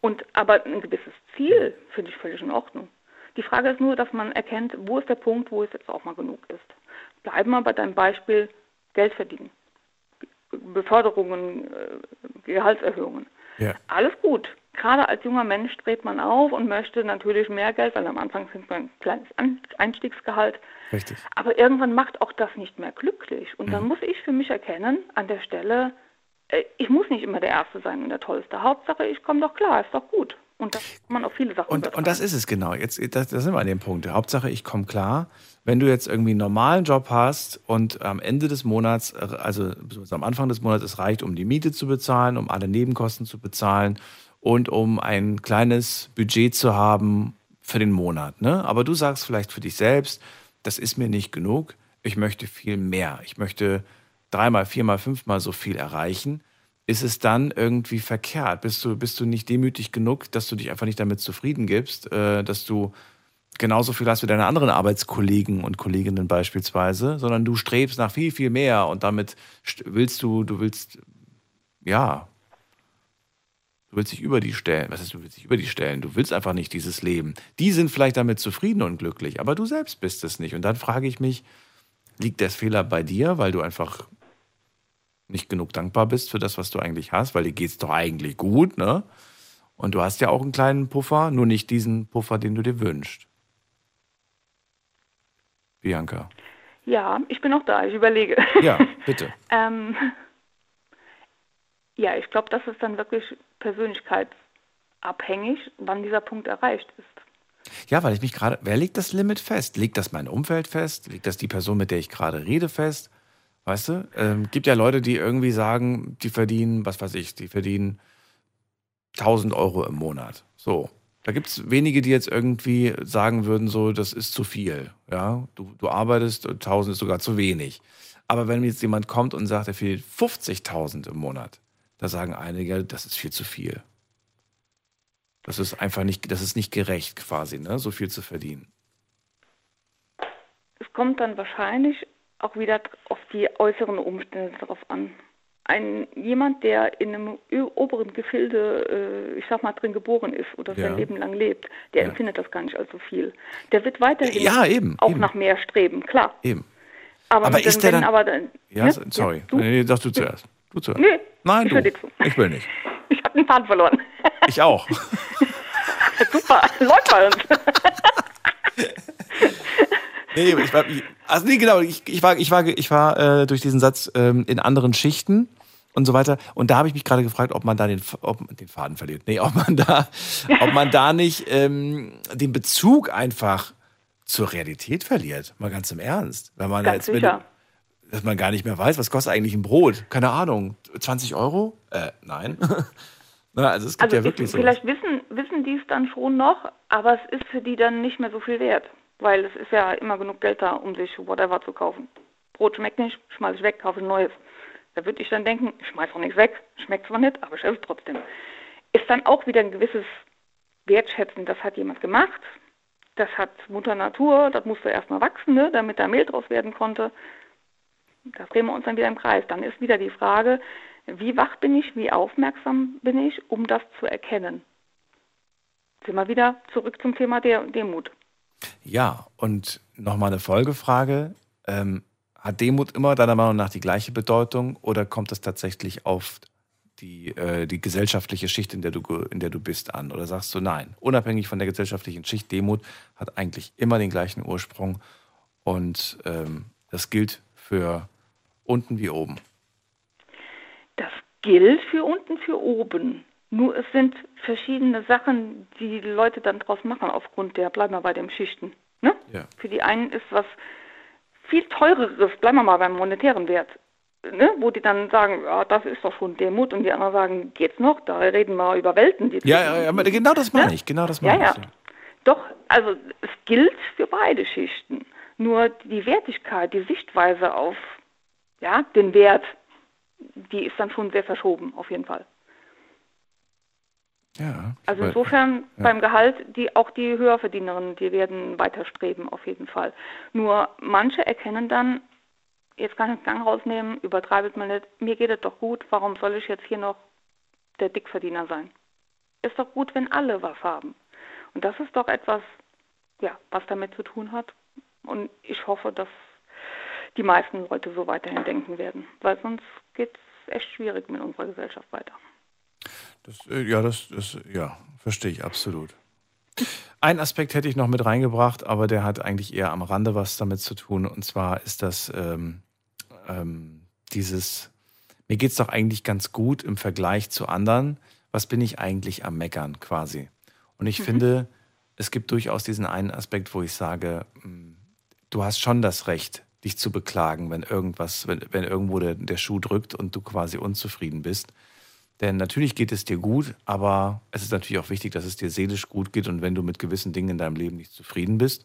Speaker 14: Und aber ein gewisses Ziel finde ich völlig in Ordnung. Die Frage ist nur, dass man erkennt, wo ist der Punkt, wo es jetzt auch mal genug ist. Bleiben wir bei deinem Beispiel Geld verdienen, Beförderungen, äh, Gehaltserhöhungen.
Speaker 3: Ja.
Speaker 14: Alles gut. Gerade als junger Mensch dreht man auf und möchte natürlich mehr Geld, weil am Anfang sind wir ein kleines Einstiegsgehalt.
Speaker 3: Richtig.
Speaker 14: Aber irgendwann macht auch das nicht mehr glücklich. Und dann muss ich für mich erkennen, an der Stelle, äh, ich muss nicht immer der Erste sein und der Tollste. Hauptsache, ich komme doch klar, ist doch gut. Und das kann man auf viele Sachen
Speaker 3: Und, und das ist es genau. Jetzt, da, da sind wir an dem Punkt. Hauptsache, ich komme klar. Wenn du jetzt irgendwie einen normalen Job hast und am Ende des Monats, also am Anfang des Monats, es reicht, um die Miete zu bezahlen, um alle Nebenkosten zu bezahlen und um ein kleines Budget zu haben für den Monat. Ne? Aber du sagst vielleicht für dich selbst, das ist mir nicht genug. Ich möchte viel mehr. Ich möchte dreimal, viermal, fünfmal so viel erreichen. Ist es dann irgendwie verkehrt? Bist du, bist du nicht demütig genug, dass du dich einfach nicht damit zufrieden gibst, äh, dass du genauso viel hast wie deine anderen Arbeitskollegen und Kolleginnen beispielsweise, sondern du strebst nach viel, viel mehr und damit st- willst du, du willst, ja, du willst dich über die stellen. Was ist, du willst dich über die stellen? Du willst einfach nicht dieses Leben. Die sind vielleicht damit zufrieden und glücklich, aber du selbst bist es nicht. Und dann frage ich mich, liegt der Fehler bei dir, weil du einfach nicht genug dankbar bist für das, was du eigentlich hast, weil dir geht's doch eigentlich gut, ne? Und du hast ja auch einen kleinen Puffer, nur nicht diesen Puffer, den du dir wünschst. Bianca.
Speaker 14: Ja, ich bin auch da, ich überlege.
Speaker 3: Ja, bitte.
Speaker 14: ähm, ja, ich glaube, das ist dann wirklich persönlichkeitsabhängig, wann dieser Punkt erreicht ist.
Speaker 3: Ja, weil ich mich gerade, wer legt das Limit fest? Legt das mein Umfeld fest? Legt das die Person, mit der ich gerade rede, fest? Weißt du? Ähm, gibt ja Leute, die irgendwie sagen, die verdienen, was weiß ich, die verdienen 1000 Euro im Monat. So. Da gibt es wenige, die jetzt irgendwie sagen würden, so, das ist zu viel. Ja, du, du arbeitest, 1000 ist sogar zu wenig. Aber wenn jetzt jemand kommt und sagt, er fehlt 50.000 im Monat, da sagen einige, das ist viel zu viel. Das ist einfach nicht, das ist nicht gerecht quasi, ne, so viel zu verdienen.
Speaker 14: Es kommt dann wahrscheinlich auch wieder auf die äußeren Umstände drauf an ein jemand, der in einem oberen Gefilde, äh, ich sag mal, drin geboren ist oder sein
Speaker 3: Ja.
Speaker 14: Leben lang lebt, der
Speaker 3: Ja.
Speaker 14: empfindet das gar nicht als so viel. Der wird weiterhin
Speaker 3: Ja, eben,
Speaker 14: auch
Speaker 3: eben.
Speaker 14: nach mehr streben, klar.
Speaker 3: Eben.
Speaker 14: Aber,
Speaker 3: Aber ist der dann-
Speaker 14: aber dann,
Speaker 3: Ja,
Speaker 14: ne?
Speaker 3: sorry.
Speaker 14: du?
Speaker 3: Nee, sag du zuerst. Du zuerst.
Speaker 14: Nee,
Speaker 3: Nein,
Speaker 14: ich
Speaker 3: du. Ich will nicht.
Speaker 14: Ich habe den Faden verloren.
Speaker 3: Ich auch.
Speaker 14: Super, läuft bei uns.
Speaker 3: Nee, ich war, ich- also nee, genau, ich, ich war, ich war, ich war äh, durch diesen Satz ähm, in anderen Schichten und so weiter. Und da habe ich mich gerade gefragt, ob man da den, ob, den Faden verliert. Nee, ob man da, ob man da nicht ähm, den Bezug einfach zur Realität verliert. Mal ganz im Ernst. Wenn man
Speaker 14: Ganz
Speaker 3: jetzt
Speaker 14: sicher.
Speaker 3: dass man gar nicht mehr weiß, was kostet eigentlich ein Brot? Keine Ahnung. 20 Euro? Äh, nein. Na, also es gibt
Speaker 14: Also
Speaker 3: ja wirklich
Speaker 14: ich,
Speaker 3: so.
Speaker 14: vielleicht wissen, wissen die es dann schon noch, aber es ist für die dann nicht mehr so viel wert. Weil es ist ja immer genug Geld da, um sich whatever zu kaufen. Brot schmeckt nicht, schmeiß ich weg, kaufe ein neues. Da würde ich dann denken, ich schmeiß doch nichts weg, schmeckt zwar nicht, aber ich esse es trotzdem. Ist dann auch wieder ein gewisses Wertschätzen, das hat jemand gemacht, das hat Mutter Natur, das musste erstmal wachsen, ne, damit da Mehl draus werden konnte. Da drehen wir uns dann wieder im Kreis. Dann ist wieder die Frage, wie wach bin ich, wie aufmerksam bin ich, um das zu erkennen. Sind wir wieder zurück zum Thema der Demut.
Speaker 3: Ja, und nochmal eine Folgefrage. Ähm, hat Demut immer deiner Meinung nach die gleiche Bedeutung oder kommt es tatsächlich auf die, äh, die gesellschaftliche Schicht, in der, du, in der du bist, an? Oder sagst du nein? Unabhängig von der gesellschaftlichen Schicht, Demut hat eigentlich immer den gleichen Ursprung und ähm, das gilt für unten wie oben.
Speaker 14: Das gilt für unten, für oben. Nur es sind verschiedene Sachen, die die Leute dann draus machen aufgrund der, bleiben wir bei den Schichten. Ne?
Speaker 3: Ja.
Speaker 14: Für die einen ist was viel teureres, bleiben wir mal beim monetären Wert, ne? wo die dann sagen, ja, das ist doch schon Demut und die anderen sagen, geht's noch, da reden wir über Welten. Die
Speaker 3: Ja, ja, ja, genau das meine
Speaker 14: Ne?
Speaker 3: ich. Genau das
Speaker 14: Ja,
Speaker 3: meine
Speaker 14: ja.
Speaker 3: ich.
Speaker 14: Doch, also es gilt für beide Schichten. Nur die Wertigkeit, die Sichtweise auf ja, den Wert, die ist dann schon sehr verschoben, auf jeden Fall.
Speaker 3: Ja.
Speaker 14: Also insofern
Speaker 3: ja.
Speaker 14: beim Gehalt, die auch die Höherverdienerinnen, die werden weiter streben, auf jeden Fall. Nur manche erkennen dann, jetzt kann ich den Gang rausnehmen, übertreibet mal nicht, mir geht es doch gut, warum soll ich jetzt hier noch der Dickverdiener sein? Ist doch gut, wenn alle was haben. Und das ist doch etwas, ja, was damit zu tun hat. Und ich hoffe, dass die meisten Leute so weiterhin denken werden, weil sonst geht es echt schwierig mit unserer Gesellschaft weiter.
Speaker 3: Das, äh, ja, das, das ja, verstehe ich absolut. Ein Aspekt hätte ich noch mit reingebracht, aber der hat eigentlich eher am Rande was damit zu tun. Und zwar ist das ähm, ähm, dieses, mir geht es doch eigentlich ganz gut im Vergleich zu anderen. Was bin ich eigentlich am Meckern quasi? Und ich
Speaker 15: Mhm.
Speaker 3: finde, es gibt durchaus diesen einen Aspekt, wo ich sage, mh, du hast schon das Recht, dich zu beklagen, wenn irgendwas, wenn, wenn irgendwo der, der Schuh drückt und du quasi unzufrieden bist. Denn natürlich geht es dir gut, aber es ist natürlich auch wichtig, dass es dir seelisch gut geht. Und wenn du mit gewissen Dingen in deinem Leben nicht zufrieden bist,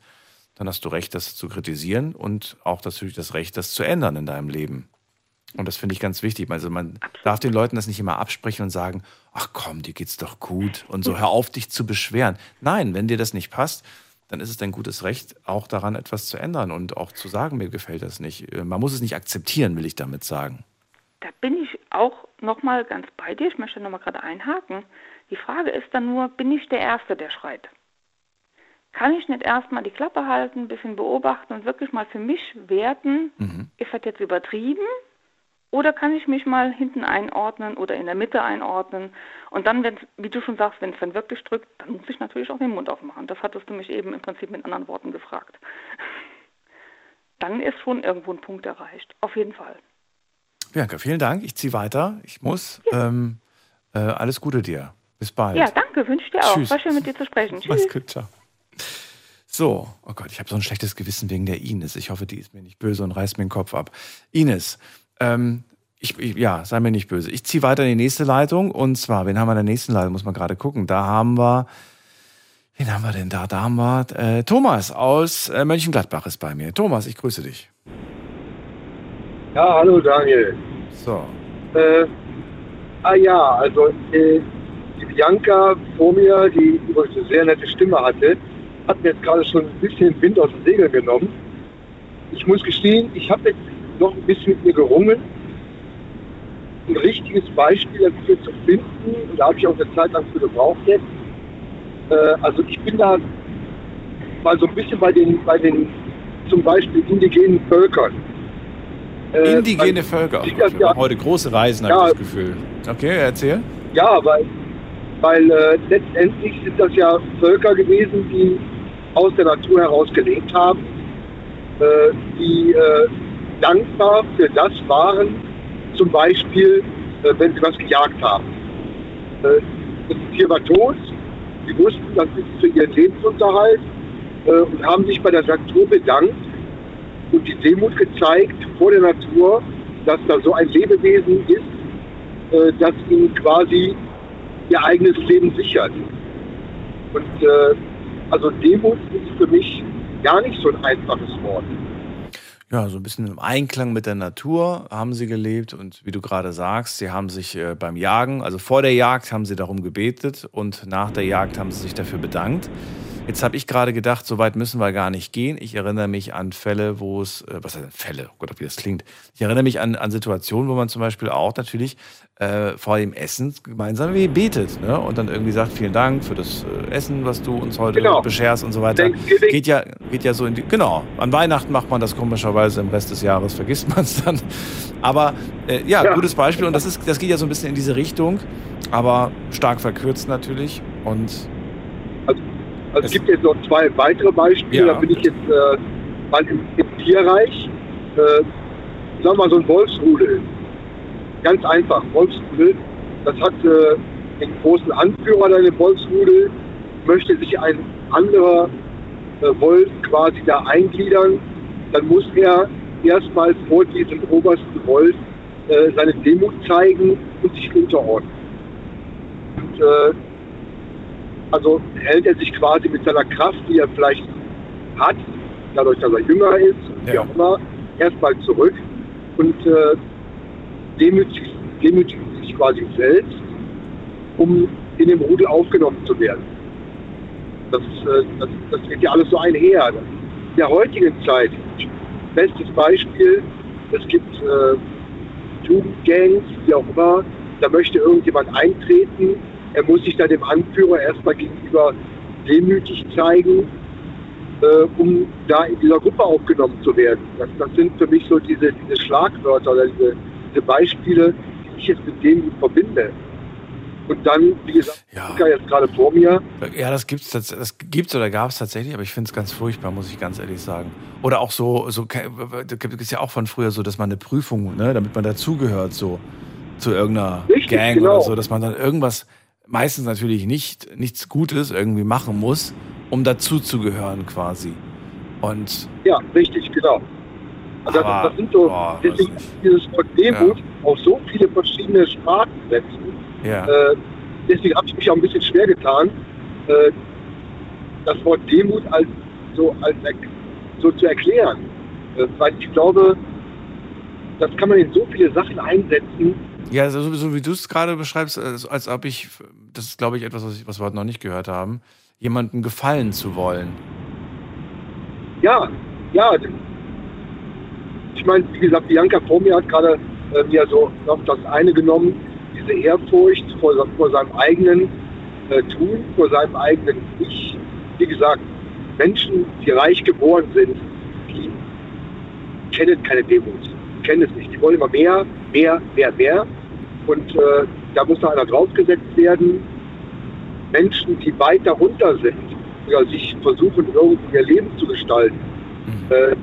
Speaker 3: dann hast du Recht, das zu kritisieren und auch natürlich das Recht, das zu ändern in deinem Leben. Und das finde ich ganz wichtig. Also man darf den Leuten das nicht immer absprechen und sagen, ach komm, dir geht's doch gut und so hör auf, dich zu beschweren. Nein, wenn dir das nicht passt, dann ist es dein gutes Recht, auch daran etwas zu ändern und auch zu sagen, mir gefällt das nicht. Man muss es nicht akzeptieren, will ich damit sagen.
Speaker 14: Da bin ich auch nochmal ganz bei dir. Ich möchte nochmal gerade einhaken. Die Frage ist dann nur, bin ich der Erste, der schreit? Kann ich nicht erstmal die Klappe halten, ein bisschen beobachten und wirklich mal für mich werten, ist das jetzt übertrieben? Oder kann ich mich mal hinten einordnen oder in der Mitte einordnen? Und dann, wenn wie du schon sagst, wenn es dann wirklich drückt, dann muss ich natürlich auch den Mund aufmachen. Das hattest du mich eben im Prinzip mit anderen Worten gefragt. Dann ist schon irgendwo ein Punkt erreicht. Auf jeden Fall.
Speaker 3: Bianca, vielen Dank. Ich ziehe weiter. Ich muss. Ähm, äh, alles Gute dir. Bis bald.
Speaker 14: Ja, danke, wünsche dir auch.
Speaker 3: Tschüss.
Speaker 14: War schön mit dir zu sprechen. Tschüss.
Speaker 3: Mach's gut, ciao. So, oh Gott, ich habe so ein schlechtes Gewissen wegen der Ines. Ich hoffe, die ist mir nicht böse und reißt mir den Kopf ab. Ines, ähm, ich, ich, ja, sei mir nicht böse. Ich ziehe weiter in die nächste Leitung und zwar, wen haben wir in der nächsten Leitung? Muss man gerade gucken. Da haben wir Wen haben wir denn da? Da haben wir äh, Thomas aus äh, Mönchengladbach ist bei mir. Thomas, ich grüße dich.
Speaker 15: Ja, hallo Daniel.
Speaker 3: So.
Speaker 15: Äh, ah ja, also äh, die Bianca vor mir, die übrigens eine sehr nette Stimme hatte, hat mir jetzt gerade schon ein bisschen Wind aus dem Segel genommen. Ich muss gestehen, ich habe jetzt noch ein bisschen mit mir gerungen, ein richtiges Beispiel dafür zu finden. Und da habe ich auch eine Zeit lang für gebraucht jetzt. Äh, also ich bin da mal so ein bisschen bei den, bei den zum Beispiel indigenen Völkern.
Speaker 3: Äh, Indigene Völker. Wir ja, heute große Reisen, ja, habe ich das Gefühl. Okay, erzähl.
Speaker 15: Ja, weil, weil äh, letztendlich sind das ja Völker gewesen, die aus der Natur heraus gelebt haben, äh, die äh, dankbar für das waren, zum Beispiel, äh, wenn sie was gejagt haben. Äh, das Tier war tot, sie wussten, das ist für ihren Lebensunterhalt und haben sich bei der Natur bedankt und die Demut gezeigt vor der Natur, dass da so ein Lebewesen ist, äh, das ihnen quasi ihr eigenes Leben sichert. Und äh, also Demut ist für mich gar nicht so ein einfaches Wort.
Speaker 3: Ja, so ein bisschen im Einklang mit der Natur haben sie gelebt und wie du gerade sagst, sie haben sich äh, beim Jagen, also vor der Jagd haben sie darum gebetet und nach der Jagd haben sie sich dafür bedankt. Jetzt habe ich gerade gedacht, so weit müssen wir gar nicht gehen. Ich erinnere mich an Fälle, wo es, äh, was heißt Fälle, oh Gott, wie das klingt. Ich erinnere mich an, an Situationen, wo man zum Beispiel auch natürlich äh, vor dem Essen gemeinsam betet ne? und dann irgendwie sagt, vielen Dank für das äh, Essen, was du uns heute genau. bescherst und so weiter. Geht ja, geht ja so in die, genau. An Weihnachten macht man das komischerweise, im Rest des Jahres vergisst man es dann. Aber äh, ja, ja, gutes Beispiel und das, ist, das geht ja so ein bisschen in diese Richtung, aber stark verkürzt natürlich und
Speaker 15: also es gibt jetzt noch zwei weitere Beispiele. Ja. Da bin ich jetzt äh, mal im, im Tierreich. Äh, sagen wir mal so ein Wolfsrudel. Ganz einfach, Wolfsrudel. Das hat äh, den großen Anführer deiner Wolfsrudel, möchte sich ein anderer äh, Wolf quasi da eingliedern, dann muss er erstmal vor diesem obersten Wolf äh, seine Demut zeigen und sich unterordnen. Und äh, also hält er sich quasi mit seiner Kraft, die er vielleicht hat, dadurch, dass er jünger ist, ja. wie auch immer, erstmal zurück und äh, demütigt, demütigt sich quasi selbst, um in dem Rudel aufgenommen zu werden. Das, äh, das, das geht ja alles so einher. In der heutigen Zeit, bestes Beispiel, es gibt äh, Jugendgangs, wie auch immer, da möchte irgendjemand eintreten, er muss sich da dem Anführer erstmal gegenüber demütig zeigen, äh, um da in dieser Gruppe aufgenommen zu werden. Das, das sind für mich so diese, diese Schlagwörter oder diese, diese Beispiele, die ich jetzt mit Demut verbinde. Und dann, wie gesagt, ja. jetzt gerade vor mir.
Speaker 3: Ja, das gibt's, das, das gibt's oder gab es tatsächlich, aber ich finde es ganz furchtbar, muss ich ganz ehrlich sagen. Oder auch so, so da gibt es ja auch von früher so, dass man eine Prüfung, ne, damit man dazugehört, so zu irgendeiner Richtig, Gang genau. oder so, dass man dann irgendwas meistens natürlich nicht nichts Gutes irgendwie machen muss, um dazuzugehören quasi. Und
Speaker 15: ja, richtig, genau. Also aber, das, sind so, boah, deswegen dieses Wort Demut ja. auf so viele verschiedene Sprachen setzen. Ja. Äh, deswegen habe ich mich auch ein bisschen schwer getan, äh, das Wort Demut als so, als so zu erklären. Äh, weil ich glaube, das kann man in so viele Sachen einsetzen,
Speaker 3: ja, so, so wie du es gerade beschreibst, als, als ob ich, das ist glaube ich etwas, was, ich, was wir heute noch nicht gehört haben, jemandem gefallen zu wollen.
Speaker 15: Ja, ja. Ich meine, wie gesagt, Bianca vor mir hat gerade äh, mir so noch das eine genommen, diese Ehrfurcht vor, vor seinem eigenen äh, Tun, vor seinem eigenen Ich. Wie gesagt, Menschen, die reich geboren sind, die kennen keine Demut, kennen es nicht. Die wollen immer mehr, mehr, mehr, mehr. Und äh, da muss noch einer draufgesetzt werden. Menschen, die weiter runter sind oder sich versuchen, irgendwie ihr Leben zu gestalten, mhm. äh,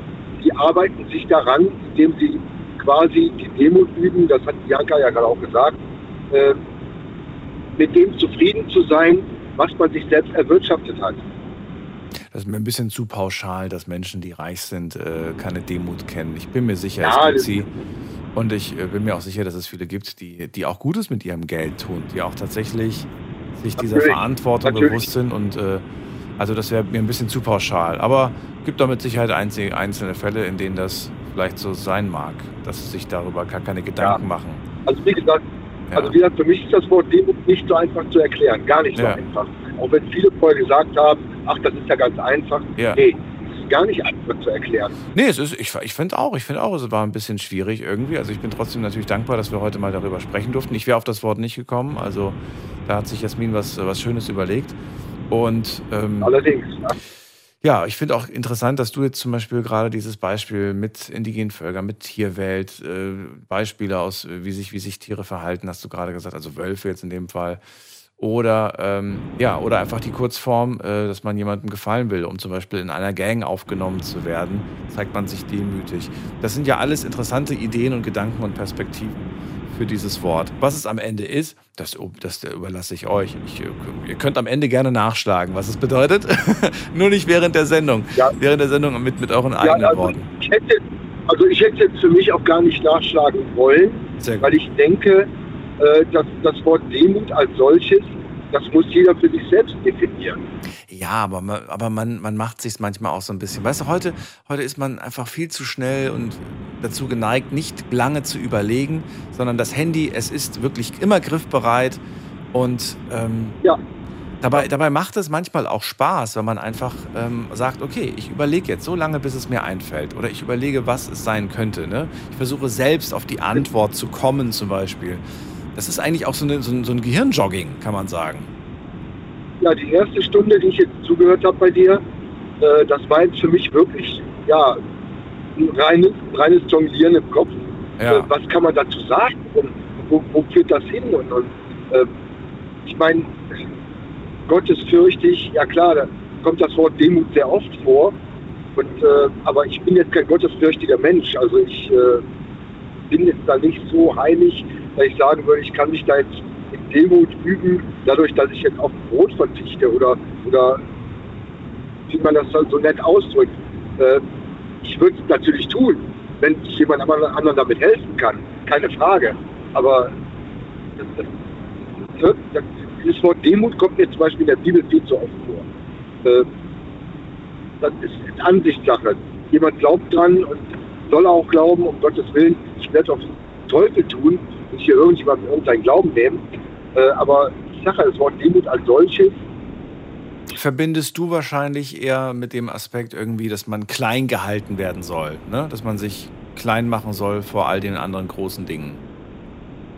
Speaker 15: die arbeiten sich daran, indem sie quasi die Demut üben, das hat Bianca ja gerade auch gesagt, äh, mit dem zufrieden zu sein, was man sich selbst erwirtschaftet hat.
Speaker 3: Das ist mir ein bisschen zu pauschal, dass Menschen, die reich sind, äh, keine Demut kennen. Ich bin mir sicher, ja, es gibt sie. Und ich äh, bin mir auch sicher, dass es viele gibt, die, die auch Gutes mit ihrem Geld tun, die auch tatsächlich sich dieser. Verantwortung Natürlich. bewusst sind und äh, Also das wäre mir ein bisschen zu pauschal. Aber gibt da mit Sicherheit einzel- einzelne Fälle, in denen das vielleicht so sein mag, dass sie sich darüber gar keine Gedanken machen.
Speaker 15: Also wie gesagt, also wie gesagt, für mich ist das Wort Demut nicht so einfach zu erklären, gar nicht so
Speaker 3: Ja.
Speaker 15: einfach. Auch wenn viele vorher gesagt haben, ach, das ist ja ganz einfach.
Speaker 3: Ja.
Speaker 15: Nee, es ist gar nicht einfach zu erklären.
Speaker 3: Nee, es ist, ich, ich finde auch, ich finde auch, es war ein bisschen schwierig irgendwie. Also ich bin trotzdem natürlich dankbar, dass wir heute mal darüber sprechen durften. Ich wäre auf das Wort nicht gekommen, also da hat sich Jasmin was, was Schönes überlegt. Und ähm,
Speaker 15: Allerdings. Ja.
Speaker 3: Ja, ich finde auch interessant, dass du jetzt zum Beispiel gerade dieses Beispiel mit indigenen Völkern, mit Tierwelt, äh, Beispiele aus, äh, wie sich, wie sich Tiere verhalten, hast du gerade gesagt, also Wölfe jetzt in dem Fall. Oder ähm, ja, oder einfach die Kurzform, äh, dass man jemandem gefallen will, um zum Beispiel in einer Gang aufgenommen zu werden, zeigt man sich demütig. Das sind ja alles interessante Ideen und Gedanken und Perspektiven für dieses Wort. Was es am Ende ist, das, das überlasse ich euch. Ich, ihr könnt am Ende gerne nachschlagen, was es bedeutet. Nur nicht während der Sendung. Während der Sendung mit, mit euren eigenen
Speaker 15: also,
Speaker 3: Worten.
Speaker 15: Ich hätte, also ich hätte jetzt für mich auch gar nicht nachschlagen wollen, weil ich denke, äh, dass das Wort Demut als solches, das muss jeder für sich selbst definieren.
Speaker 3: Ja, aber man, aber man, man macht sich manchmal auch so ein bisschen. Weißt du, heute, heute ist man einfach viel zu schnell und dazu geneigt, nicht lange zu überlegen, sondern das Handy, es ist wirklich immer griffbereit und ähm, dabei, dabei macht es manchmal auch Spaß, wenn man einfach ähm, sagt, okay, ich überlege jetzt so lange, bis es mir einfällt oder ich überlege, was es sein könnte. Ne? Ich versuche selbst auf die Antwort zu kommen zum Beispiel. Das ist eigentlich auch so, eine, so, ein, so ein Gehirnjogging, kann man sagen.
Speaker 15: Ja, die erste Stunde, die ich jetzt zugehört habe bei dir, äh, das war jetzt für mich wirklich, ja, ein reines, reines Jonglieren im Kopf.
Speaker 3: Ja.
Speaker 15: Äh, was kann man dazu sagen und wo, wo führt das hin? Und, und äh, ich meine, gottesfürchtig, ja klar, da kommt das Wort Demut sehr oft vor. Und, äh, aber ich bin jetzt kein gottesfürchtiger Mensch. Also ich äh, bin jetzt da nicht so heilig, dass ich sagen würde, ich kann mich da jetzt in Demut üben, dadurch, dass ich jetzt auf Brot verzichte oder, oder wie man das so nett ausdrückt. Äh, ich würde es natürlich tun, wenn ich jemand anderen damit helfen kann, keine Frage. Aber das, das, das, dieses Wort Demut kommt mir zum Beispiel in der Bibel viel zu oft vor. Äh, das ist, Ansichtssache. Jemand glaubt dran und soll auch glauben, um Gottes Willen. Ich werde auf Teufel tun und hier irgendjemandem irgendeinen Glauben nehmen. Äh, aber ich sage, das Wort Demut als solches,
Speaker 3: verbindest du wahrscheinlich eher mit dem Aspekt irgendwie, dass man klein gehalten werden soll, ne? dass man sich klein machen soll vor all den anderen großen Dingen.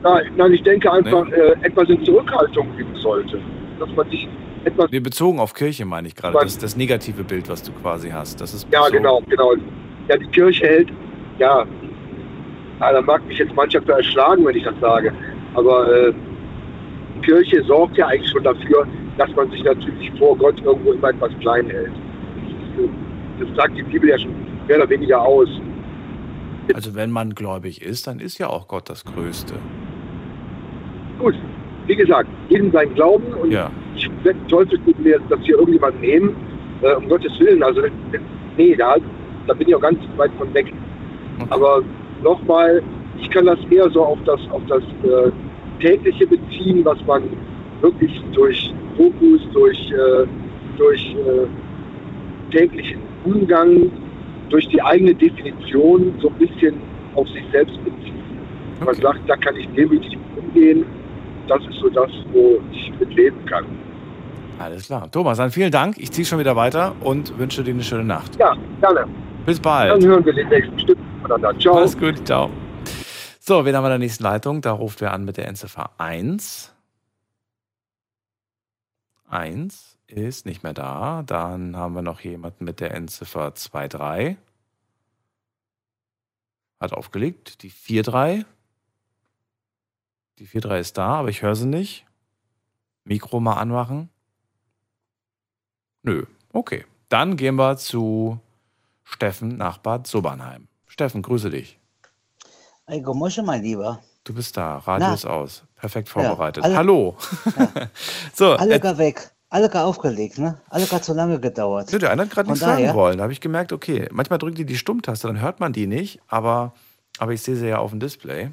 Speaker 15: nein, nein, ich denke einfach, äh, etwas in Zurückhaltung üben sollte. Dass man sich etwas.
Speaker 3: Nee, bezogen auf Kirche meine ich gerade, das, das negative Bild, was du quasi hast. Das ist
Speaker 15: Ja,
Speaker 3: so,
Speaker 15: genau, genau. Ja, die Kirche hält, ja, ja, da mag mich jetzt für erschlagen, wenn ich das sage. Aber äh, die Kirche sorgt ja eigentlich schon dafür, dass man sich natürlich vor Gott irgendwo immer etwas klein hält. Das, sagt die Bibel ja schon mehr oder weniger aus.
Speaker 3: Also wenn man gläubig ist, dann ist ja auch Gott das Größte.
Speaker 15: Gut, wie gesagt, jedem sein Glauben und
Speaker 3: Ja.
Speaker 15: ich werde Teufel mit mir das hier irgendjemand nehmen, äh, um Gottes Willen. Also, nee, da, da bin ich auch ganz weit von weg. Aber nochmal, ich kann das eher so auf das, auf das äh, tägliche beziehen, was man wirklich durch Fokus, durch, äh, durch äh, täglichen Umgang, durch die eigene Definition so ein bisschen auf sich selbst bezieht. Man sagt, da kann ich demütig umgehen. Das ist so das, wo ich mit leben kann.
Speaker 3: Alles klar. Thomas, dann vielen Dank. Ich ziehe schon wieder weiter und wünsche dir eine schöne Nacht.
Speaker 15: Ja, gerne.
Speaker 3: Bis bald.
Speaker 15: Dann hören wir den nächsten Stück voneinander. Ciao.
Speaker 3: Alles gut, ciao. So, wen haben wir in der nächsten Leitung? Da ruft wer an mit der Endziffer 1. 1 ist nicht mehr da. Dann haben wir noch jemanden mit der Endziffer 23. Hat aufgelegt. Die 43. Die 43 ist da, aber ich höre sie nicht. Mikro mal anmachen. Nö. Okay. Dann gehen wir zu Steffen nach Bad Sobernheim. Steffen, grüße dich.
Speaker 16: Ey, Gomosche, mein Lieber.
Speaker 3: Du bist da, Radio
Speaker 16: Na.
Speaker 3: ist aus. Perfekt vorbereitet.
Speaker 16: alle-
Speaker 3: Hallo. so,
Speaker 16: Alle
Speaker 3: äh,
Speaker 16: gar weg. Alle gar aufgelegt, ne? Alle gar zu lange gedauert.
Speaker 3: nö, der eine hat gerade nichts sagen wollen. Da habe ich gemerkt, okay, manchmal drückt die die Stummtaste, dann hört man die nicht, aber, aber ich sehe sie ja auf dem Display.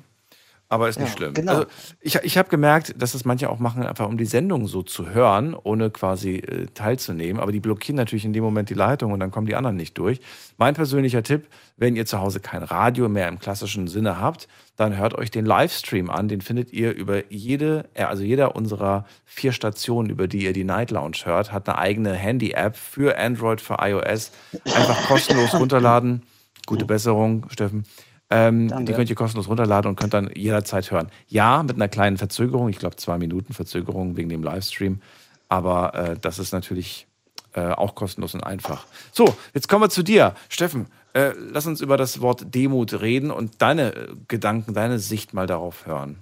Speaker 3: Aber ist nicht
Speaker 16: Ja,
Speaker 3: schlimm.
Speaker 16: genau.
Speaker 3: Also ich, ich habe gemerkt, dass es manche auch machen, einfach um die Sendung so zu hören, ohne quasi äh, teilzunehmen. Aber die blockieren natürlich in dem Moment die Leitung und dann kommen die anderen nicht durch. Mein persönlicher Tipp, wenn ihr zu Hause kein Radio mehr im klassischen Sinne habt, dann hört euch den Livestream an. Den findet ihr über jede, äh, also jeder unserer vier Stationen, über die ihr die Night Lounge hört, hat eine eigene Handy-App für Android, für iOS. Einfach kostenlos runterladen. Gute Besserung, Steffen. Ähm, die könnt ihr kostenlos runterladen und könnt dann jederzeit hören. Ja, mit einer kleinen Verzögerung, ich glaube zwei Minuten Verzögerung wegen dem Livestream, aber äh, das ist natürlich äh, auch kostenlos und einfach. So, jetzt kommen wir zu dir. Steffen, äh, lass uns über das Wort Demut reden und deine äh, Gedanken, deine Sicht mal darauf hören.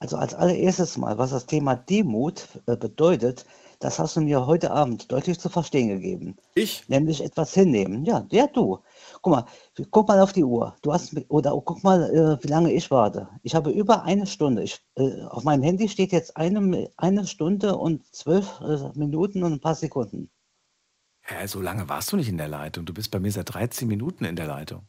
Speaker 16: Also als allererstes mal, was das Thema Demut äh, bedeutet, das hast du mir heute Abend deutlich zu verstehen gegeben.
Speaker 3: Ich?
Speaker 16: Nämlich etwas hinnehmen. Ja, ja, du. Guck mal, guck mal auf die Uhr. Du hast oder guck mal, äh, wie lange ich warte. Ich habe über eine Stunde. Ich, äh, auf meinem Handy steht jetzt eine, eine Stunde und zwölf äh, Minuten und ein paar Sekunden.
Speaker 3: Hä, so lange warst du nicht in der Leitung. Du bist bei mir seit 13 Minuten in der Leitung.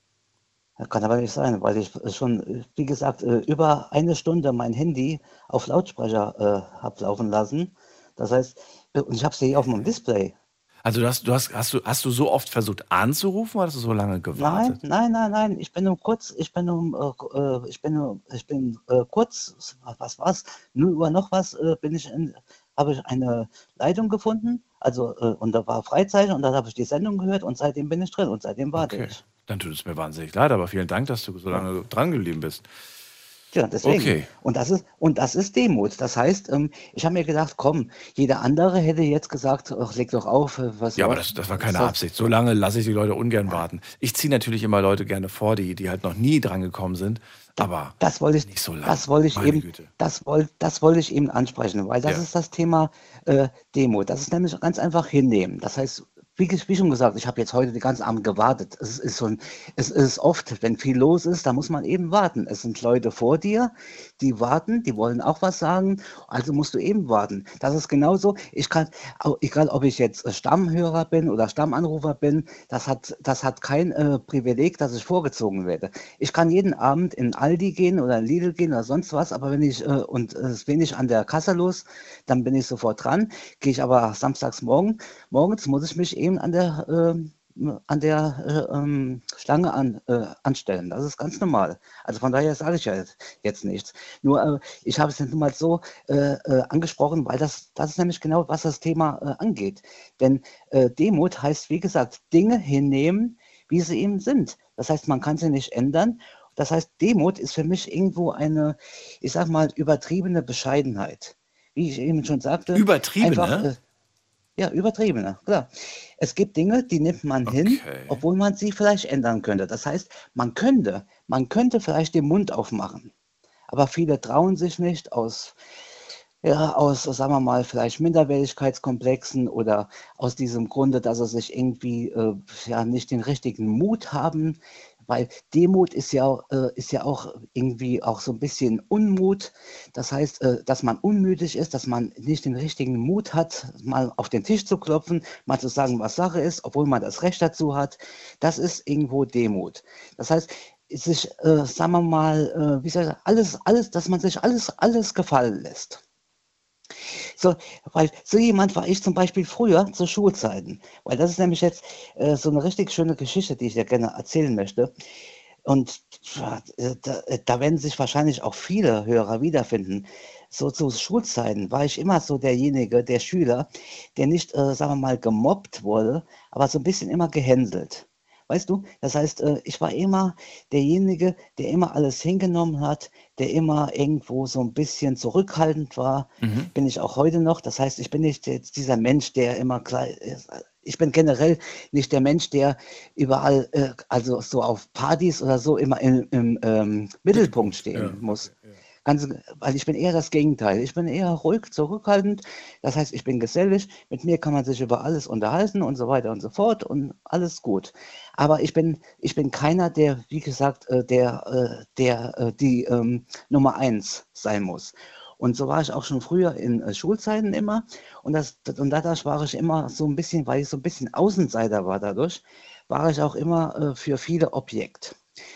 Speaker 16: Das kann aber nicht sein, weil ich schon, wie gesagt, über eine Stunde mein Handy auf Lautsprecher äh, habe laufen lassen. Das heißt, und ich habe es hier auf meinem Display.
Speaker 3: Also du hast, du hast, hast, du, hast du so oft versucht anzurufen oder hast du so lange gewartet?
Speaker 16: Nein, nein, nein, nein. Ich bin nur kurz, ich bin nur, äh, äh, ich bin nur, ich bin äh, kurz, was war's? 0 Uhr noch was, äh, bin ich in, habe ich eine Leitung gefunden. Also, äh, und da war Freizeichen und dann habe ich die Sendung gehört und seitdem bin ich drin und seitdem warte
Speaker 3: Okay.
Speaker 16: ich.
Speaker 3: Dann tut es mir wahnsinnig leid, aber vielen Dank, dass du so lange dran geblieben bist.
Speaker 16: Ja, deswegen.
Speaker 3: Okay.
Speaker 16: Und das ist, und das ist Demut. Das heißt, ähm, ich habe mir gedacht, komm, jeder andere hätte jetzt gesagt, ach, leg doch auf, äh, was
Speaker 3: Ja, aber das, das war keine Absicht. So lange lasse ich die Leute ungern warten. Ich ziehe natürlich immer Leute gerne vor, die, die halt noch nie dran gekommen sind. Aber
Speaker 16: Das wollte ich,
Speaker 3: nicht so lange.
Speaker 16: das wollte ich
Speaker 3: Meine
Speaker 16: eben,
Speaker 3: Güte.
Speaker 16: das wollte, das wollte ich eben ansprechen, weil das
Speaker 3: Ja.
Speaker 16: ist das Thema äh, Demut. Das ist nämlich ganz einfach hinnehmen. Das heißt, wie, wie schon gesagt, ich habe jetzt heute den ganzen Abend gewartet. Es ist so ein, es ist oft, wenn viel los ist, da muss man eben warten. Es sind Leute vor dir, die warten, die wollen auch was sagen, also musst du eben warten. Das ist genauso. Ich kann, egal ob ich jetzt äh, Stammhörer bin oder Stammanrufer bin, das hat, das hat kein äh, Privileg, dass ich vorgezogen werde. Ich kann jeden Abend in Aldi gehen oder in Lidl gehen oder sonst was, aber wenn ich, äh, und äh, es bin ich an der Kasse los, dann bin ich sofort dran. Gehe ich aber samstags morgen, morgens muss ich mich eben an der, ähm, an der äh, ähm, Schlange an, äh, anstellen. Das ist ganz normal. Also von daher sage ich ja jetzt, jetzt nichts. Nur äh, ich habe es nun mal so äh, äh, angesprochen, weil das, das ist nämlich genau, was das Thema äh, angeht. Denn Demut heißt, wie gesagt, Dinge hinnehmen, wie sie eben sind. Das heißt, man kann sie nicht ändern. Das heißt, Demut ist für mich irgendwo eine, ich sag mal, übertriebene Bescheidenheit. Wie ich eben schon sagte.
Speaker 3: Übertriebene?
Speaker 16: Einfach, ja, übertriebene, klar. Es gibt Dinge, die nimmt man hin, obwohl man sie vielleicht ändern könnte. Das heißt, man könnte, man könnte vielleicht den Mund aufmachen. Aber viele trauen sich nicht aus, ja, aus, sagen wir mal, vielleicht Minderwertigkeitskomplexen oder aus diesem Grunde, dass sie sich irgendwie äh, ja, nicht den richtigen Mut haben. Weil Demut ist ja, äh, ist ja auch irgendwie auch so ein bisschen Unmut. Das heißt, äh, dass man unmütig ist, dass man nicht den richtigen Mut hat, mal auf den Tisch zu klopfen, mal zu sagen, was Sache ist, obwohl man das Recht dazu hat. Das ist irgendwo Demut. Das heißt, sich, äh, sagen wir mal, äh, wie soll ich sagen, alles, alles, dass man sich alles, alles gefallen lässt. So, weil so jemand war ich zum Beispiel früher zu Schulzeiten. Weil das ist nämlich jetzt äh, so eine richtig schöne Geschichte, die ich dir gerne erzählen möchte. Und äh, da, äh, da werden sich wahrscheinlich auch viele Hörer wiederfinden. So zu Schulzeiten war ich immer so derjenige, der Schüler, der nicht, äh, sagen wir mal, gemobbt wurde, aber so ein bisschen immer gehänselt. Weißt du, das heißt, äh, ich war immer derjenige, der immer alles hingenommen hat, der immer irgendwo so ein bisschen zurückhaltend war.
Speaker 3: Mhm.
Speaker 16: Bin ich auch heute noch. Das heißt, ich bin nicht jetzt dieser Mensch, der immer gleich. Ich bin generell nicht der Mensch, der überall, äh, also so auf Partys oder so, immer im, im ähm, Mittelpunkt stehen muss. Ganz, weil ich bin eher das Gegenteil. Ich bin eher ruhig, zurückhaltend. Das heißt, ich bin gesellig. Mit mir kann man sich über alles unterhalten und so weiter und so fort und alles gut. Aber ich bin, ich bin keiner, der, wie gesagt, äh, der, äh, der äh, die ähm, Nummer eins sein muss. Und so war ich auch schon früher in äh, Schulzeiten immer. Und, das, und dadurch war ich immer so ein bisschen, weil ich so ein bisschen Außenseiter war dadurch, war ich auch immer äh, für viele Objekt.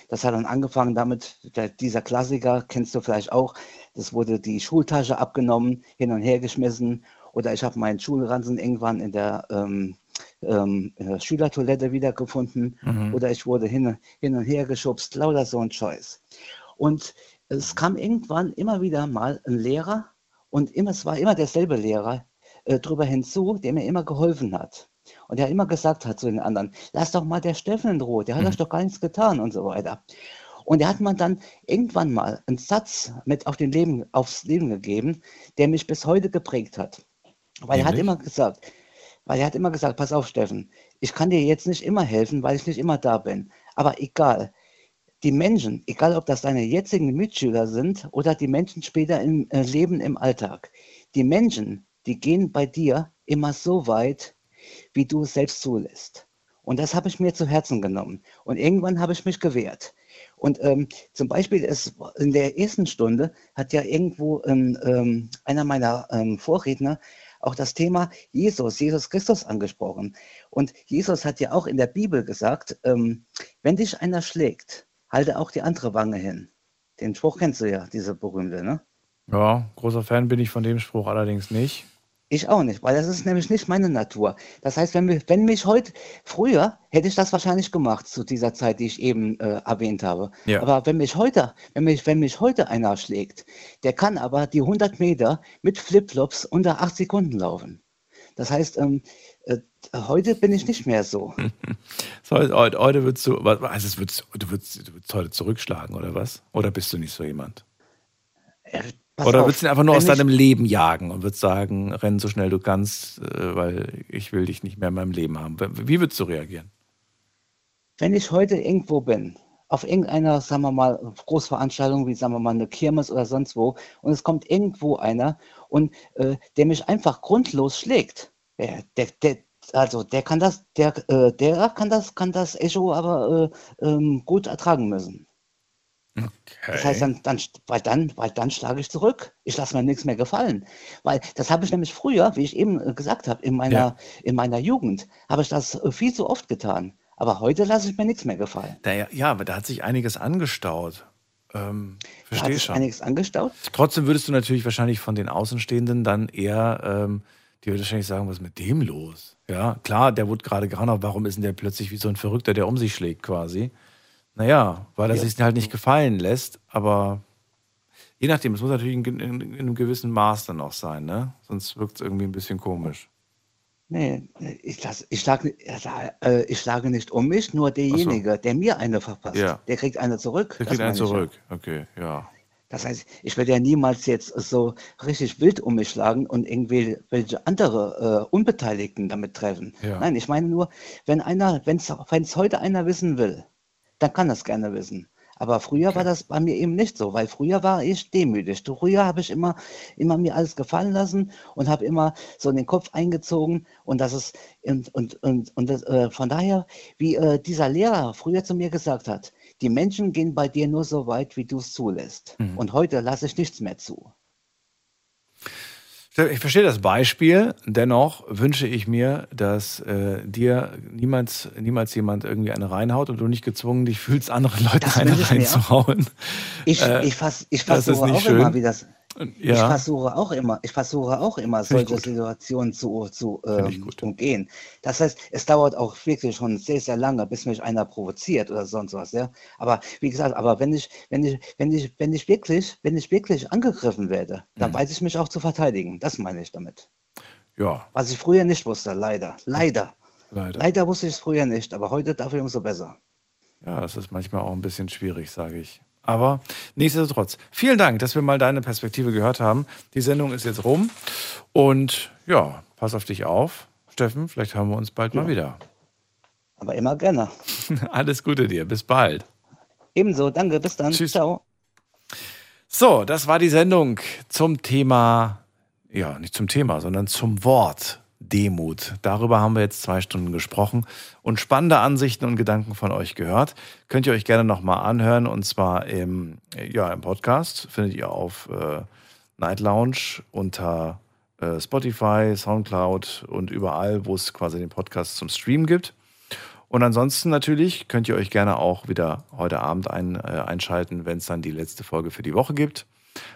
Speaker 16: Das hat dann angefangen damit, der, dieser Klassiker, kennst du vielleicht auch, das wurde die Schultasche abgenommen, hin und her geschmissen oder ich habe meinen Schulranzen irgendwann in der ähm, ähm, Schülertoilette wiedergefunden mhm. oder ich wurde hin, hin und her geschubst, lauter so ein Scheiß. Und es kam irgendwann immer wieder mal ein Lehrer und immer, es war immer derselbe Lehrer äh, drüber hinzu, der mir immer geholfen hat. Und der immer gesagt hat zu den anderen, lass doch mal der Steffen in Ruhe, der hat mhm. euch doch gar nichts getan und so weiter. Und er hat man dann irgendwann mal einen Satz mit auf den Leben, aufs Leben gegeben, der mich bis heute geprägt hat. Weil Ähnlich? er hat immer gesagt, weil er hat immer gesagt, pass auf, Steffen, ich kann dir jetzt nicht immer helfen, weil ich nicht immer da bin. Aber egal, die Menschen, egal ob das deine jetzigen Mitschüler sind oder die Menschen später im äh, Leben im Alltag, die Menschen, die gehen bei dir immer so weit, wie du es selbst zulässt. Und das habe ich mir zu Herzen genommen. Und irgendwann habe ich mich gewehrt. Und ähm, zum Beispiel ist in der ersten Stunde hat ja irgendwo ähm, einer meiner ähm, Vorredner auch das Thema Jesus, Jesus Christus angesprochen. Und Jesus hat ja auch in der Bibel gesagt, ähm, wenn dich einer schlägt, halte auch die andere Wange hin. Den Spruch kennst du ja, diese berühmte, ne?
Speaker 3: Ja, großer Fan bin ich von dem Spruch allerdings nicht.
Speaker 16: Ich auch nicht, weil das ist nämlich nicht meine Natur. Das heißt, wenn, mich, wenn mich heute, früher hätte ich das wahrscheinlich gemacht zu dieser Zeit, die ich eben äh, erwähnt habe. Ja. Aber wenn mich heute, wenn mich, wenn mich heute einer schlägt, der kann aber die 100 Meter mit Flipflops unter 8 Sekunden laufen. Das heißt, ähm, äh, heute bin ich nicht mehr so.
Speaker 3: so heute, heute würdest du, also würdest, du, würdest, du würdest heute zurückschlagen oder was? Oder bist du nicht so jemand?
Speaker 16: Äh,
Speaker 3: Pass Oder würdest du ihn einfach nur aus deinem Leben jagen und würdest sagen, renn so schnell du kannst, äh, weil ich will dich nicht mehr in meinem Leben haben. Wie würdest du reagieren?
Speaker 16: Wenn ich heute irgendwo bin, auf irgendeiner, sagen wir mal, Großveranstaltung, wie sagen wir mal eine Kirmes oder sonst wo, und es kommt irgendwo einer und äh, der mich einfach grundlos schlägt, der, der, der, also der kann das, der, äh, der kann das, kann das Echo aber äh, ähm, gut ertragen müssen. Okay. Das heißt, dann, dann, weil, dann, weil dann schlage ich zurück. Ich lasse mir nichts mehr gefallen. Weil das habe ich nämlich früher, wie ich eben äh, gesagt habe, in meiner, ja. in meiner Jugend, habe ich das äh, viel zu oft getan. Aber heute lasse ich mir nichts mehr gefallen.
Speaker 3: Da, ja, aber da hat sich einiges angestaut. Ähm, verstehe schon.
Speaker 16: einiges angestaut.
Speaker 3: Trotzdem würdest du natürlich wahrscheinlich von den Außenstehenden dann eher, ähm, die würde wahrscheinlich sagen, was ist mit dem los? Ja, klar, der wurde gerade gehauen, warum ist denn der plötzlich wie so ein Verrückter, der um sich schlägt quasi? Naja, weil er ja. sich halt nicht gefallen lässt, aber je nachdem, es muss natürlich in, in, in, einem gewissen Maß dann auch sein, ne? Sonst wirkt es irgendwie ein bisschen komisch.
Speaker 16: Nee, ich, das, ich, schlage, äh, ich schlage nicht um mich, nur derjenige, so. der mir eine verpasst, ja. der kriegt eine zurück.
Speaker 3: Der kriegt eine zurück, ja. okay, ja.
Speaker 16: Das heißt, ich werde ja niemals jetzt so richtig wild um mich schlagen und irgendwie welche andere äh, Unbeteiligten damit treffen. Ja. Nein, ich meine nur, wenn einer, wenn es heute einer wissen will, dann kann das gerne wissen. Aber früher war das bei mir eben nicht so, weil früher war ich demütig. Früher habe ich immer, immer mir alles gefallen lassen und habe immer so in den Kopf eingezogen und das ist und, und, und, und das, äh, von daher, wie äh, dieser Lehrer früher zu mir gesagt hat, die Menschen gehen bei dir nur so weit, wie du es zulässt. Mhm. Und heute lasse ich nichts mehr zu.
Speaker 3: Ich verstehe das Beispiel, dennoch wünsche ich mir, dass äh, dir niemals, niemals jemand irgendwie eine reinhaut und du nicht gezwungen dich fühlst, anderen Leuten eine reinzuhauen.
Speaker 16: Ich, äh, ich, fass, ich versuche auch schön. immer, wie das, ja. Ich versuche auch immer, ich versuche auch immer, solche Situationen zu, zu ähm, umgehen. Das heißt, es dauert auch wirklich schon sehr, sehr lange, bis mich einer provoziert oder sonst was, ja. Aber wie gesagt, aber wenn ich, wenn ich, wenn ich, wenn ich wirklich, wenn ich wirklich angegriffen werde, dann mhm. weiß ich mich auch zu verteidigen. Das meine ich damit.
Speaker 3: Ja.
Speaker 16: Was ich früher nicht wusste, leider. Leider. Leider, leider wusste ich es früher nicht, aber heute dafür umso besser.
Speaker 3: Ja, das ist manchmal auch ein bisschen schwierig, sage ich. Aber nichtsdestotrotz, vielen Dank, dass wir mal deine Perspektive gehört haben. Die Sendung ist jetzt rum. Und ja, pass auf dich auf. Steffen, vielleicht haben wir uns bald ja. mal wieder.
Speaker 16: Aber immer gerne.
Speaker 3: Alles Gute dir. Bis bald.
Speaker 16: Ebenso. Danke. Bis dann.
Speaker 3: Tschüss. Ciao. So, das war die Sendung zum Thema, ja, nicht zum Thema, sondern zum Wort Demut. Darüber haben wir jetzt zwei Stunden gesprochen und spannende Ansichten und Gedanken von euch gehört. Könnt ihr euch gerne nochmal anhören und zwar im, ja, im Podcast. Findet ihr auf äh, Night Lounge unter äh, Spotify, Soundcloud und überall, wo es quasi den Podcast zum Stream gibt. Und ansonsten natürlich könnt ihr euch gerne auch wieder heute Abend ein, äh, einschalten, wenn es dann die letzte Folge für die Woche gibt.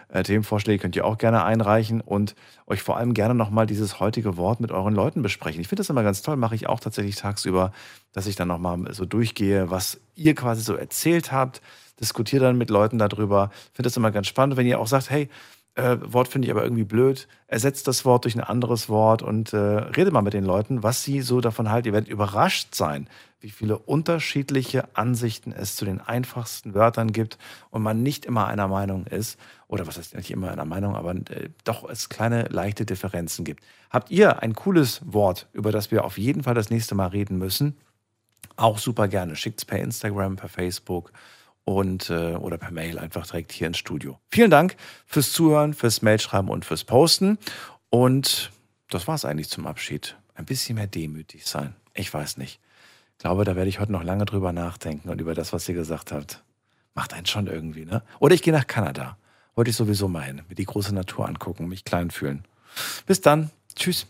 Speaker 3: Äh, Themenvorschläge könnt ihr auch gerne einreichen und euch vor allem gerne nochmal dieses heutige Wort mit euren Leuten besprechen. Ich finde das immer ganz toll, mache ich auch tatsächlich tagsüber, dass ich dann nochmal so durchgehe, was ihr quasi so erzählt habt, diskutiere dann mit Leuten darüber. Ich finde das immer ganz spannend, wenn ihr auch sagt, hey, äh, Wort finde ich aber irgendwie blöd. Ersetzt das Wort durch ein anderes Wort und äh, redet mal mit den Leuten, was sie so davon halten. Ihr werdet überrascht sein, wie viele unterschiedliche Ansichten es zu den einfachsten Wörtern gibt und man nicht immer einer Meinung ist. Oder was heißt nicht immer einer Meinung, aber äh, doch es kleine leichte Differenzen gibt. Habt ihr ein cooles Wort, über das wir auf jeden Fall das nächste Mal reden müssen? Auch super gerne. Schickt es per Instagram, per Facebook und äh, oder per Mail einfach direkt hier ins Studio. Vielen Dank fürs Zuhören, fürs Mailschreiben und fürs Posten. Und das war es eigentlich zum Abschied. Ein bisschen mehr demütig sein. Ich weiß nicht. Ich glaube, da werde ich heute noch lange drüber nachdenken und über das, was ihr gesagt habt. Macht einen schon irgendwie, ne? Oder ich gehe nach Kanada. Wollte ich sowieso mal hin. Mir die große Natur angucken, mich klein fühlen. Bis dann. Tschüss.